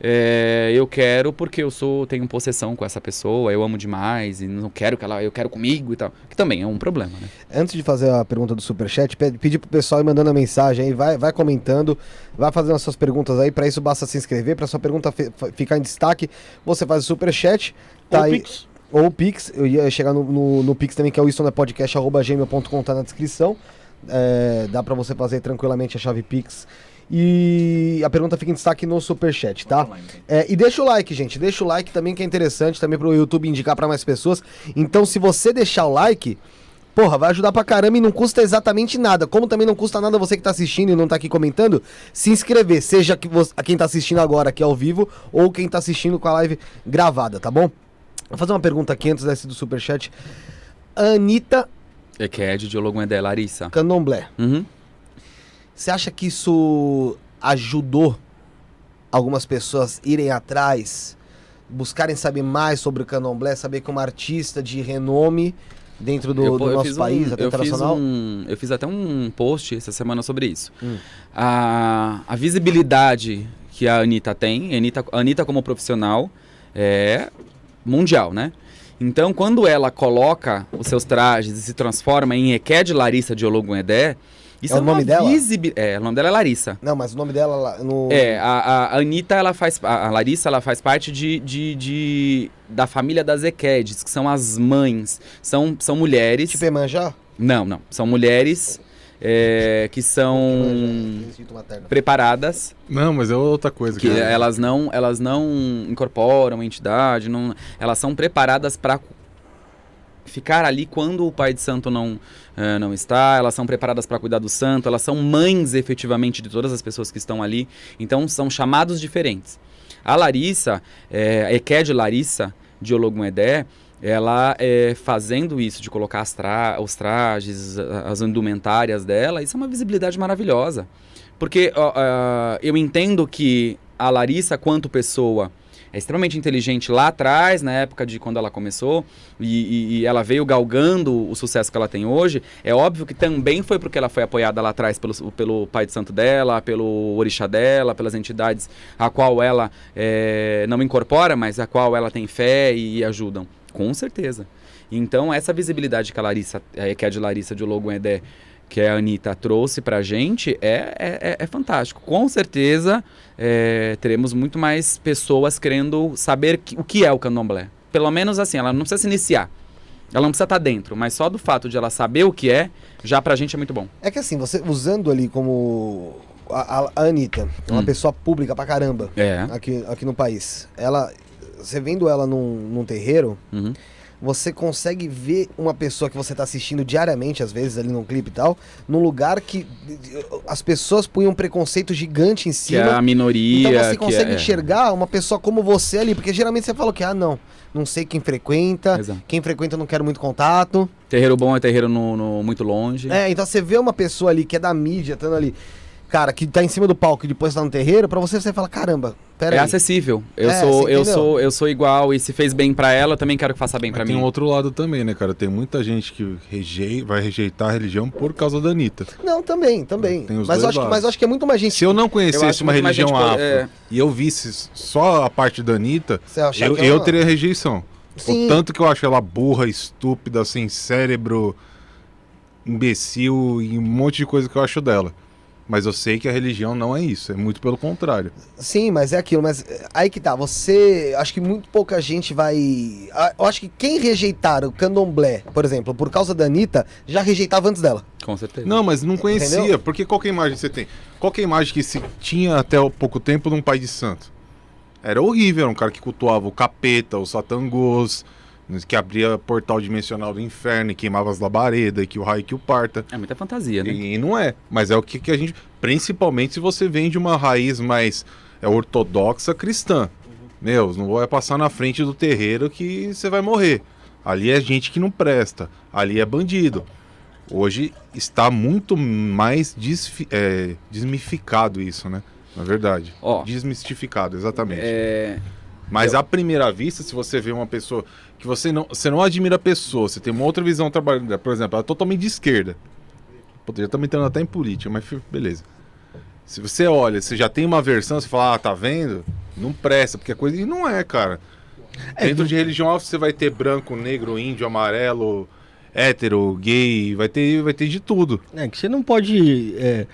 é, eu quero porque eu sou tenho possessão com essa pessoa, eu amo demais e não quero que ela, eu quero comigo e tal, que também é um problema, né? Antes de fazer a pergunta do Superchat, pede- pedir pro pessoal ir mandando a mensagem aí, vai, vai comentando, vai fazendo as suas perguntas aí. Pra isso basta se inscrever, pra sua pergunta ficar em destaque, você faz o Superchat. Tá Ou aí, Pix. Ou o Pix, eu ia chegar no, no, no Pix também, que é o istonapodcast.gmail.com, tá na descrição. É, dá pra você fazer tranquilamente a chave Pix. E a pergunta fica em destaque no Superchat, tá? É, e deixa o like, gente. Deixa o like também, que é interessante também pro YouTube indicar pra mais pessoas. Então, se você deixar o like, porra, vai ajudar pra caramba e não custa exatamente nada. Como também não custa nada você que tá assistindo e não tá aqui comentando, se inscrever, seja que você, quem tá assistindo agora aqui ao vivo ou quem tá assistindo com a live gravada, tá bom? Vou fazer uma pergunta aqui antes desse do Superchat. Anitta É que é de Diologo é Larissa. Candomblé. Uhum. Você acha que isso ajudou algumas pessoas irem atrás, buscarem saber mais sobre o candomblé, saber que uma artista de renome dentro do, Eu- do eu nosso fiz um- país, até eu fiz internacional? um- eu fiz até um post essa semana sobre isso. Hum. A, a visibilidade que a Anitta tem, a Anitta, a Anitta como profissional, é mundial, né? Então, quando ela coloca os seus trajes e se transforma em Eked Larissa de Ologunedé, isso É é, o uma nome dela? visibi- É, o nome dela é Larissa. Não, mas o nome dela no. É, a, a Anitta, ela faz. A Larissa, ela faz parte de, de, de- da família das Equedes, que são as mães. São, são mulheres. Tipo Emanjá? Não, não. São mulheres é, que são Instituto Materno. preparadas, Não, mas é outra coisa. que cara. elas não, elas não incorporam entidade, não, elas são preparadas para ficar ali quando o pai de santo não, eh, não está, elas são preparadas para cuidar do santo, elas são mães efetivamente de todas as pessoas que estão ali, então são chamados diferentes. A Larissa, é, a Eked Larissa de Ologunedé, ela é, fazendo isso, de colocar tra os trajes, as indumentárias dela, isso é uma visibilidade maravilhosa. Porque ah, eu entendo que a Larissa, quanto pessoa, é extremamente inteligente lá atrás, na época de quando ela começou, e, e- e ela veio galgando o sucesso que ela tem hoje. É óbvio que também foi porque ela foi apoiada lá atrás pelo, pelo pai de santo dela, pelo orixá dela, pelas entidades a qual ela eh, não incorpora, mas a qual ela tem fé e, ajudam. Com certeza. Então, essa visibilidade que a Larissa, eh, que é de Larissa de Logoedé, que a Anitta trouxe pra gente, é, é, é- é fantástico. Com certeza, eh, teremos muito mais pessoas querendo saber que- o que é o candomblé. Pelo menos assim, ela não precisa se iniciar. Ela não precisa estar dentro, mas só do fato de ela saber o que é, já pra gente é muito bom. É que assim, você usando ali como. A, a, a Anitta, é uma Hum. pessoa pública pra caramba É. aqui, aqui no país. Ela. Você vendo ela num, num terreiro, Uhum. você consegue ver uma pessoa que você tá assistindo diariamente, às vezes, ali num clipe e tal, num lugar que as pessoas punham um preconceito gigante em Que é cima. a minoria. Então você consegue é... enxergar uma pessoa como você ali, porque geralmente você fala que, ah, não, não sei quem frequenta, Exato. quem frequenta eu não quero muito contato. Terreiro bom é terreiro no, no- muito longe. É, então você vê uma pessoa ali que é da mídia, estando ali, cara, que tá em cima do palco e depois tá no terreiro, pra você você fala, caramba, pera É aí. acessível. Eu, É, sou, eu, sou, eu sou igual e se fez bem pra ela, eu também quero que faça bem pra Mas mim. tem um outro lado também, né, cara? Tem muita gente que rejei, vai rejeitar a religião por causa da Anitta. Não, também, também. Tem os Mas eu, acho que, mas eu acho que é muito mais gente. Se eu não Eu conhecesse acho uma religião gente, afro é. e eu visse só a parte da Anitta, eu, é eu teria rejeição. Sim. O tanto que eu acho ela burra, estúpida, sem cérebro, imbecil e um monte de coisa que eu acho dela. Mas eu sei que a religião não é isso, é muito pelo contrário. Sim, mas é aquilo. Mas é, aí que tá. Você. Acho que muito pouca gente vai. Eu acho que quem rejeitar o candomblé, por exemplo, por causa da Anitta, já rejeitava antes dela. Com certeza. Não, mas não conhecia, Entendeu? porque qual que é a imagem que você tem? Qual que é a imagem que se tinha até há pouco tempo de um pai de santo? Era horrível, era um cara que cultuava o capeta, os satangôs, que abria portal dimensional do inferno e queimava as labaredas, e que o raio que o parta. É muita fantasia, né? E, não é. Mas é o que, que a gente. Principalmente se você vem de uma raiz mais é, ortodoxa cristã. Meu, não vai passar na frente do terreiro que você vai morrer. Ali é gente que não presta. Ali é bandido. Hoje está muito mais é, desmificado isso, né? Na verdade. Ó. Desmistificado, exatamente. É, Mas à primeira vista, se você vê uma pessoa que você não, você não admira a pessoa, você tem uma outra visão trabalhando, por exemplo, ela é totalmente de esquerda. Poderia estar entrando até em política, mas beleza. Se você olha, você já tem uma versão, você fala, ah, tá vendo? Não presta, porque a coisa. E não é, cara. Dentro de religião você vai ter branco, negro, índio, amarelo, hétero, gay, vai ter, vai ter de tudo. É que você não pode. é,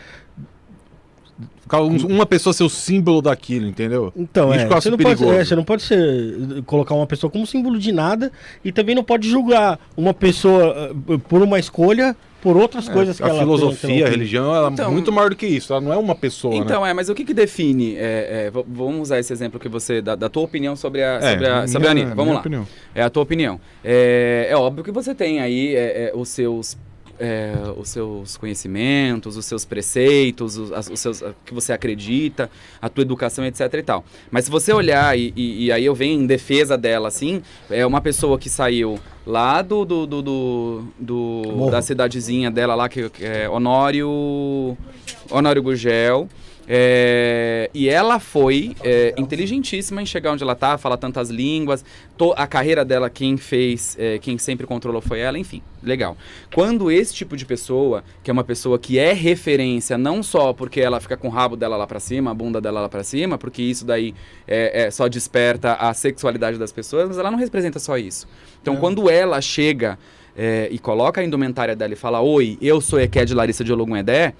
uma pessoa ser o símbolo daquilo, entendeu? Então, é, você, não pode, é, você não pode ser, colocar uma pessoa como símbolo de nada e também não pode julgar uma pessoa eh, por uma escolha por outras coisas que É, a ela tem, filosofia, ela a tem. religião, ela Então- é muito maior do que isso. Ela não é uma pessoa, né? Então, é, mas o que, que define? é, é, vamos usar esse exemplo que você. Da, da tua opinião sobre a, É, sobre a, minha- sobre a Anitta. Vamos minha lá. opinião. É a tua opinião. É, é óbvio que você tem aí é, é, os seus. É, os seus conhecimentos, os seus preceitos, os, as- os seus, a- que você acredita, a tua educação, etc e tal. Mas se você olhar, e, e- e aí eu venho em defesa dela, assim, é uma pessoa que saiu lá do, do, do, do- do- da cidadezinha dela lá, que, que é Honório, Honório Gurgel, É, e ela foi é, inteligentíssima em chegar onde ela tá, falar tantas línguas. To- a carreira dela, quem fez, é, quem sempre controlou foi ela, enfim, legal. Quando esse tipo de pessoa, que é uma pessoa que é referência, não só porque ela fica com o rabo dela lá pra cima, a bunda dela lá pra cima, porque isso daí é, é, só desperta a sexualidade das pessoas, mas ela não representa só isso. Então, quando ela chega é, e coloca a indumentária dela e fala: Oi, eu sou Eked Larissa de Ologunedé.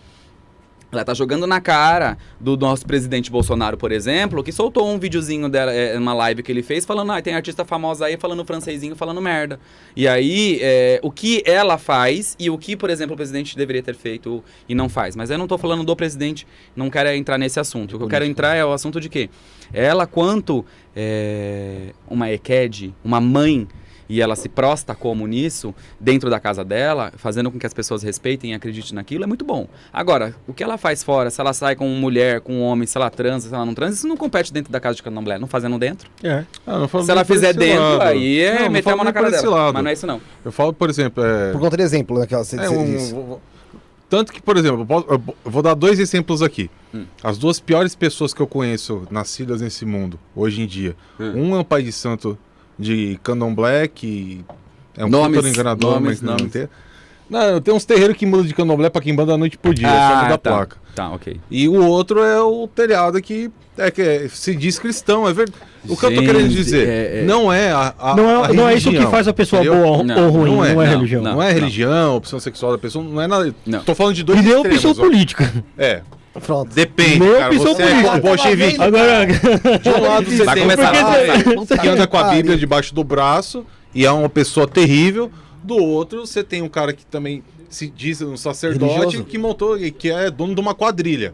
Ela tá jogando na cara do nosso presidente Bolsonaro, por exemplo, que soltou um videozinho dela, é, uma live que ele fez, falando, ah, tem artista famosa aí falando francesinho, falando merda. E aí, é, o que ela faz e o que, por exemplo, o presidente deveria ter feito e não faz. Mas eu não tô falando do presidente, não quero entrar nesse assunto. O que eu quero entrar é o assunto de quê? Ela, quanto é, uma EQED, uma mãe e ela se prosta como nisso, dentro da casa dela, fazendo com que as pessoas respeitem e acreditem naquilo, é muito bom. Agora, o que ela faz fora, se ela sai com mulher, com homem, se ela transa, se ela não transa, isso não compete dentro da casa de candomblé, não fazendo dentro. É. Ah, não se ela fizer dentro, lado. aí é Não, não meter a falo mão na cara dela. lado. Mas não é isso não. Eu falo, por exemplo, é, Por conta de exemplo, né, que você, é um- disse. Tanto que, por exemplo, eu posso- eu vou dar dois exemplos aqui. Hum. As duas piores pessoas que eu conheço nascidas nesse mundo, hoje em dia. Hum. Um é o pai de santo de candomblé, que é um Nomes, enganador, nomes, mas não, nomes. tem. Não, tem uns terreiros que mudam de candomblé pra quem manda a noite por dia, só muda a tá. placa. Tá, ok. E o outro é o telhado que é que é- se diz cristão, é verdade. O que eu tô Gente, querendo dizer é- é- não é a, a- Não a é, não é isso que religião, faz a pessoa entendeu? boa ou- Não, ou ruim, não não é, é, não, religião. Não, não. é religião, a opção sexual da pessoa, não é nada. Não. Tô falando de dois E nem opção política. É, Pronto. depende, Nem cara. Você é bolchevique. Agora, De um lado você Vai tem começar. um cara Puta que anda com a. Bíblia debaixo do braço e é uma pessoa terrível. Do outro, você tem um cara que também se diz um sacerdote Religioso. que montou e que é dono de uma quadrilha.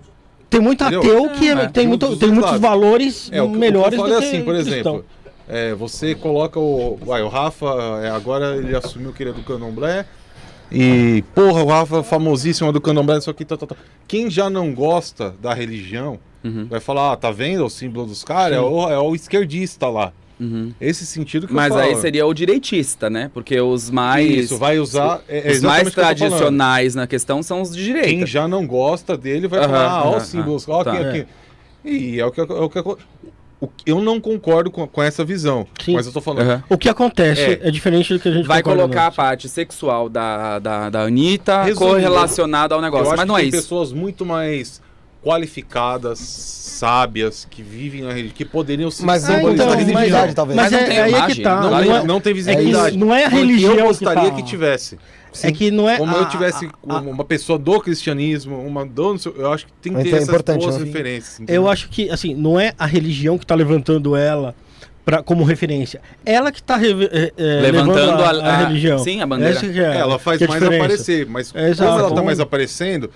tem muito Entendeu? ateu que É, tem, um muito, dos tem muitos lados. valores É, o que, melhores o que eu do falei que assim, por exemplo, é, você coloca o. Vai, o Rafa, é, agora ele assumiu que ele é do candomblé. E, porra, o Rafa famosíssimo é do candomblé, isso aqui, tá, tá, tá. Quem já não gosta da religião Uhum, vai falar, ah, tá vendo o símbolo dos caras? É o, é o esquerdista lá. uhum. Esse sentido que Mas eu falo. aí seria o direitista, né? Porque os mais... Isso, vai usar. É, é os mais que tô falando. tradicionais na questão são os de direita. Quem já não gosta dele vai Aham, falar, ah, ó os símbolos, aham, ó tá. aqui, aqui. E é o que, é o que o eu não concordo com, com essa visão. Sim. Mas eu tô falando. Aham. O que acontece É. é, diferente do que a gente Vai colocar a parte sexual da, da, da Anitta Resumindo, correlacionada ao Eu negócio. acho Mas que não é tem isso. pessoas muito mais qualificadas, sábias, que vivem na religião, que poderiam se Mas Ah, não então, tem mas visibilidade, é- talvez. Mas, Mas não é, tem aí é imagem, que tá. não Não, Não, é, não tem é visibilidade. não é a religião Eu gostaria que, que, tá. Tivesse. É que não é Como a- eu tivesse a- a- uma pessoa do cristianismo, uma do. Eu acho que tem que Então ter é essas boas né? referências. Eu entendeu? acho que, assim, não é a religião que tá levantando ela pra, como referência. Ela que tá reve- é, é, Levantando levando a, a- a a- religião. sim, a bandeira. É, Ela faz que é mais diferença. aparecer, mas É, exato. como ela tá Então- mais aparecendo,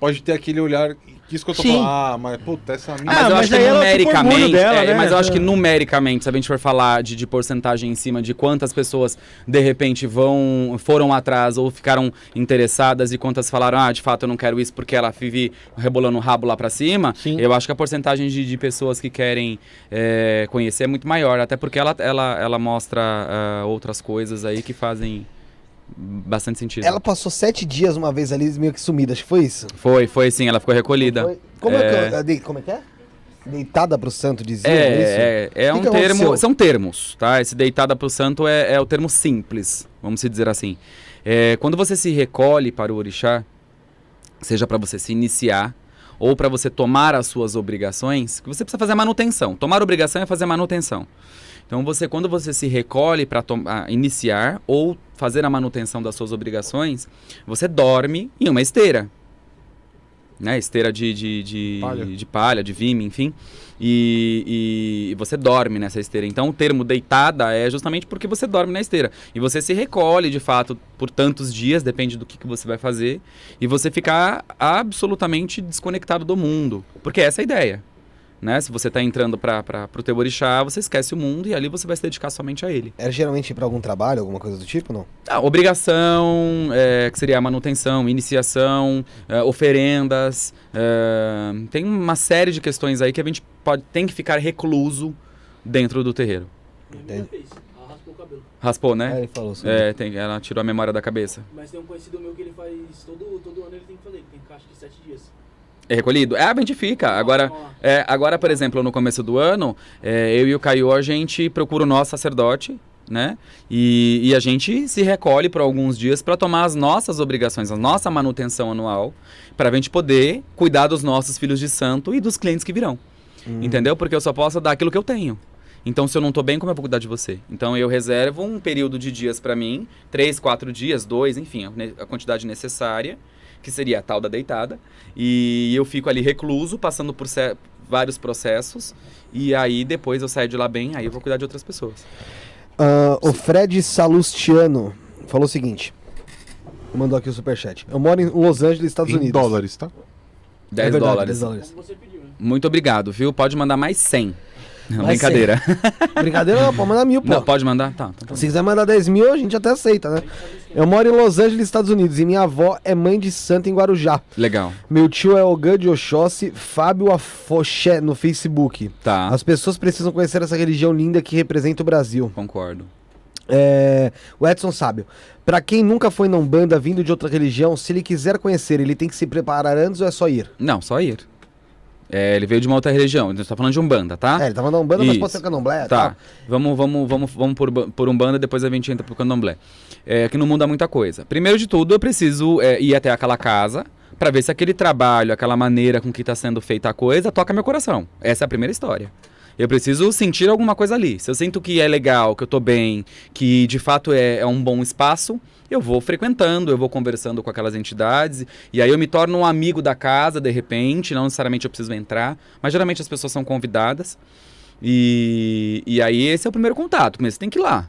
pode ter aquele olhar. Que Isso que eu tô Sim. falando. Ah, mas puta, essa mina. Ah, mas eu mas acho que fica orgulho numericamente, dela, é, né? mas eu acho que É. numericamente, se a gente for falar de, de porcentagem em cima de quantas pessoas de repente vão foram atrás ou ficaram interessadas e quantas falaram, ah, de fato eu não quero isso porque ela vive rebolando o rabo lá pra cima, Sim. eu acho que a porcentagem de, de pessoas que querem é, conhecer é muito maior, até porque ela, ela, ela mostra ah, outras coisas aí que fazem bastante sentido. Ela passou sete dias uma vez ali, meio que sumida, acho que foi isso. Foi, foi sim, ela ficou recolhida. Foi- Como é, É. que, é, como é que é? Deitada pro santo dizia, é? É, é, Que um que termo. aconteceu? São termos, tá? Esse deitada pro santo é, é o termo simples, vamos se dizer assim. É, quando você se recolhe para o orixá, seja para você se iniciar ou para você tomar as suas obrigações, que você precisa fazer a manutenção. Tomar obrigação é fazer a manutenção. Então você, quando você se recolhe para iniciar ou fazer a manutenção das suas obrigações, você dorme em uma esteira. Né? Esteira de, de, de, Palha. de palha, de vime, enfim. E, e você dorme nessa esteira. Então o termo deitada é justamente porque você dorme na esteira. E você se recolhe, de fato, por tantos dias, depende do que, que você vai fazer, e você ficar absolutamente desconectado do mundo. Porque essa é a ideia. Né? Se você está entrando para o teu orixá, você esquece o mundo e ali você vai se dedicar somente a ele. Era geralmente pra algum trabalho, alguma coisa do tipo, não? Ah, obrigação, é, que seria a manutenção, iniciação, é, oferendas. é, tem uma série de questões aí que a gente pode, tem que ficar recluso dentro do terreiro. Fez. Ela raspou o cabelo. Raspou, É, né? ele falou sobre É, tem, ela tirou a memória da cabeça. Mas tem um conhecido meu que ele faz. Todo, todo ano ele tem que fazer. Ele tem caixa de 7 dias. É recolhido? É, a gente fica. Agora, é, agora, por exemplo, no começo do ano, é, eu e o Caio, a gente procura o nosso sacerdote, né? E, e a gente se recolhe por alguns dias para tomar as nossas obrigações, a nossa manutenção anual, para a gente poder cuidar dos nossos filhos de santo e dos clientes que virão. Entendeu? Porque eu só posso dar aquilo que eu tenho. Então, se eu não tô bem, como eu vou cuidar de você? Então, eu reservo um período de dias para mim, três, quatro dias, dois, enfim, a a quantidade necessária, que seria a tal da deitada. E eu fico ali recluso, passando por vários processos. E aí, depois eu saio de lá bem, aí eu vou cuidar de outras pessoas. Ah, o Fred Salustiano falou o seguinte. Mandou aqui o superchat. Eu moro em Los Angeles, Estados Em Unidos. dólares, tá? 10 É verdade, dólares. 10 dólares. Né? Muito obrigado, viu? Pode mandar mais 100. Não, brincadeira. Brincadeira, não, pode mandar mil, pô. Não, pode mandar? Tá. tá, tá. Se quiser mandar 10 mil, a gente até aceita, né? Eu moro em Los Angeles, Estados Unidos, e minha avó é mãe de santo em Guarujá. Legal. Meu tio é Ogan de Oxóssi, Fábio Afoxé no Facebook. Tá. As pessoas precisam conhecer essa religião linda que representa o Brasil. Concordo. É, o Edson Sábio. Pra quem nunca foi na Umbanda vindo de outra religião, se ele quiser conhecer, ele tem que se preparar antes ou é só ir? Não, só ir. É, ele veio de uma outra religião. A gente tá falando de Umbanda, tá? É, ele tava na Umbanda, mas Isso. pode ser candomblé. Tá. Vamos, vamos, vamos, vamos por, por Umbanda, depois a gente entra pro Candomblé. É, que não muda muita coisa. Primeiro de tudo, eu preciso é, ir até aquela casa pra ver se aquele trabalho, aquela maneira com que tá sendo feita a coisa, toca meu coração. Essa é a primeira história. Eu preciso sentir alguma coisa ali. Se eu sinto que é legal, que eu tô bem, que de fato é, é um bom espaço, eu vou frequentando, eu vou conversando com aquelas entidades, e aí eu me torno um amigo da casa, de repente, não necessariamente eu preciso entrar, mas geralmente as pessoas são convidadas. E, e aí esse é o primeiro contato, mas você tem que ir lá.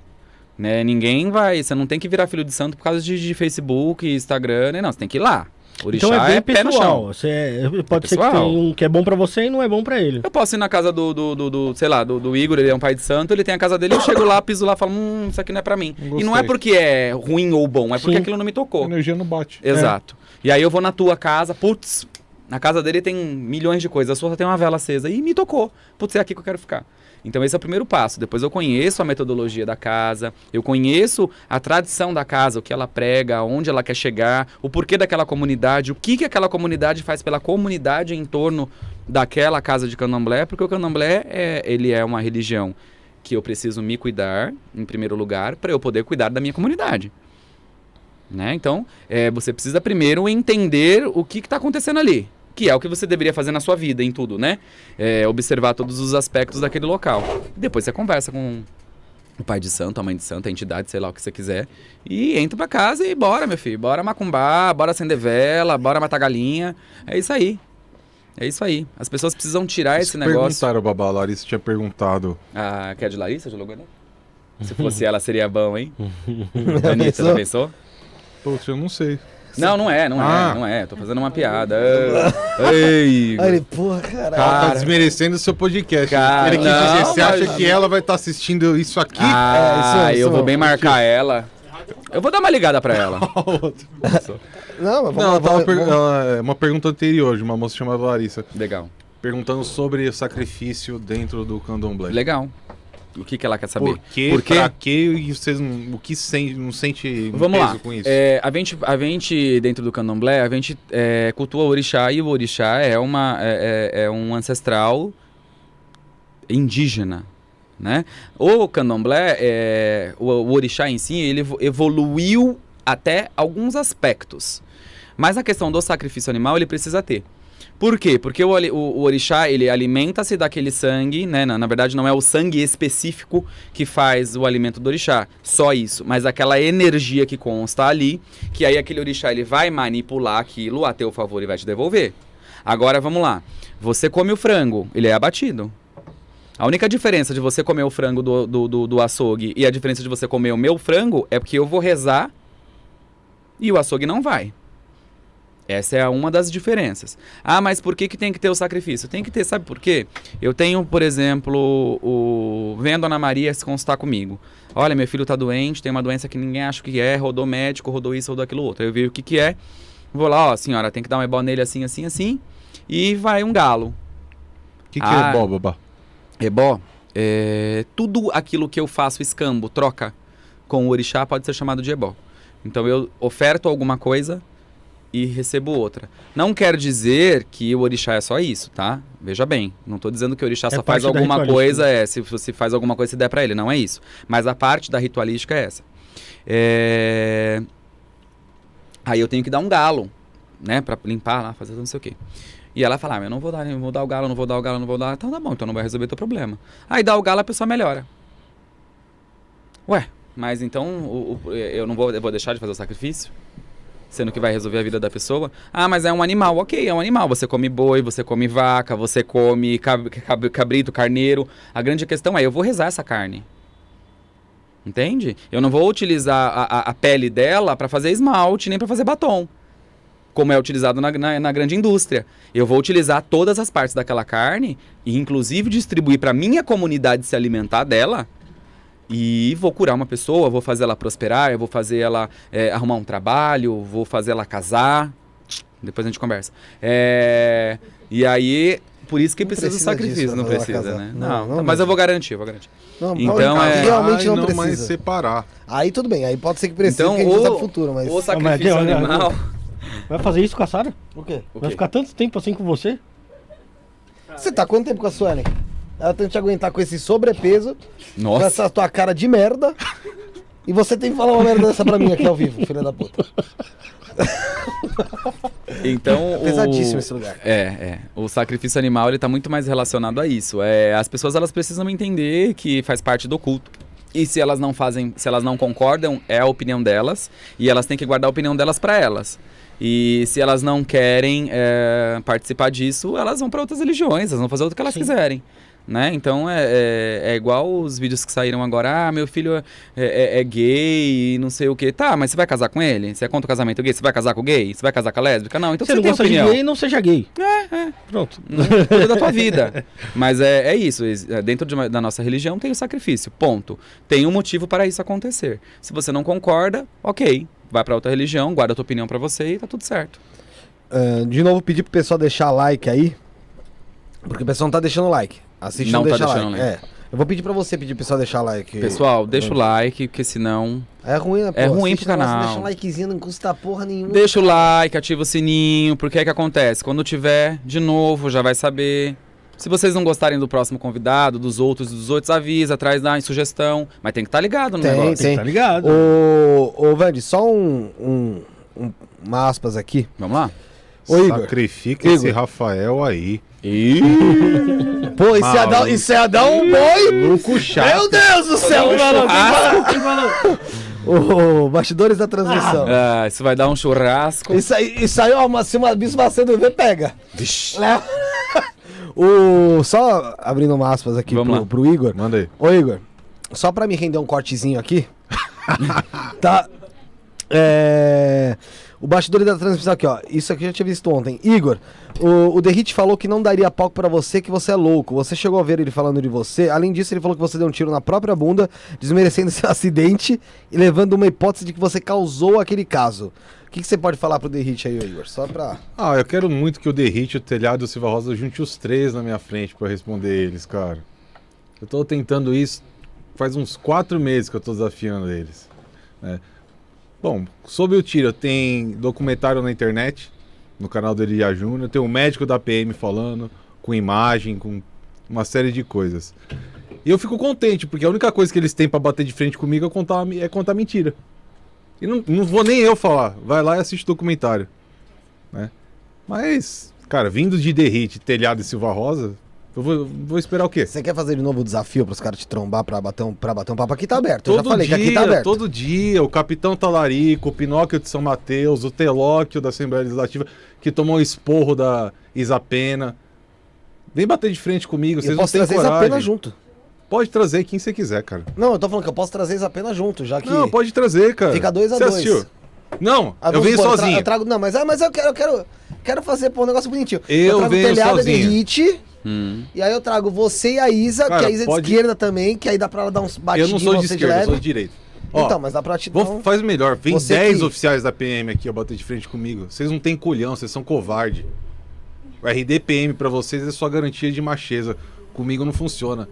Né? Ninguém vai, você não tem que virar filho de santo por causa de, de Facebook, Instagram, né? não, você tem que ir lá. Orixá Então é bem pé no pessoal. chão. Você é- pode ser que pessoal. tenha um que é bom pra você e não é bom pra ele. Eu posso ir na casa do, do, do, do, sei lá, do, do Igor, ele é um pai de santo, ele tem a casa dele, eu chego lá, piso lá e falo, hum, isso aqui não é pra mim. Não E não é gostei. porque é ruim ou bom, é porque Sim. aquilo não me A tocou. energia não bate. Exato. E aí eu vou na tua casa, putz, na casa dele tem milhões de coisas, a sua só tem uma vela acesa. E me tocou. Putz, é aqui que eu quero ficar. Então esse é o primeiro passo. Depois eu conheço a metodologia da casa, eu conheço a tradição da casa, o que ela prega, onde ela quer chegar, o porquê daquela comunidade, o que, que aquela comunidade faz pela comunidade em torno daquela casa de candomblé, porque o candomblé é, ele é uma religião que eu preciso me cuidar, em primeiro lugar, para eu poder cuidar da minha comunidade. Né? Então, é, você precisa primeiro entender o que está acontecendo ali. Que é o que você deveria fazer na sua vida, em tudo, né? É, observar todos os aspectos daquele local. Depois você conversa com o pai de santo, a mãe de santo, a entidade, sei lá o que você quiser. E entra pra casa e bora, meu filho. Bora macumbar, bora acender vela, bora matar galinha. É isso aí. É isso aí. As pessoas precisam tirar esse negócio. Perguntaram, Babá, a Larissa tinha perguntado. Ah, quer de Larissa? Já logou, né? Se fosse ela, seria bom, hein? Anitta, já pensou? Poxa, eu não sei. Não, não é, não Ah. é, não é. Tô fazendo uma piada. Ei, Aí ele, porra, caralho. Ela tá Cara. desmerecendo o seu podcast. Cara, Ele quis não, dizer, você mas- acha que ela vai estar assistindo isso aqui? Ah, É, isso- eu isso vou bem marcar ela. Eu vou dar uma ligada pra ela. Não, mas vamos Não, lá, ela tava vamos- per- vamos- ela- é uma pergunta anterior de uma moça chamada Larissa. Legal. Perguntando sobre o sacrifício dentro do candomblé. Legal. O que, que ela quer saber? Por quê? Por quê? Pra quê? E vocês não, o que sente, não sente Vamos lá. com isso? É, a, gente, a gente, dentro do candomblé, a gente é, cultua o orixá e o orixá é, uma, é, é- é um ancestral indígena. Né? O candomblé, é, o, o orixá em si, ele evo- evoluiu até alguns aspectos. Mas a questão do sacrifício animal, ele precisa ter. Por quê? Porque o, o- o orixá, ele alimenta-se daquele sangue, né? Na, na verdade, não é o sangue específico que faz o alimento do orixá, só isso. Mas aquela energia que consta ali, que aí aquele orixá, ele vai manipular aquilo a teu favor e vai te devolver. Agora, vamos lá. Você come o frango, ele é abatido. A única diferença de você comer o frango do, do, do, do açougue e a diferença de você comer o meu frango é porque eu vou rezar e o açougue não vai. Essa é uma das diferenças. Ah, mas por que, que tem que ter o sacrifício? Tem que ter, sabe por quê? Eu tenho, por exemplo, o. Vem a Dona Maria se consultar comigo. Olha, meu filho tá doente, tem uma doença que ninguém acha que é, rodou médico, rodou isso, rodou aquilo outro. Eu vi o que, que é. Vou lá, ó, senhora, tem que dar uma ebó nele assim, assim, assim. E vai um galo. O que, que Ah. é bó, babá? Ebó, é, tudo aquilo que eu faço escambo, troca com o orixá, pode ser chamado de ebó. Então eu oferto alguma coisa e recebo outra. Não quer dizer que o orixá é só isso, tá? Veja bem, não estou dizendo que o orixá É só faz alguma coisa, é, se você faz alguma coisa, se der pra ele, não é isso. Mas a parte da ritualística é essa. É... Aí eu tenho que dar um galo, né, Pra limpar lá, fazer não sei o quê. E ela fala, ah, eu não vou dar, não vou dar o galo, não vou dar o galo, não vou dar. Então tá bom, então não vai resolver teu problema. Aí dá o galo, a pessoa melhora. Ué, mas então o- o- eu não vou, eu vou deixar de fazer o sacrifício? Sendo que vai resolver a vida da pessoa? Ah, mas é um animal. Ok, é um animal. Você come boi, você come vaca, você come cab- cab- cabrito, carneiro. A grande questão é, eu vou rezar essa carne. Entende? Eu não vou utilizar a, a- a pele dela para fazer esmalte, nem para fazer batom. Como é utilizado na, na- na grande indústria. Eu vou utilizar todas as partes daquela carne e, inclusive, distribuir para minha comunidade se alimentar dela. E vou curar uma pessoa, vou fazer ela prosperar, eu vou fazer ela é, arrumar um trabalho, vou fazer ela casar. Depois a gente conversa. É, e aí, por isso que Não precisa do precisa sacrifício, disso não precisa, né? Não, Não, não mas mesmo. eu vou garantir, eu vou garantir. Não, Então, pode- é- realmente não, não mais precisa. separar. Aí tudo bem, aí pode ser que precise, Então, porque a gente não o- sabe futuro, mas... O sacrifício olha, animal. Vai fazer isso com a Sara? O quê? Vai ficar tanto tempo assim com você? Você tá quanto tempo com a Suelen? Ela tem que te aguentar com esse sobrepeso, com Nossa. essa tua cara de merda, e você tem que falar uma merda dessa pra mim aqui ao vivo, filha da puta. Então, o- Pesadíssimo esse lugar. É, é. O sacrifício animal ele tá muito mais relacionado a isso. É, as pessoas elas precisam entender que faz parte do culto. E se elas não fazem, se elas não concordam, é a opinião delas e elas têm que guardar a opinião delas para elas. E se elas não querem é, participar disso, elas vão para outras religiões, elas vão fazer o que elas quiserem. Né? Então é, é, é igual os vídeos que saíram agora, ah, meu filho é, é- é gay e não sei o que. Tá, mas você vai casar com ele? Você é contra o casamento gay? Você vai casar com o gay? Você vai casar com a lésbica? Não, então você você, não tem gosta opinião. de gay, não seja gay. É, é. Pronto. Né? Cuida da tua vida. Mas é, é isso. é, Dentro de uma- da nossa religião tem o sacrifício. Ponto. Tem um motivo para isso acontecer. Se você não concorda, ok. Vai para outra religião, guarda a tua opinião para você e tá tudo certo. Ah, de novo, pedir pro pessoal deixar like aí, porque o pessoal não tá deixando like. Assiste Não não tá deixa deixando like. É. Eu vou pedir pra você pedir pro pessoal deixar like. Pessoal, deixa o like, porque senão. É ruim, né? É ruim pro o canal. Deixa um likezinho, não custa porra nenhuma. Deixa o like, ativa o sininho, porque é que acontece? Quando tiver de novo, já vai saber. Se vocês não gostarem do próximo convidado, dos outros, dos outros, avisa, traz lá em sugestão. Mas tem que estar ligado no Tem, negócio. tem. Tá ligado? Ô, ô Vande, só um, um, um- uma aspas aqui. Vamos lá? Ô, Igor. Sacrifica Igor. esse Rafael aí. Pô, isso ia, dar, isso ia dar um boi. Louco chato. Meu Deus do céu, mano. churrasco. Ô, bastidores da transmissão. Ah, isso vai dar um churrasco. Isso aí, isso aí, ó, uma- se uma bicho Macedo ver, pega. Vixe. Né? o, só abrindo uma aspas aqui Vamos pro, lá. pro Igor. Manda aí. Ô Igor, só pra me render um cortezinho aqui. tá. É. O bastidor da transmissão aqui, ó. Isso aqui eu já tinha visto ontem. Igor, o, o Derrite falou que não daria palco pra você, que você é louco. Você chegou a ver ele falando de você. Além disso, ele falou que você deu um tiro na própria bunda, desmerecendo seu acidente e levando uma hipótese de que você causou aquele caso. O que, que você pode falar pro Derrite aí, ô Igor? Só pra. Ah, eu quero muito que o Derrite, o Telhado e o Silva Rosa junte os três na minha frente eu responder eles, cara. Eu tô tentando isso faz uns quatro meses que eu tô desafiando eles. né? Bom, sobre o tiro, tem documentário na internet, no canal do Elia Júnior, tem um médico da PM falando, com imagem, com uma série de coisas. E eu fico contente, porque a única coisa que eles têm pra bater de frente comigo é contar, é contar mentira. E não, não vou nem eu falar, vai lá e assiste o documentário. Né? Mas, cara, vindo de Derrite, Telhado e Silva Rosa, eu vou, vou esperar o quê? Você quer fazer de novo o desafio pros caras te trombar pra bater um, pra bater um papo? Aqui tá aberto. Eu já falei que aqui tá aberto. todo dia, o Capitão Talarico, o Pinóquio de São Mateus, o Telóquio da Assembleia Legislativa, que tomou um esporro da Isapena. Vem bater de frente comigo, eu vocês não posso têm trazer coragem. apenas junto. Pode trazer quem você quiser, cara. Não, eu tô falando que eu posso trazer apenas junto, já que. Não, pode trazer, cara. Fica dois a Você dois. assistiu? Não, Ah, eu venho supor, sozinho. eu trago, não, mas, ah, mas eu quero, eu quero, quero fazer pô, um negócio bonitinho. Eu trago venho telhada de sozinho. hit, Hum. e aí eu trago você e a Isa, Cara, que a Isa é pode- de esquerda também, que aí dá pra ela dar uns Eu batidinhos não sou de esquerda, eu sou de direita. Ó, Então, mas dá pra te Vou, dar um- faz melhor, vem Você 10 que- oficiais da PM aqui a bater de frente comigo. Vocês não têm colhão, vocês são covarde. O RDPM pra vocês é só garantia de macheza. Comigo não funciona.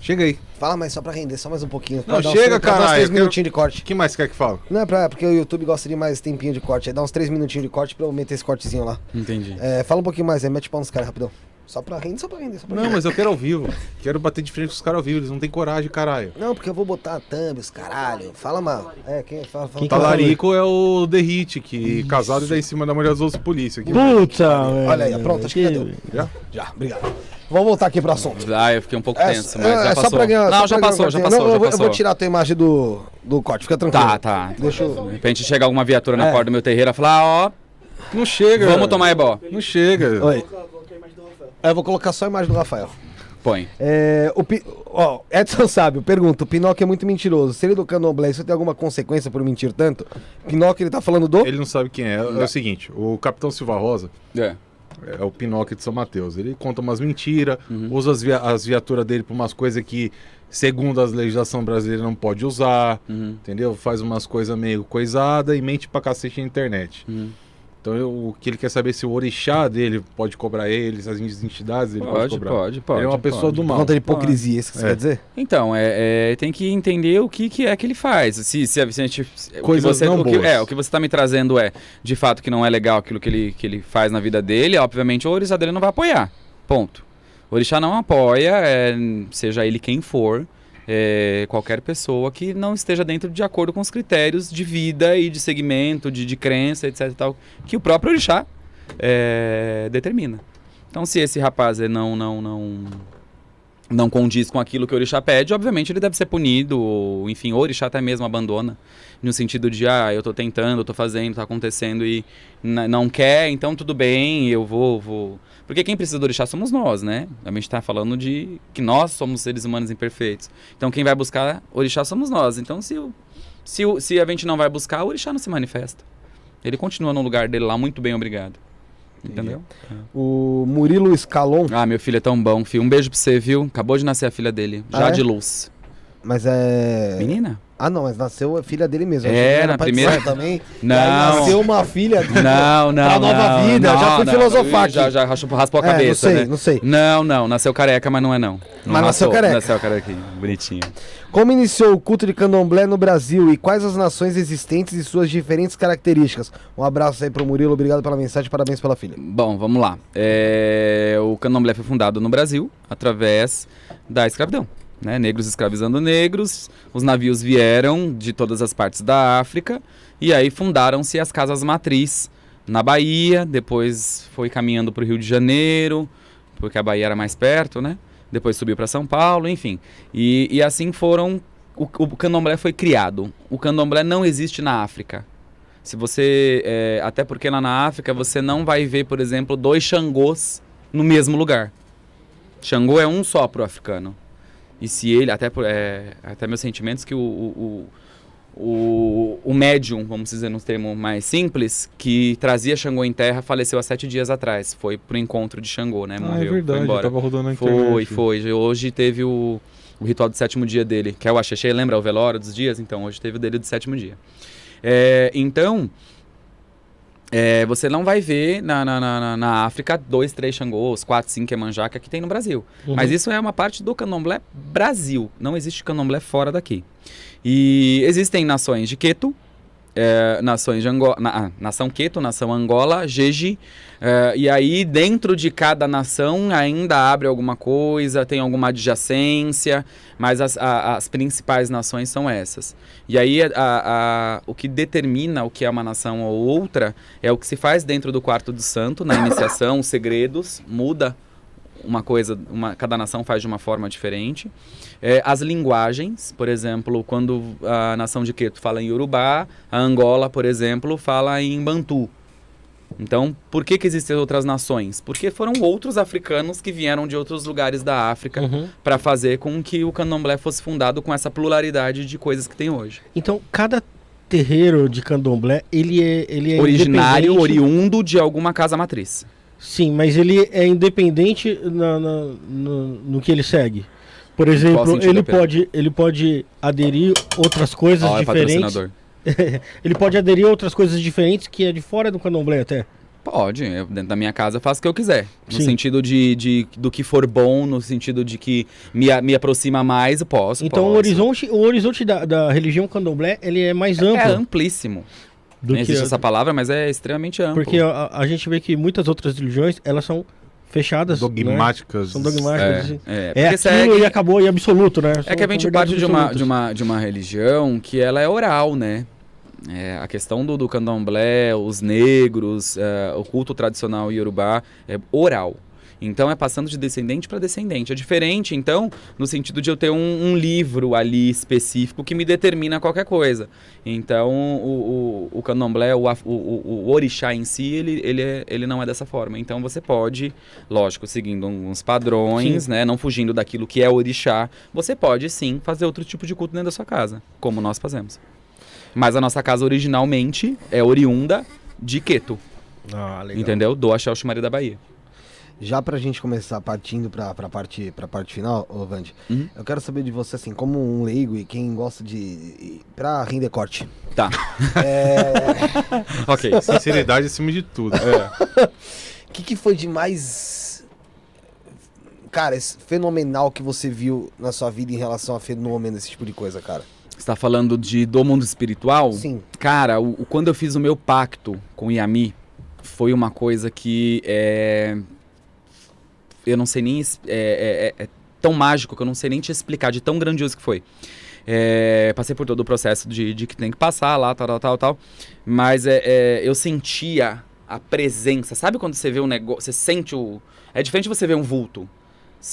Chega aí. Fala mais só pra render, só mais um pouquinho. Não, Dá uns chega, dá uns caralho, três eu quero- minutinhos de corte. O que mais quer que fale? Não é pra, porque o YouTube gosta de mais tempinho de corte. Aí dá uns três minutinhos de corte pra eu meter esse cortezinho lá. Entendi. É, fala um pouquinho mais aí, mete pau nos caras rapidão. Só pra render, só pra render, só pra Não, render. mas eu quero ao vivo. Quero bater de frente com os caras ao vivo. Eles não têm coragem, caralho. Não, porque eu vou botar a thumb, os caralho. Fala mal. É, quem fala? fala Quem Talarico é o The Hit, que casado e dá em cima da mulher dos outros polícia. Aqui. Puta, Olha aí, velho, pronto, acho que já deu. Já? Já, obrigado. Vamos voltar aqui pro assunto. Ah, eu fiquei um pouco É, tenso, mas é, já é passou. só pra ganhar. não, só já pra passou, já passou, Não, já eu, vou- eu passou. vou tirar a tua imagem do, do corte, fica tranquilo. Tá, tá. Deixa eu... De repente chega alguma viatura na É. porta do meu terreiro e falar, ó, Não chega. vamos tomar ebó. Não chega. Oi. Eu vou colocar só a imagem do Rafael. Põe. É, o Pi- ó, Edson Sábio pergunta: o Pinóquio é muito mentiroso. Se ele do candomblé, isso tem alguma consequência por mentir tanto? Pinóquio, ele tá falando do. Ele não sabe quem é. É o seguinte, o Capitão Silva Rosa É. é o Pinóquio de São Mateus. Ele conta umas mentiras, usa as, via as viaturas dele pra umas coisas que, segundo as legislação brasileira, não pode usar. Uhum. Entendeu? Faz umas coisas meio coisada e mente pra cacete na internet. Uhum. Então eu- o que ele quer saber é se o orixá dele pode cobrar ele, se as entidades dele podem Pode, cobrar. pode, pode. ele é uma pessoa pode. do mal. conta de hipocrisia, isso que você É. quer dizer? Então, é, é, tem que entender o que, que é que ele faz. Se, se, a- o Coisas que você, não o que, boas. É, o que você tá me trazendo é, de fato, que não é legal aquilo que ele, que ele faz na vida dele, obviamente o orixá dele não vai apoiar. Ponto. O orixá não apoia, é, seja ele quem for, é, qualquer pessoa que não esteja dentro de acordo com os critérios de vida e de segmento, de, de crença, etc. tal, que o próprio orixá é, determina. Então, se esse rapaz é, não, não, não, não condiz com aquilo que o orixá pede, obviamente ele deve ser punido, ou, enfim, o orixá até mesmo abandona, no sentido de, ah, eu tô tentando, eu tô fazendo, tá acontecendo e não quer, então tudo bem, eu vou, vou... Porque quem precisa do orixá somos nós, né? A gente tá falando de que nós somos seres humanos imperfeitos. Então quem vai buscar orixá somos nós. Então se, o, se, o, se a gente não vai buscar, o orixá não se manifesta. Ele continua no lugar dele lá, muito bem, obrigado. Entendeu? O Murilo Scalon, Ah, meu filho é tão bom, filho. Um beijo pra você, viu? Acabou de nascer a filha dele. Já Ah, é? de luz. mas é. Menina? Ah, não, mas nasceu a filha dele mesmo. É, na primeira- também. Não. Nasceu uma filha dele. Não, não. Pra nova não, vida, não, já fui não. filosofar Já, já raspou, raspou a É, cabeça, não sei, né? não sei. Não, não. Nasceu careca, mas não é não. Não Mas nasceu raspou, careca. Nasceu careca. Bonitinho. Como iniciou o culto de candomblé no Brasil e quais as nações existentes e suas diferentes características? Um abraço aí pro Murilo, obrigado pela mensagem, parabéns pela filha. Bom, vamos lá. É, o candomblé foi fundado no Brasil através da escravidão. Né? Negros escravizando negros, os navios vieram de todas as partes da África e aí fundaram-se as casas matriz na Bahia, depois foi caminhando para o Rio de Janeiro, porque a Bahia era mais perto, né? Depois subiu para São Paulo, enfim. E, e assim foram. O, o candomblé foi criado. O candomblé não existe na África. Se você. é, até porque lá na África você não vai ver, por exemplo, dois Xangôs no mesmo lugar. Xangô é um só pro africano. E se ele, até, por- é, até meus sentimentos, que o, o, o, o, médium, vamos dizer num termo mais simples, que trazia Xangô em terra, faleceu há sete dias atrás. Foi pro encontro de Xangô, né? Ah, Morreu, é foi verdade, embora. tava rodando na. Foi, foi. Hoje teve o, o ritual do sétimo dia dele, que é o Axexê, lembra o velório dos dias? Então, hoje teve o dele do sétimo dia. É, então, é, você não vai ver na, na, na, na- África dois, três Xangôs, quatro, cinco Emanjaca que tem no Brasil. Mas isso é uma parte do candomblé Brasil. Não existe candomblé fora daqui. E existem nações de Queto, é, nações de Angola, na, ah, nação Queto, nação Angola, Jeje, é, e aí dentro de cada nação ainda abre alguma coisa, tem alguma adjacência, mas as, a- as principais nações são essas. E aí a- a- o que determina o que é uma nação ou outra é o que se faz dentro do quarto do santo, na iniciação, os segredos, muda uma coisa, uma, cada nação faz de uma forma diferente. É, as linguagens, por exemplo, quando a nação de Queto fala em Yorubá, a Angola, por exemplo, fala em Bantu. Então, por que, que existem outras nações? Porque foram outros africanos que vieram de outros lugares da África Uhum. para fazer com que o candomblé fosse fundado com essa pluralidade de coisas que tem hoje. Então, cada terreiro de candomblé, ele é, ele é Originário, oriundo de alguma casa matriz. Sim, mas ele é independente na- na- no, no que ele segue. Por exemplo, ele pode, ele pode aderir outras coisas é diferentes. patrocinador. ele pode aderir a outras coisas diferentes que é de fora do candomblé até. Pode, eu, dentro da minha casa faço o que eu quiser. No Sim. sentido de, de- do que for bom, no sentido de que me, me aproxima mais, eu posso. Então o posso. horizonte, o horizonte da, da religião candomblé, ele é mais amplo É amplíssimo. Do Não que existe a- essa palavra, mas é extremamente amplo. porque a, a gente vê que muitas outras religiões, elas são fechadas, né? Dogmáticas. São dogmáticas. assim. É, é, É, aquilo segue- e acabou e absoluto, né? É São- que a gente parte de uma, de, uma, de uma religião que ela é oral, né? É, a questão do, do candomblé, os negros, é, o culto tradicional iorubá é oral. Então é passando de descendente para descendente. É diferente, então, no sentido de eu ter um, um livro ali específico que me determina qualquer coisa. Então, o, o, o candomblé, o, o, o, orixá em si, ele, ele, é- ele não é dessa forma. Então você pode, lógico, seguindo uns padrões, né? Não fugindo daquilo que é orixá, você pode sim fazer outro tipo de culto dentro da sua casa, como nós fazemos. Mas a nossa casa originalmente é oriunda de Queto, Ah, legal. entendeu? Do Axé Maria da Bahia. Já pra gente começar partindo pra, pra, parte, pra parte final, ô Vande, Uhum. eu quero saber de você, assim, como um leigo e quem gosta de. pra render corte. Tá, É. ok. Sinceridade acima de tudo. O que, que foi de mais. Cara, esse fenomenal que você viu na sua vida em relação a fenômeno, esse tipo de coisa, cara? Você tá falando de, do mundo espiritual? Sim. Cara, o, o- quando eu fiz o meu pacto com o Yami, foi uma coisa que é. Eu não sei nem. É, é- é- é tão mágico que eu não sei nem te explicar, de tão grandioso que foi. É, passei por todo o processo de, de que tem que passar lá, tal, tal, tal, tal. Mas é, é, eu sentia a presença. Sabe quando você vê um negócio. Você sente o. É diferente você ver um vulto.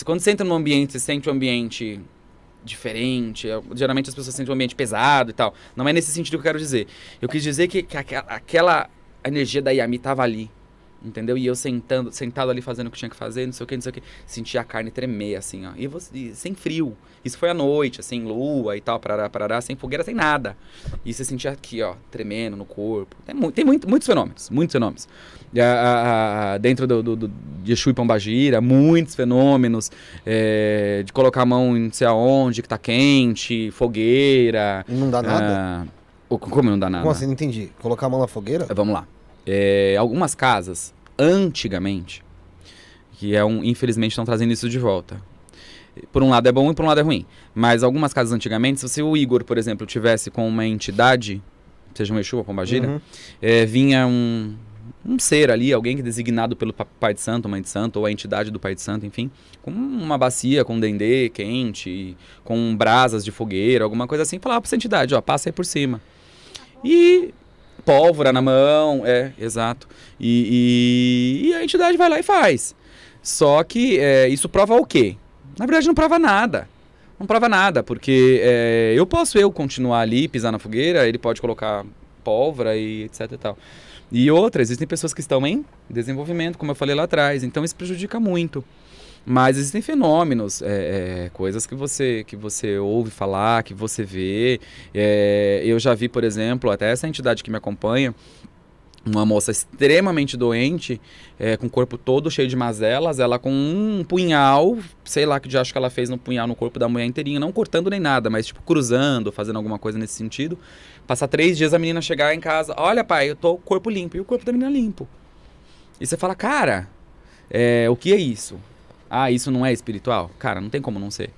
Quando você entra num ambiente, você sente o ambiente diferente. é, Geralmente as pessoas sentem um ambiente pesado e tal. Não é nesse sentido que eu quero dizer. Eu quis dizer que, que aquela, aquela energia da Yami tava ali. Entendeu? E eu sentando, sentado ali fazendo o que tinha que fazer, não sei o que, não sei o que. Sentia a carne tremer, assim, ó. E, você, e sem frio. Isso foi à noite, assim, lua e tal, parará, parará, sem fogueira, sem nada. E você sentia aqui, ó, tremendo no corpo. Tem, mu tem muito, muitos fenômenos, muitos fenômenos. A- a- a- dentro do, do, do, de Exu e Pombagira, muitos fenômenos. é, de colocar a mão em não sei aonde, que tá quente, fogueira. Não dá nada? ah, como não dá nada? Como assim? Não entendi. Colocar a mão na fogueira? Vamos lá. É, algumas casas, antigamente, que é um, infelizmente estão trazendo isso de volta. Por um lado é bom e por um lado é ruim. Mas algumas casas antigamente, se você, o Igor, por exemplo, tivesse com uma entidade, seja um Exu ou Pombagira, Uhum. é, vinha um, um ser ali, alguém que é designado pelo pa- Pai de Santo, Mãe de Santo, ou a entidade do Pai de Santo, enfim, com uma bacia com dendê quente, com brasas de fogueira, alguma coisa assim, falava pra essa entidade, ó, passa aí por cima. E pólvora na mão, é, exato. E, e- e a entidade vai lá e faz. Só que é, isso prova o quê? Na verdade não prova nada. Não prova nada, porque é, eu posso eu continuar ali, pisar na fogueira, ele pode colocar pólvora e etc e tal. E outra, existem pessoas que estão em desenvolvimento, como eu falei lá atrás, então isso prejudica muito. Mas existem fenômenos, é, é, coisas que você, que você ouve falar, que você vê. É, eu já vi, por exemplo, até essa entidade que me acompanha, uma moça extremamente doente, é, com o corpo todo cheio de mazelas, ela com um punhal, sei lá que de acho que ela fez no punhal no corpo da mulher inteirinha, não cortando nem nada, mas tipo cruzando, fazendo alguma coisa nesse sentido. Passar três dias a menina chegar em casa, olha pai, eu tô corpo limpo, e o corpo da menina limpo. E você fala, cara, é, o que é isso? Ah, isso não é espiritual? Cara, não tem como não ser.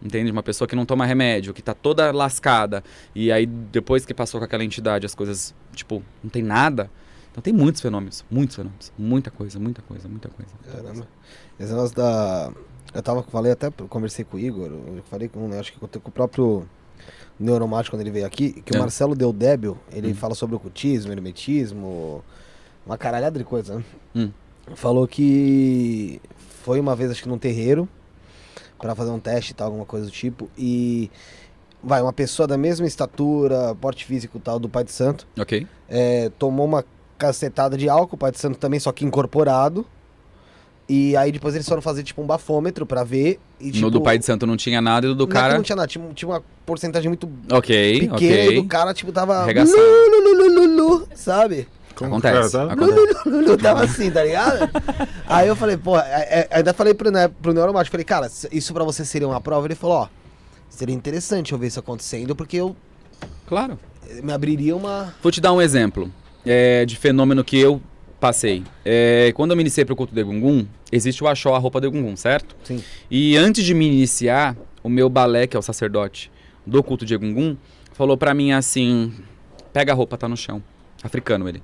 Entende? Uma pessoa que não toma remédio, que tá toda lascada, e aí depois que passou com aquela entidade, as coisas, tipo, não tem nada. Então tem muitos fenômenos, muitos fenômenos. Muita coisa, muita coisa, muita coisa. Caramba. Esse negócio da. Eu tava, falei até, conversei com o Igor, eu falei com, né, acho que com o próprio Neuromático quando ele veio aqui, que É. o Marcelo Del Débil, ele Hum. fala sobre ocultismo, hermetismo, uma caralhada de coisa, né? Hum. Falou que foi uma vez, acho que num terreiro, pra fazer um teste e tal, alguma coisa do tipo, e vai, uma pessoa da mesma estatura, porte físico e tal, do Pai de Santo, Ok? é, tomou uma cacetada de álcool, Pai de Santo também, só que incorporado. E aí depois eles foram fazer tipo um bafômetro pra ver. E, tipo, no do pai de santo não tinha nada e do que cara. não tinha nada, tinha, tinha uma porcentagem muito Ok, pequena ok. e do cara, tipo, tava. Arregaçando. Lu, lu, lu, lu, lu, sabe? Como Acontece. cara tá? acontece. Lu, lu, tava assim, tá ligado? aí eu falei, pô, é- é- ainda falei pro, né, pro neuromático, falei, cara, isso pra você seria uma prova? Ele falou, ó, seria interessante eu ver isso acontecendo, porque eu Claro. me abriria uma. Vou te dar um exemplo é, de fenômeno que eu Passei. É, quando eu me iniciei pro culto de Egungun, existe o Axó, a roupa de Egungun, certo? Sim. E antes de me iniciar, o meu balé, que é o sacerdote do culto de Egungun, falou pra mim assim: pega a roupa, tá no chão. Africano ele.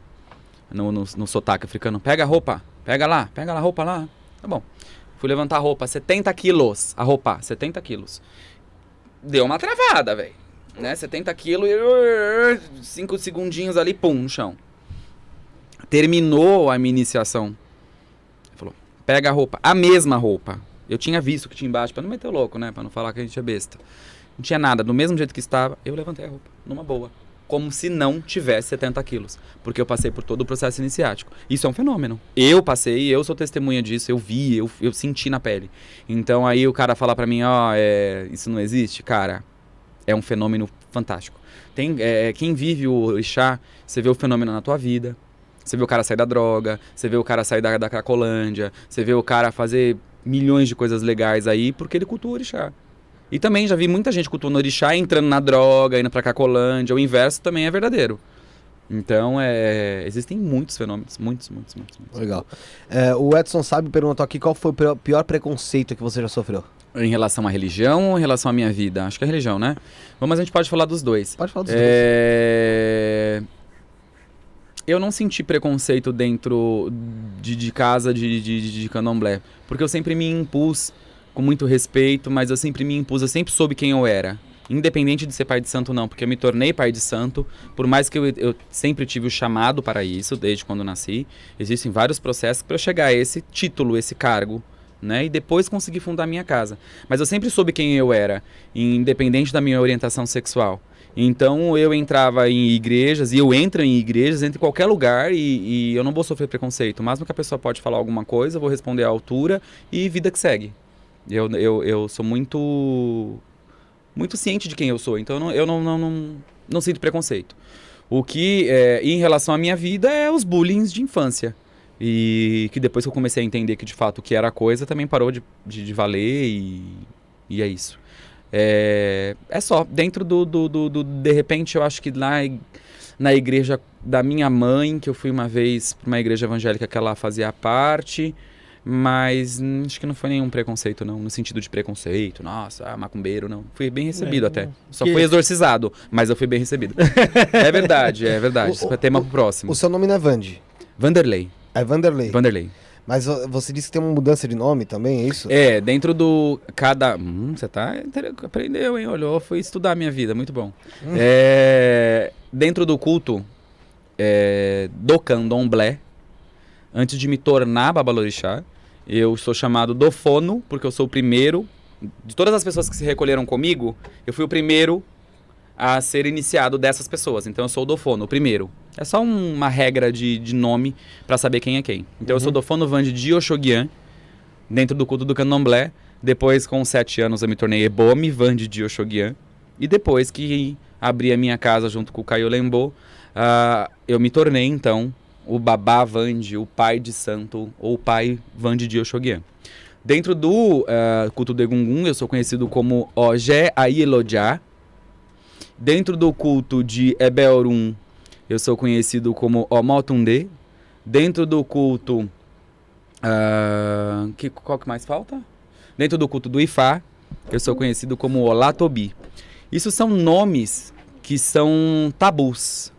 No, no, no sotaque africano. Pega a roupa, pega lá, pega lá a roupa lá. Tá bom. Fui levantar a roupa, 70 quilos. A roupa, 70 quilos. Deu uma travada, velho. Né? 70 quilos e. 5 segundinhos ali, pum, no chão. Terminou a minha iniciação. Falou: pega a roupa, a mesma roupa. Eu tinha visto que tinha embaixo, pra não meter o louco, né? Pra não falar que a gente é besta. Não tinha nada, do mesmo jeito que estava, eu levantei a roupa, numa boa. Como se não tivesse 70 quilos. Porque eu passei por todo o processo iniciático. Isso é um fenômeno. Eu passei, eu sou testemunha disso, eu vi, eu, eu senti na pele. Então aí o cara fala pra mim, ó, é, isso não existe, cara, é um fenômeno fantástico. Tem, é, quem vive o orixá, você vê o fenômeno na tua vida. Você vê o cara sair da droga, você vê o cara sair da, da Cracolândia, você vê o cara fazer milhões de coisas legais aí porque ele cultua o orixá. E também já vi muita gente cultuando o orixá entrando na droga, indo pra Cracolândia. O inverso também é verdadeiro. Então, é, existem muitos fenômenos. Muitos, muitos, muitos. muitos. Legal. É, o Edson Sabe perguntou aqui qual foi o pior- preconceito que você já sofreu. Em relação à religião ou em relação à minha vida? Acho que é religião, né? Bom, Mas a gente pode falar dos dois. Pode falar dos dois. É... Eu não senti preconceito dentro de, de casa de, de, de- de candomblé. Porque eu sempre me impus com muito respeito, mas eu sempre me impus, eu sempre soube quem eu era. Independente de ser pai de santo, não, porque eu me tornei pai de santo, por mais que eu, eu sempre tive o chamado para isso, desde quando nasci. Existem vários processos para chegar a esse título, esse cargo, né? E depois conseguir fundar minha casa. Mas eu sempre soube quem eu era, independente da minha orientação sexual. Então eu entrava em igrejas, e eu entro em igrejas, entro em qualquer lugar, e, e eu não vou sofrer preconceito. O máximo que a pessoa pode falar alguma coisa, eu vou responder à altura, e vida que segue. Eu, eu, eu sou muito muito ciente de quem eu sou, então eu não, eu não, não, não, não sinto preconceito. O que, é, em relação à minha vida, é os bullying de infância. E que depois que eu comecei a entender que de fato o que era a coisa, também parou de, de, de valer e, e é isso. É, é só, dentro do, do, do, do- De repente, eu acho que lá na igreja da minha mãe, que eu fui uma vez para uma igreja evangélica que ela fazia parte, mas hum, acho que não foi nenhum preconceito, não, no sentido de preconceito, nossa, ah, macumbeiro, não. Fui bem recebido É, até. Só que- fui exorcizado, mas eu fui bem recebido. é verdade, é verdade. Isso é tema pro próximo. O seu nome não é Vandi, Vanderlei. é Vanderlei. Vanderlei. Mas você disse que tem uma mudança de nome também, é isso? É, dentro do cada. Hum, você tá. Aprendeu, hein? Olhou, foi estudar a minha vida, muito bom. É, dentro do culto é, do candomblé, antes de me tornar babalorixá, eu sou chamado do fono, porque eu sou o primeiro. De todas as pessoas que se recolheram comigo, eu fui o primeiro a ser iniciado dessas pessoas. Então eu sou o dofono, o primeiro. É só um- uma regra de, de nome pra saber quem é quem. Então eu sou dofono Vande de Oxoguian, dentro do culto do candomblé. Depois, com sete anos, eu me tornei Ebome Vande de Oxoguian. E depois que abri a minha casa junto com o Caio Lembo, ah, eu me tornei, então, o Babá Vande, o pai de santo, ou o pai Vande de Oxoguian. Dentro do ah, culto de Egungun, eu sou conhecido como Ogé Aielojá. Dentro do culto de Ebeorum, eu sou conhecido como Omotunde. Dentro do culto. ah, que, qual que mais falta? Dentro do culto do Ifá, eu sou conhecido como Olatobi. Isso são nomes que são tabus.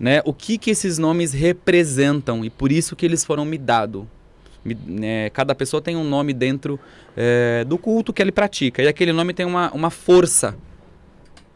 Né? O que, que esses nomes representam e por isso que eles foram me dados. Né, cada pessoa tem um nome dentro eh, do culto que ele pratica e aquele nome tem uma, uma força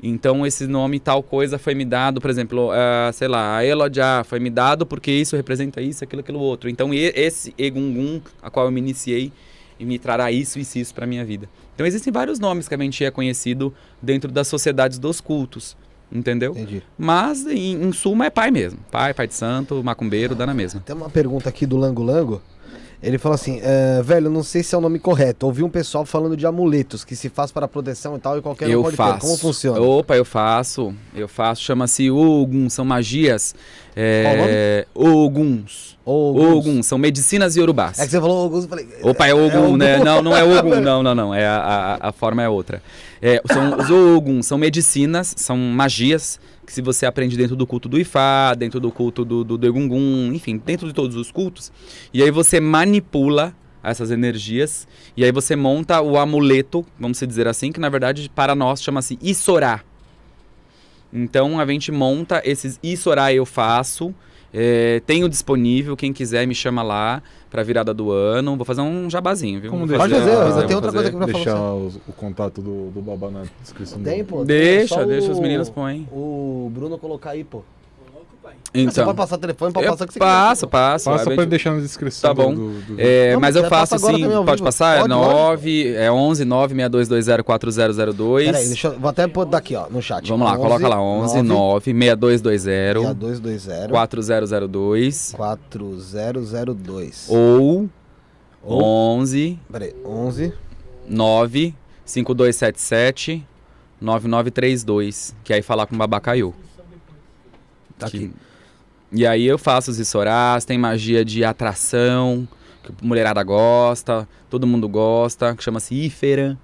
então esse nome tal coisa foi me dado, por exemplo, ah, sei lá, a Elodja foi me dado porque isso representa isso, aquilo, aquilo outro. Então e- esse Egungun, a qual eu me iniciei, e me trará isso, isso, isso para minha vida. Então existem vários nomes que a gente é conhecido dentro das sociedades dos cultos, entendeu? Entendi. Mas em, em suma é pai mesmo, pai, pai de santo, macumbeiro, dá na mesma. Tem uma pergunta aqui do Lango Lango. Ele falou assim, é, velho, não sei se é o nome correto. Ouvi um pessoal falando de amuletos que se faz para proteção e tal e qualquer um eu pode faço. ter. Como funciona? Opa, eu faço. Eu faço. Chama-se Ogum, são magias. Qual É, Oguns. Ogum. Ogum, são medicinas iorubás. É que você falou Ogum, eu falei... Opa, é Ogum, né? Não, não é Ogum, não, não, não. É a, a, a forma é outra. É, são, os Ogum são medicinas, são magias que se você aprende dentro do culto do Ifá, dentro do culto do, do, enfim, dentro de todos os cultos, e aí você manipula essas energias, e aí você monta o amuleto, vamos dizer assim, que na verdade para nós chama-se Issorá. Então a gente monta esses Issorá eu faço, é, tenho disponível, quem quiser me chama lá pra virada do ano. Vou fazer um jabazinho, viu? Como deixar- Pode fazer, Ah, tem outra coisa aqui pra Deixar falar. os- o contato do, do babá na descrição. do- Tem, pô. Deixa, deixa, o- os meninos põem. O Bruno colocar aí, pô. Você Então, pode passar o telefone, pode eu passar o que você passo, quiser. passo. Passa a pra deixar na descrição. Tá bom. Do, do, É, Não, mas eu faço passa assim, pode vivo. passar? Pode, é 9, é 11 9 6220 4002. Peraí, deixa eu. Vou até pôr daqui, ó, no chat. Vamos lá, coloca lá 11 9 6220 6220 4002 4002. ou Ou- 11 Peraí, 11 9 5277 9932, que aí falar com o Babacaiu. Tá aqui. E aí eu faço os Issorás, tem magia de atração, que a mulherada gosta, todo mundo gosta, que chama-se Ífera.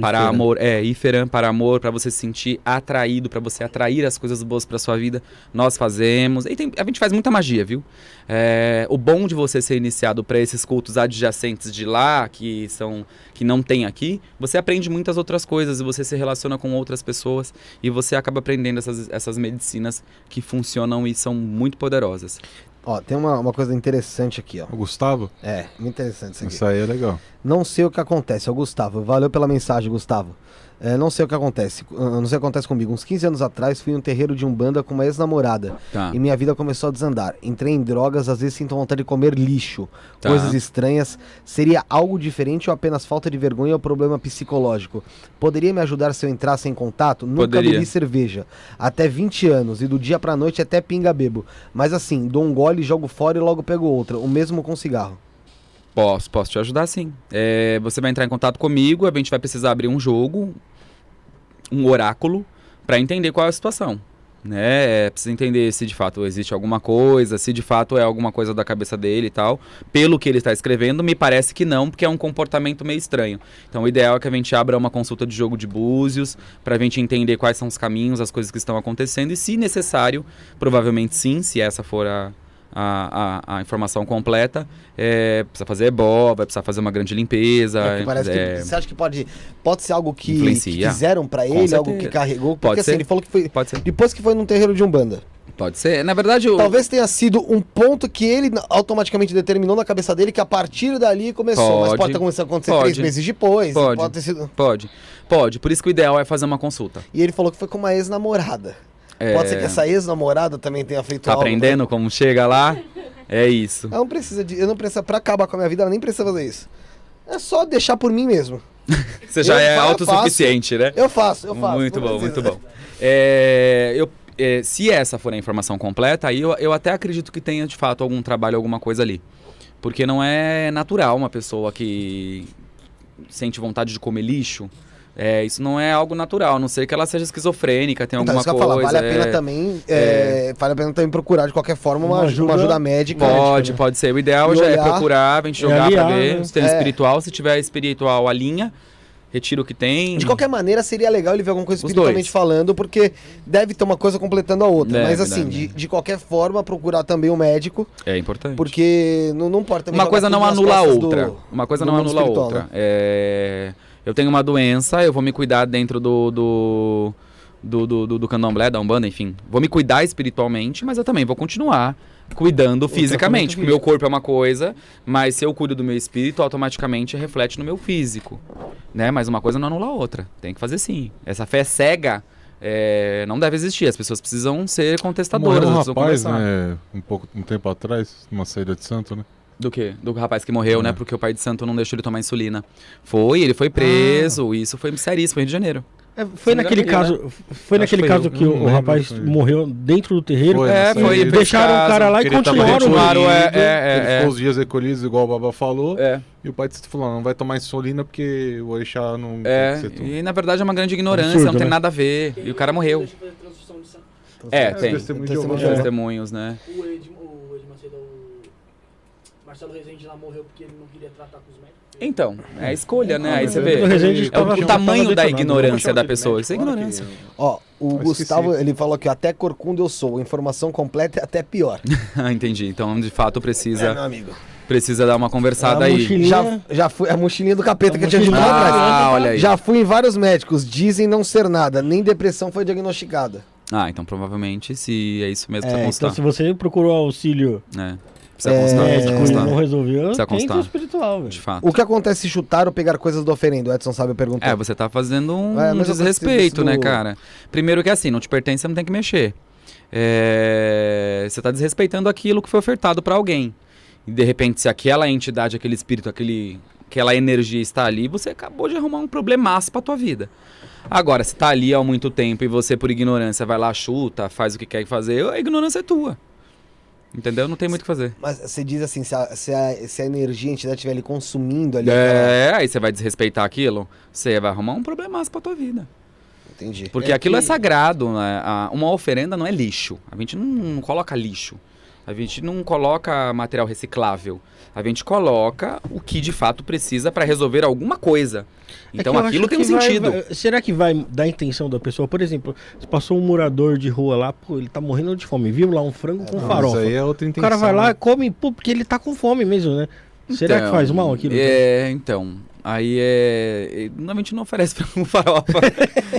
Para Ífera. amor, é, Ífera para amor, para você se sentir atraído, para você atrair as coisas boas para sua vida. Nós fazemos. E tem- a gente faz muita magia, viu? É, o bom de você ser iniciado para esses cultos adjacentes de lá, que são que não tem aqui, você aprende muitas outras coisas e você se relaciona com outras pessoas e você acaba aprendendo essas, essas medicinas que funcionam e são muito poderosas. Ó, tem uma, uma coisa interessante aqui, ó. O Gustavo? É, muito interessante isso aqui. Isso aí é legal. Não sei o que acontece, o Gustavo. Valeu pela mensagem, Gustavo. É, não sei o que acontece. Não sei o que acontece comigo. Uns 15 anos atrás, fui em um terreiro de Umbanda com uma ex-namorada. Tá. E minha vida começou a desandar. Entrei em drogas, às vezes sinto vontade de comer lixo. Tá. Coisas estranhas. Seria algo diferente ou apenas falta de vergonha ou problema psicológico? Poderia me ajudar se eu entrasse em contato? Nunca bebi cerveja. Até 20 anos. E do dia pra noite até pinga bebo. Mas assim, dou um gole, jogo fora e logo pego outra. O mesmo com cigarro. Posso, posso te ajudar sim. É, você vai entrar em contato comigo, a gente vai precisar abrir um jogo, um oráculo, para entender qual é a situação. Né? É, precisa entender se de fato existe alguma coisa, se de fato é alguma coisa da cabeça dele e tal. Pelo que ele está escrevendo, me parece que não, porque é um comportamento meio estranho. Então o ideal é que a gente abra uma consulta de jogo de búzios, para a gente entender quais são os caminhos, as coisas que estão acontecendo, e se necessário, provavelmente sim, se essa for a, a, a, a informação completa, é, precisa fazer ebó, vai precisar fazer uma grande limpeza. É, que parece é, que, você acha que pode, pode ser algo que, Influencia. que fizeram Com ele, algo que carregou? Porque Pode assim, ser. ele falou que foi. Pode. Depois que foi num terreiro de Umbanda. Pode ser. Na verdade, o, Talvez tenha sido um ponto que ele automaticamente determinou na cabeça dele que a partir dali começou. mas Pode. pode ter começado a acontecer Pode. três meses depois. Pode. Pode sido. Pode. Pode. Por isso que o ideal é fazer uma consulta. E ele falou que foi com uma ex-namorada. É, Pode ser que essa ex-namorada também tenha feito Tá algo. aprendendo como chega lá? É isso. Eu não precisa de. Eu não preciso. Pra acabar com a minha vida, eu nem precisa fazer isso. É só deixar por mim mesmo. Você já Eu é autossuficiente, né? Eu faço, eu faço. Muito bom, precisa. muito bom. É, eu, é, se essa for a informação completa, aí eu, eu até acredito que tenha de fato algum trabalho, alguma coisa ali. Porque não é natural uma pessoa que sente vontade de comer lixo. É, isso não é algo natural, a não ser que ela seja esquizofrênica, tenha Então, alguma isso coisa. falar, vale a pena é. também. é, Vale a pena também procurar de qualquer forma uma, Uma ajuda, uma ajuda- médica. Pode, pode ser. O ideal E já é olhar- procurar, a gente e jogar pra aliar, ver né? se tem É. espiritual. Se tiver espiritual, alinha, retira o que tem. De qualquer maneira, seria legal ele ver alguma coisa Os espiritualmente dois. falando, porque deve ter uma coisa completando a outra. Deve, Mas assim, deve. de, de qualquer forma, procurar também o médico, É importante. porque não, não também Uma coisa não anula a outra. do- Uma coisa não anula a outra. né? É, Eu tenho uma doença, eu vou me cuidar dentro do. do... Do, do, do, do candomblé, da Umbanda, enfim. Vou me cuidar espiritualmente, mas eu também vou continuar cuidando fisicamente. Porque o meu corpo é uma coisa, mas se eu cuido do meu espírito, automaticamente reflete no meu físico. Né? Mas uma coisa não anula a outra. Tem que fazer sim. Essa fé cega é, não deve existir. As pessoas precisam ser contestadoras. Morreu um elas precisam rapaz, conversar. né? Um, pouco, um tempo atrás, numa saída de santo, né? Do quê? Do rapaz que morreu, É. né? Porque o pai de santo não deixou ele tomar insulina. Foi, ele foi preso. Isso foi seríssimo, foi Rio de Janeiro. É, foi naquele engano, caso, foi Acho naquele que foi caso eu. que Não o, o lembro, rapaz foi. morreu dentro do terreiro. Foi, É, foi. deixaram o cara lá e continuaram. Continuaram, é, recolhido, é, ele é, ficou é. os dias recolhidos, igual o Baba falou. É, E o pai de santo falou: não vai tomar insulina porque o orixá não é. que. E na verdade é uma grande ignorância, Absurdo, não tem né? nada a ver. E o cara morreu. É, É, tem. testemunho Testemunhos, né? O Ed, o Ed Macedo, o Marcelo Rezende lá morreu porque ele não queria tratar com os médicos. Então, é a escolha, né? Aí você vê. É o, tamanho da detonado. ignorância da pessoa. de Isso é ignorância. que- Ó, o Eu Gustavo, esqueci. ele falou que até corcunda eu sou. Informação completa é até pior. Ah, Entendi. Então, de fato, É, precisa, meu amigo. precisa dar uma conversada A aí. Já, já fui. A mochilinha do capeta A que eu tinha dito lá atrás. Ah, olha aí. Já fui em vários médicos, dizem não ser nada, nem depressão foi diagnosticada. Ah, então provavelmente se é isso mesmo, É, precisa constar. então se você procurou auxílio É, precisa É, constar, precisa e constar. não resolveu, Precisa constar. o espiritual, velho. De fato. O que acontece se chutar ou pegar coisas do oferendo? O Edson sabe perguntar. É, você tá fazendo um, É, um desrespeito, né, do- cara? Primeiro que assim, não te pertence, você não tem que mexer. É, Você tá desrespeitando aquilo que foi ofertado pra alguém. E de repente, se aquela entidade, aquele espírito, aquele, aquela energia está ali, você acabou de arrumar um problemaço pra tua vida. Agora, se tá ali há muito tempo e você, por ignorância, vai lá, chuta, faz o que quer fazer, a ignorância é tua. Entendeu? Não tem muito o que fazer. Mas você diz assim, se a, se a, se a energia, a entidade estiver ali consumindo ali. aquela- É, aí você vai desrespeitar aquilo, você vai arrumar um problemaço pra tua vida. Entendi. Porque É aquilo é que- sagrado, né? A- Uma oferenda não é lixo. A gente não, não coloca lixo. A gente não coloca material reciclável. A gente coloca o que de fato precisa para resolver alguma coisa. É Então eu aquilo tem um vai- sentido. vai- será que vai dar a intenção da pessoa? Por exemplo, se passou um morador de rua lá, pô, ele tá morrendo de fome. Viu lá um frango com Não, farofa. Aí é outra O intenção. cara vai lá e né? come, pô, porque ele tá com fome mesmo, né? Será que Então, faz mal aquilo? É, então. Aí é. Normalmente não oferece pra um farofa.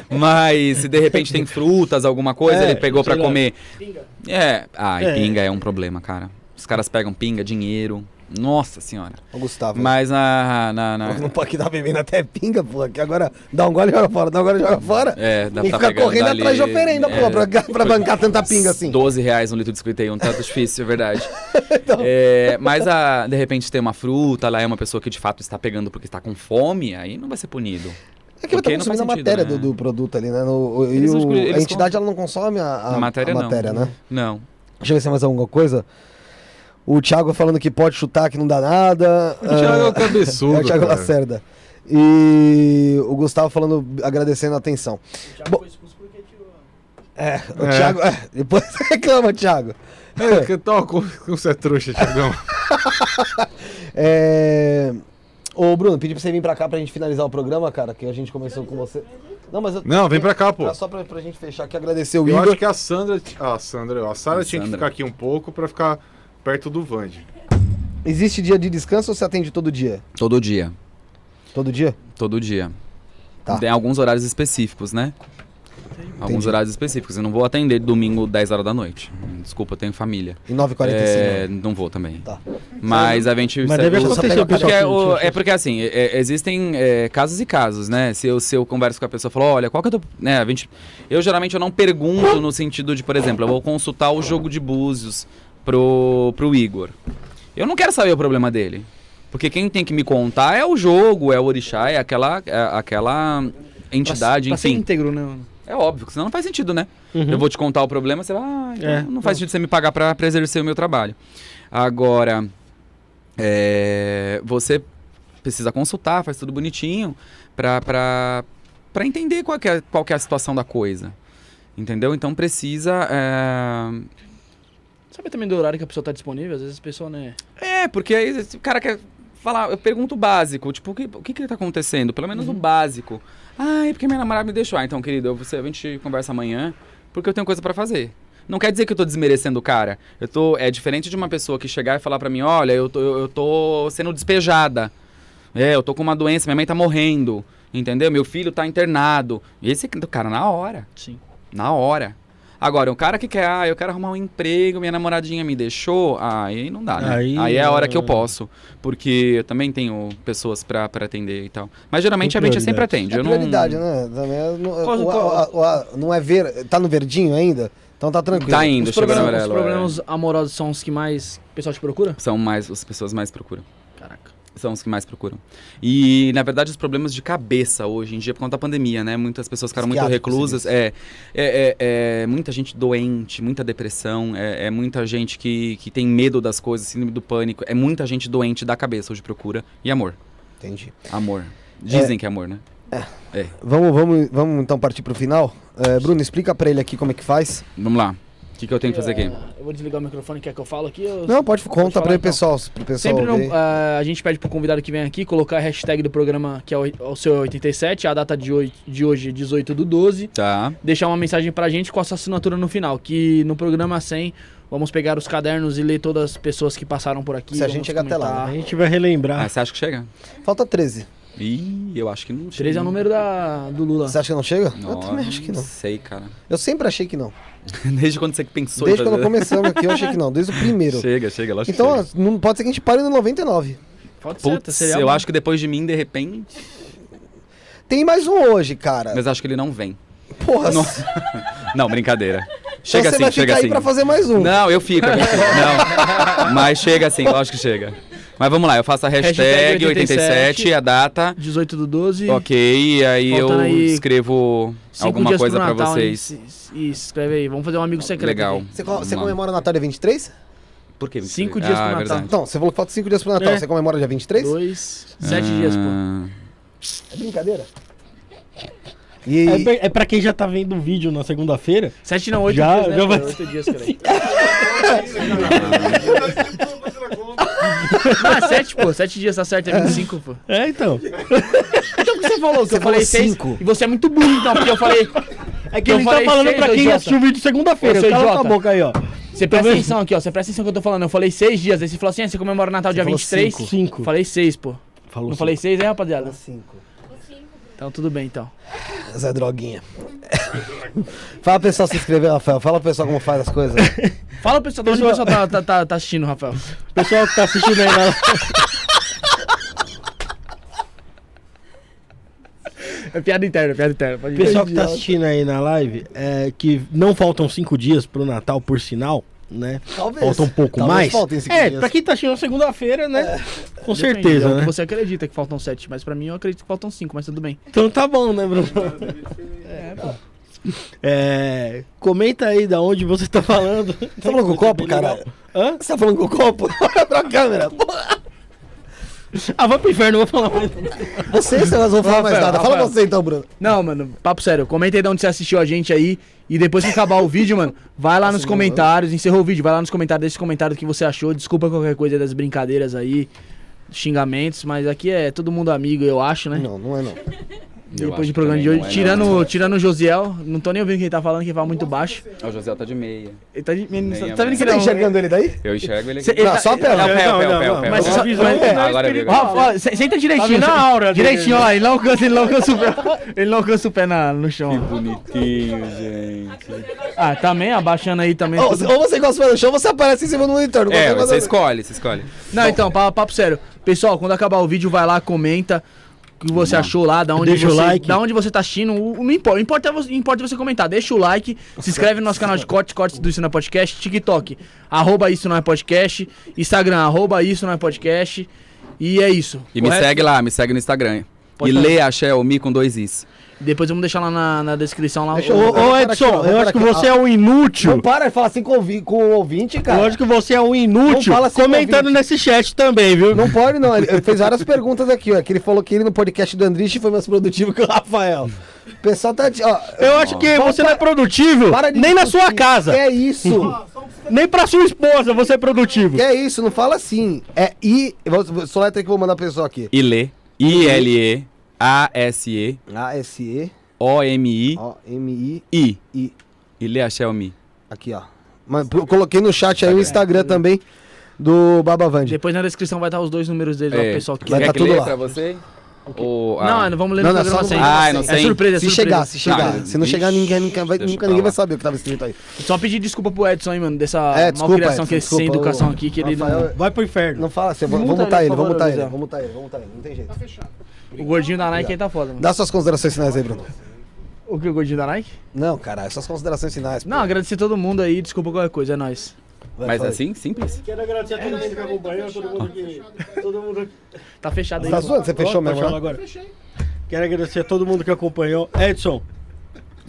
Mas se de repente tem frutas, alguma coisa, É, ele pegou lá. comer. Pinga. É. Ah, e É. pinga é um problema, cara. Os caras pegam pinga, dinheiro. Nossa senhora. Ô, Gustavo. Mas na. na, na- Não pode dar bebendo até pinga, pô. Que agora dá um gole e joga fora, dá um gole e joga fora. É, dá e ficar pegar correndo dali, atrás de oferenda, é, pô, pra, pra bancar tanta pinga assim. 12 reais um litro de 51, tá difícil, é verdade. Então. É, mas a, de repente tem uma fruta, lá é uma pessoa que de fato está pegando porque está com fome, aí não vai ser punido. É que tá Porque não consumindo a matéria né? do, do produto ali, né? No, o- Eles o- não- eles a entidade ela não consome a, a, A matéria a não. matéria, né? Não. Deixa eu ver se tem mais alguma coisa. O Thiago falando que pode chutar, que não dá nada. O Thiago é o Ah, cabeçudo. é o Thiago cara. Lacerda. E o Gustavo falando, agradecendo a atenção. O Thiago Bom. foi expulso porque tirou. É, o É. Thiago. é, depois reclama, Thiago. É, que tal com com você é trouxa, Thiagão? É. Ô, Bruno, pedi pra você vir pra cá pra gente finalizar o programa, cara, que a gente começou com você. Não, mas eu. Não, vem pra cá, pô. Era só pra, pra gente fechar aqui, agradecer o Eu Igor. acho que a Sandra. Ah, a Sandra. A Sara tinha que ficar aqui um pouco pra ficar perto do Vande. Existe dia de descanso ou você atende todo dia? Todo dia. Todo dia? Todo dia. Tá. Tem alguns horários específicos, né? Alguns Entendi. horários específicos. Eu não vou atender domingo 10 horas da noite. Desculpa, eu tenho família. Em 9h45. É, não vou também. Tá. Mas a gente. Mas deve acontecer, o pessoal. é, o- é porque assim, é- é- existem é, casos e casos, né? Se eu, se eu converso com a pessoa e falo, olha, qual que é o teu. Né, a gente, eu geralmente eu não pergunto no sentido de, por exemplo, eu vou consultar o jogo de búzios pro, pro Igor. Eu não quero saber o problema dele. Porque quem tem que me contar é o jogo, é o orixá, é aquela, é aquela entidade, pra ser enfim. íntegro, né? É óbvio, senão não faz sentido, né? Uhum. Eu vou te contar o problema, você vai, ah, então É, não faz sentido você me pagar pra, pra exercer o meu trabalho. Agora, é, você precisa consultar, faz tudo bonitinho, pra, pra, pra entender qual é, qual é a situação da coisa. Entendeu? Então precisa. é, Sabe também do horário que a pessoa tá disponível? Às vezes a pessoa, né? É, porque aí o cara quer falar, eu pergunto o básico, tipo, o que, o que, que tá acontecendo? Pelo menos o básico. Ah, é porque minha namorada me deixou. Ah, então, querido, você, a gente conversa amanhã, porque eu tenho coisa pra fazer. Não quer dizer que eu tô desmerecendo o cara. Eu tô, é diferente de uma pessoa que chegar e falar pra mim, olha, eu tô, eu, eu tô sendo despejada. É, eu tô com uma doença, minha mãe tá morrendo. Entendeu? Meu filho tá internado. Esse cara, na hora. Sim. Na hora. Agora, o cara que quer, ah, eu quero arrumar um emprego, minha namoradinha me deixou, ah, aí não dá, né? Aí Aí, é a hora que eu posso, porque eu também tenho pessoas pra, pra atender e tal. Mas geralmente a gente sempre atende. É eu prioridade, não... né? Também é- não, Qual- o- qual- a- o- a- não é ver. Tá no verdinho ainda? Então tá tranquilo. Tá indo, Os problemas, os amarelo. é. problemas amorosos são os que mais o pessoal te procura? São mais, as pessoas mais procuram. São os que mais procuram. E, na verdade, os problemas de cabeça hoje em dia, por conta da pandemia, né? Muitas pessoas ficaram muito reclusas. É, é, é, é muita gente doente, muita depressão, é, é muita gente que, que tem medo das coisas, síndrome do pânico. É muita gente doente da cabeça hoje procura. E amor. Entendi. Amor. Dizem que é amor, né? Vamos, vamos, vamos então partir pro final. É, Bruno, explica pra ele aqui como é que faz. Vamos lá. Que, que eu tenho que fazer aqui? É, Eu vou desligar o microfone, quer que eu falo aqui? Eu- Não, pode conta falar, pra ele, então. pessoal. Pro pessoal Sempre não- ver. ah, a gente pede pro convidado que vem aqui colocar a hashtag do programa, que é o, o seu é 87, a data de, oi- de hoje, 18 do 12. Tá. Deixar uma mensagem pra gente com a sua assinatura no final. Que no programa 100 vamos pegar os cadernos e ler todas as pessoas que passaram por aqui. Se a gente chegar até lá, comentar. A gente vai relembrar. Ah, você acha que chega? Falta 13. Ih, eu acho que não chega. 13 é o número da, do Lula. Você acha que não chega? eu Nossa, também acho que não. sei, cara. Eu sempre achei que não. Desde quando você pensou Desde quando começamos aqui, eu achei que não. Desde o primeiro. Chega, chega, lógico Então, que ó, não pode ser que a gente pare no 99. Pode ser, Putz, seria eu acho que depois de mim, de repente... Tem mais um hoje, cara. Mas acho que ele não vem. Porra, Não, não brincadeira. Chega então você assim, vai chega ficar assim. aí pra fazer mais um. Não, eu fico. eu fico. não, mas chega assim, lógico que chega. Mas vamos lá, eu faço a hashtag, Hashtag 87, 87, a data, 18 do 12. ok, e aí eu aí escrevo alguma coisa pra vocês. hein? Isso, escreve aí. Vamos fazer um amigo secreto. Legal. aqui. Você, você comemora o Natal dia 23? Por quê? Cinco Ah, dias pro é Natal. verdade. Então, você falou que falta 5 dias pro Natal. É. Você comemora dia 23? Dois, sete dias, pô. Ah, É brincadeira? E É, pra- é pra quem já tá vendo o vídeo na segunda-feira. Sete não, oito Já- dias, né? já vai- Oito dias, cara. Ah, sete, pô. Sete dias tá certo, é 25, pô. É, então. Então o que você falou? Que Você eu falei falou seis. cinco. E você é muito burro, então, porque eu falei. É que Eu ele tá falei falando seis, pra ô quem idiota. assistiu o vídeo segunda-feira. Ô, seu Cala tua idiota. boca aí, ó. Você presta atenção aqui, ó. Você presta atenção no que eu tô falando. Eu falei seis dias. Aí você falou assim: ah, você comemora o Natal dia falou 23? cinco. Cinco. Falei seis, pô. Falou Não falei seis, é, rapaziada? 5. Então tudo bem, então. Zé Droguinha. Fala pessoal se inscrever, Rafael. Fala pessoal como faz as coisas. Fala pessoal, de onde o Pessoal- tá, tá, tá, tá assistindo, Rafael. Pessoal que tá assistindo aí na... É piada interna, piada interna. Pode. Pessoal que tá assistindo aí na live, é que não faltam cinco dias pro Natal, por sinal, né? Talvez. Falta um pouco Talvez mais. É, dias. pra quem tá na segunda-feira, né? Com Depende, certeza, é né? Você acredita que faltam sete, mas pra mim eu acredito que faltam cinco, mas tudo bem. Então tá bom, né, Bruno? É, comenta aí da onde você tá falando. Você tá falando com o copo, cara? Hã? Você tá falando com o copo? Olha pra câmera. Ah, vai pro inferno, não vou falar mais. Você, você não vão falar mais Rafael, nada. Fala Rafael. você então, Bruno. Não, mano, papo sério. Comenta aí de onde você assistiu a gente aí. E depois que acabar o vídeo, mano, vai lá nos comentários. Encerrou o vídeo, vai lá nos comentários desse comentário que você achou. Desculpa qualquer coisa das brincadeiras aí, xingamentos, mas aqui é todo mundo amigo, eu acho, né? Não, não é não. Eu Depois do programa que de hoje. é, tirando, não. tirando o Josiel, não tô nem ouvindo o que ele tá falando, que ele fala muito baixo. O José tá de meia. Ele tá, de, ele, Nem tá vendo que Você ele tá é enxergando ele daí? Eu enxergo ele Cê- aqui. ele Não, tá- só a Não, perna. pé, pé, Não, pé, não, pé, não, pé. mas só- é agora ó, se- senta direitinho. Tá vendo senta- a aura direitinho, ó. Ele não alcança, ele não alcança o pé. Ele não alcança o pé na, no chão. ó. Bonitinho, gente. Ah, também, abaixando aí também. Ou, você gosta no chão, você aparece em cima do monitor. É, você escolhe, você escolhe. Não, então, pa- papo sério. Pessoal, quando acabar o vídeo, vai lá, comenta que você achou lá, da onde Deixa o você, like. da onde você tá assistindo. O- Não importa, importa, é você- importa você comentar. Deixa o like, se inscreve no nosso canal de cortes, cortes do Isso Não é Podcast, TikTok, arroba Isso Não é Podcast, Instagram, arroba Isso Não é Podcast. E é isso. E me segue lá, me segue no Instagram. Pode e falar. lê a Xiaomi com dois Is. Depois vamos deixar lá na, na descrição lá. Deixa Ô, ô Edson, aqui, ó, eu acho que aqui. você é um inútil. Não para de falar assim com o, com o ouvinte, cara. Eu acho que você é um inútil. Não fala assim, comentando nesse chat também, viu? Não pode, não. Ele fez várias perguntas aqui, ó. Que ele falou que ele no podcast do Andrich foi mais produtivo que o Rafael. O pessoal tá. de- Ó, Eu acho que Vamos você não é produtivo para nem na discutir. sua casa, Que é isso? nem pra sua esposa você é produtivo. que é isso? Não fala assim. É I. Só letra que eu vou mandar pra pessoa aqui. E lê. I-L-E-A-S-E A-S-E. O-M-I Ó, M-I. I. I. E lê a Xiaomi. Aqui, ó. Mas eu coloquei no chat aí o Instagram também do Babavandi. Depois na descrição vai estar os dois números dele lá pro É. pessoal que Vai Quer tá tudo lá. pra você? Ou, Não, ah, não vamos ler Não, no não, programa Ah, não É sei. surpresa, é Se surpresa. chegar, se chegar. Ah, se não chegar, ninguém, nunca, vai, nunca ninguém vai saber o que tava escrito aí. Só pedir desculpa pro Edson aí, mano, dessa É, desculpa, malcriação Edson, que ele sem educação o- aqui, que ele Rafael, não... Vai pro inferno. Não fala assim, vamos mutar ele, ele, vamos mutar ele, vamos mutar ele, vamos mutar ele, não tem jeito. O gordinho da Nike aí tá foda, mano. Dá suas considerações finais aí, Bruno. O que, o gordinho da Nike? Não, caralho, suas considerações finais. pô. Não, agradecer todo mundo aí, desculpa qualquer coisa, é nóis. Vai, Mas fala aí. assim, simples. Quero agradecer a todo mundo que acompanhou, todo mundo que. Todo mundo Tá fechado aí. Tá zoando? Você fechou Ó, mesmo, fechou né? agora. Quero agradecer a todo mundo que acompanhou. Edson,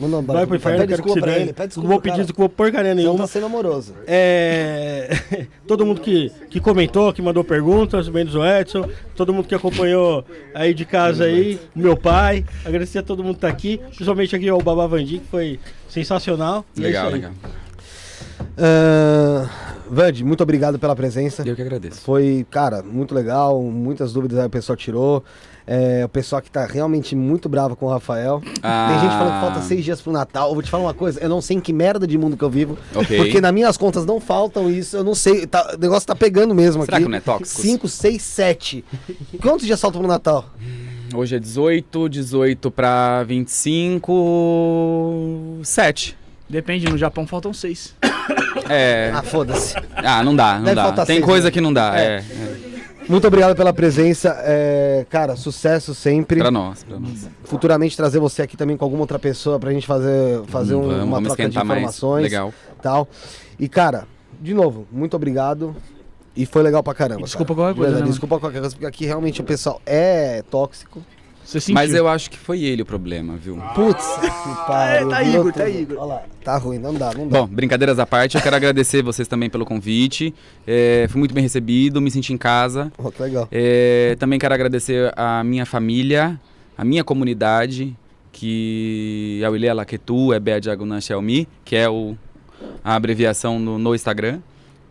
Não, não, vai pro inferno, Pede quero que pra ele, pede desculpa Não vou pedir cara. desculpa porcaria Não nenhuma. tá sendo amoroso. É, todo mundo que, que comentou, que mandou perguntas, menos o Edson, todo mundo que acompanhou aí de casa aí, o meu pai, agradecer a todo mundo que tá aqui, principalmente aqui ao Babá Vandi, que foi sensacional. É Legal, aí. legal. Uh, Vande, muito obrigado pela presença. Eu que agradeço. Foi, cara, muito legal. Muitas dúvidas aí o pessoal tirou. É, o pessoal que tá realmente muito bravo com o Rafael. Ah. Tem gente falando que falta seis dias pro Natal. Eu vou te falar uma coisa, eu não sei em que merda de mundo que eu vivo. Ok. Porque nas minhas contas não faltam isso, eu não sei. tá- o negócio tá pegando mesmo Será aqui. que não é tóxico? 5, 6, 7. Quantos dias faltam pro Natal? Hoje é 18, 18 pra 25. 7. Depende, no Japão faltam seis. É. Ah, foda-se. Ah, não dá, não Deve dá. Tem seis, coisa né? que não dá. É. É. é. Muito obrigado pela presença. É, cara, sucesso sempre. Pra nós, pra nós. Futuramente trazer você aqui também com alguma outra pessoa pra gente fazer, fazer um- vamos, uma vamos troca de esquentar mais. informações. Legal. tal. E, cara, de novo, muito obrigado. E foi legal pra caramba. E desculpa cara. qualquer coisa, né, Desculpa qualquer coisa, porque aqui realmente o pessoal é tóxico. Você sentiu. Mas eu acho que foi ele o problema, viu? Putz, que pariu. tá Igor, tá tudo. Igor. Olha lá, tá ruim, não dá, não dá. Bom, brincadeiras à parte, eu quero agradecer vocês também pelo convite. É, fui muito bem recebido, me senti em casa. Oh, que legal. É, também quero agradecer a minha família, a minha comunidade, que é o Ilê Laketu, é Bea Diagonan Xiaomi, que é o, a abreviação no, no Instagram.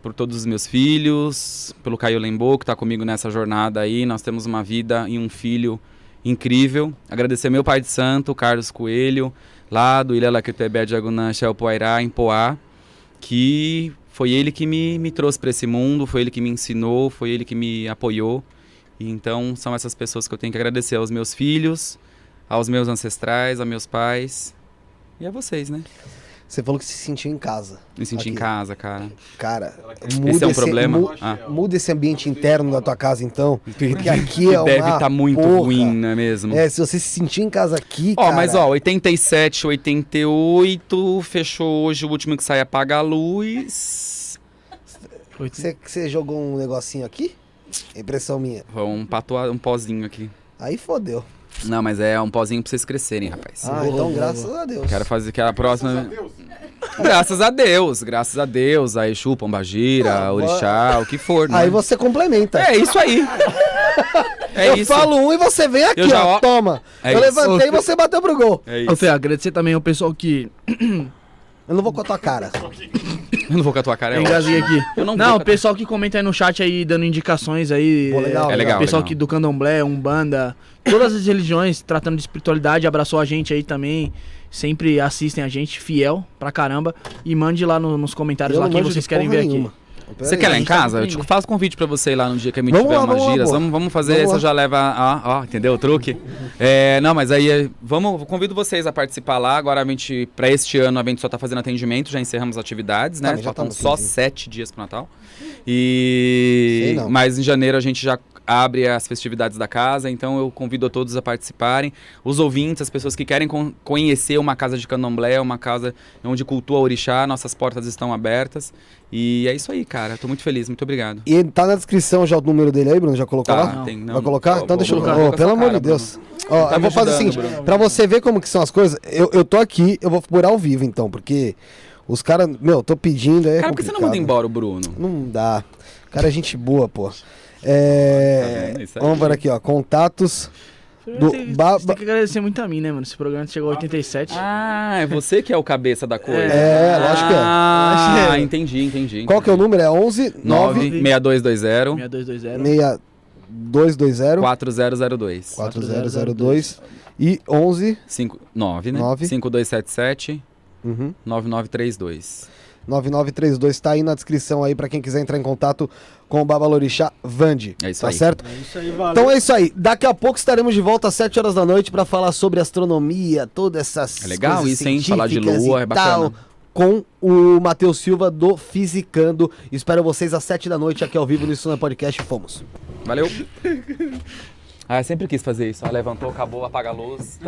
Por todos os meus filhos, pelo Caio Lembo, que está comigo nessa jornada aí. Nós temos uma vida e um filho incrível. Agradecer meu pai de santo, Carlos Coelho, lá do Ilha Laketu, é Bea Diagonan Xiao Poairá, em Poá, que foi ele que me, me trouxe para esse mundo, foi ele que me ensinou, foi ele que me apoiou. E então são essas pessoas que eu tenho que agradecer aos meus filhos, aos meus ancestrais, aos meus pais e a vocês, né? Você falou que se sentiu em casa. Me senti em Aqui. casa, cara. Cara, Esse é um problema? mu- Ah. Muda esse ambiente interno da tua casa, então. Porque aqui é uma Deve estar muito porra. ruim, não é mesmo? É, se você se sentir em casa aqui, Ó, cara... mas ó, 87, 88, fechou hoje, o último que sai apaga a luz. Você, jogou um negocinho aqui? Impressão minha. Um, patua, um pozinho aqui. Aí fodeu. Não, mas é um pozinho pra vocês crescerem, rapaz. Ah, então graças a Deus. Quero fazer que a próxima. Graças a Deus, graças a Deus. A Exu, Pombagira, Ah, Orixá, o que for, né? Aí você complementa. É isso aí. É eu isso. falo um e você vem aqui, Eu já, ó. Toma. É eu isso. levantei e você bateu pro gol. É Ô, isso. Fê, agradecer também ao pessoal que. Eu não vou com a tua cara. Eu não vou com a tua cara, é Eu ótimo. engasguei aqui. Eu não Não, vou o pessoal que comenta aí no chat aí, dando indicações aí. Pô, legal, É legal, O pessoal legal. que do candomblé, umbanda, todas as religiões tratando de espiritualidade, abraçou a gente aí também. Sempre assistem a gente, fiel pra caramba. E mande lá no- nos comentários Eu lá não quem manjo vocês querem porra ver aqui. Você quer lá em tá casa? Eu te faço convite pra você ir lá no dia que a gente Vamos tiver lá, umas vamos lá, giras. Vamos, vamos fazer, Vamos você lá. já leva. Ó, ó, entendeu o truque? É, não, mas aí é, vamos, convido vocês a participar lá. Agora a gente, pra este ano, a gente só tá fazendo atendimento, já encerramos as atividades, né? Também já Faltam tá no só finzinho. sete dias pro Natal. E. Sei não. Mas em janeiro a gente já abre as festividades da casa, então eu convido a todos a participarem. Os ouvintes, as pessoas que querem con- conhecer uma casa de candomblé, uma casa onde cultua orixá, nossas portas estão abertas. E é isso aí, cara. Tô muito feliz, muito obrigado. E tá na descrição já o número dele aí, Bruno? Já colocou Tá, lá? tem, não. Vai colocar? Vou- então deixa eu colocar. A Pelo amor de Deus. Ó, Tá eu vou fazer o seguinte, Bruno. pra você ver como que são as coisas, eu, eu tô aqui, eu vou por ao vivo então, porque os caras, meu, tô pedindo, é Cara, por que você não manda embora o Bruno? Não dá. O cara é gente boa, pô. É... Tá. Vamos ver aqui, ó. Contatos. Do Tem, ba- você tem que agradecer muito a mim, né, mano? Esse programa chegou a 87. Ah, é você que é o cabeça da coisa. É, lógico que é. Ah, é. entendi, entendi. Qual que é o número? É 11 9 96220 6220. 6220 4002 4002 e 11 5, 9, né? Nove. 5277 uhum, 9932. 9932 tá aí na descrição aí pra quem quiser entrar em contato com o Babalorixá Vande. É isso tá aí. certo? É isso aí, valeu. Então é isso aí. Daqui a pouco estaremos de volta às 7 horas da noite pra falar sobre astronomia, todas essas É legal coisas isso, hein? Falar de lua, e é bacana. tal, com o Matheus Silva do Fisicando. Espero vocês às 7 da noite aqui ao vivo no é Podcast. Fomos. Valeu. Ah, eu sempre quis fazer isso. Ó, levantou, acabou, apaga a luz.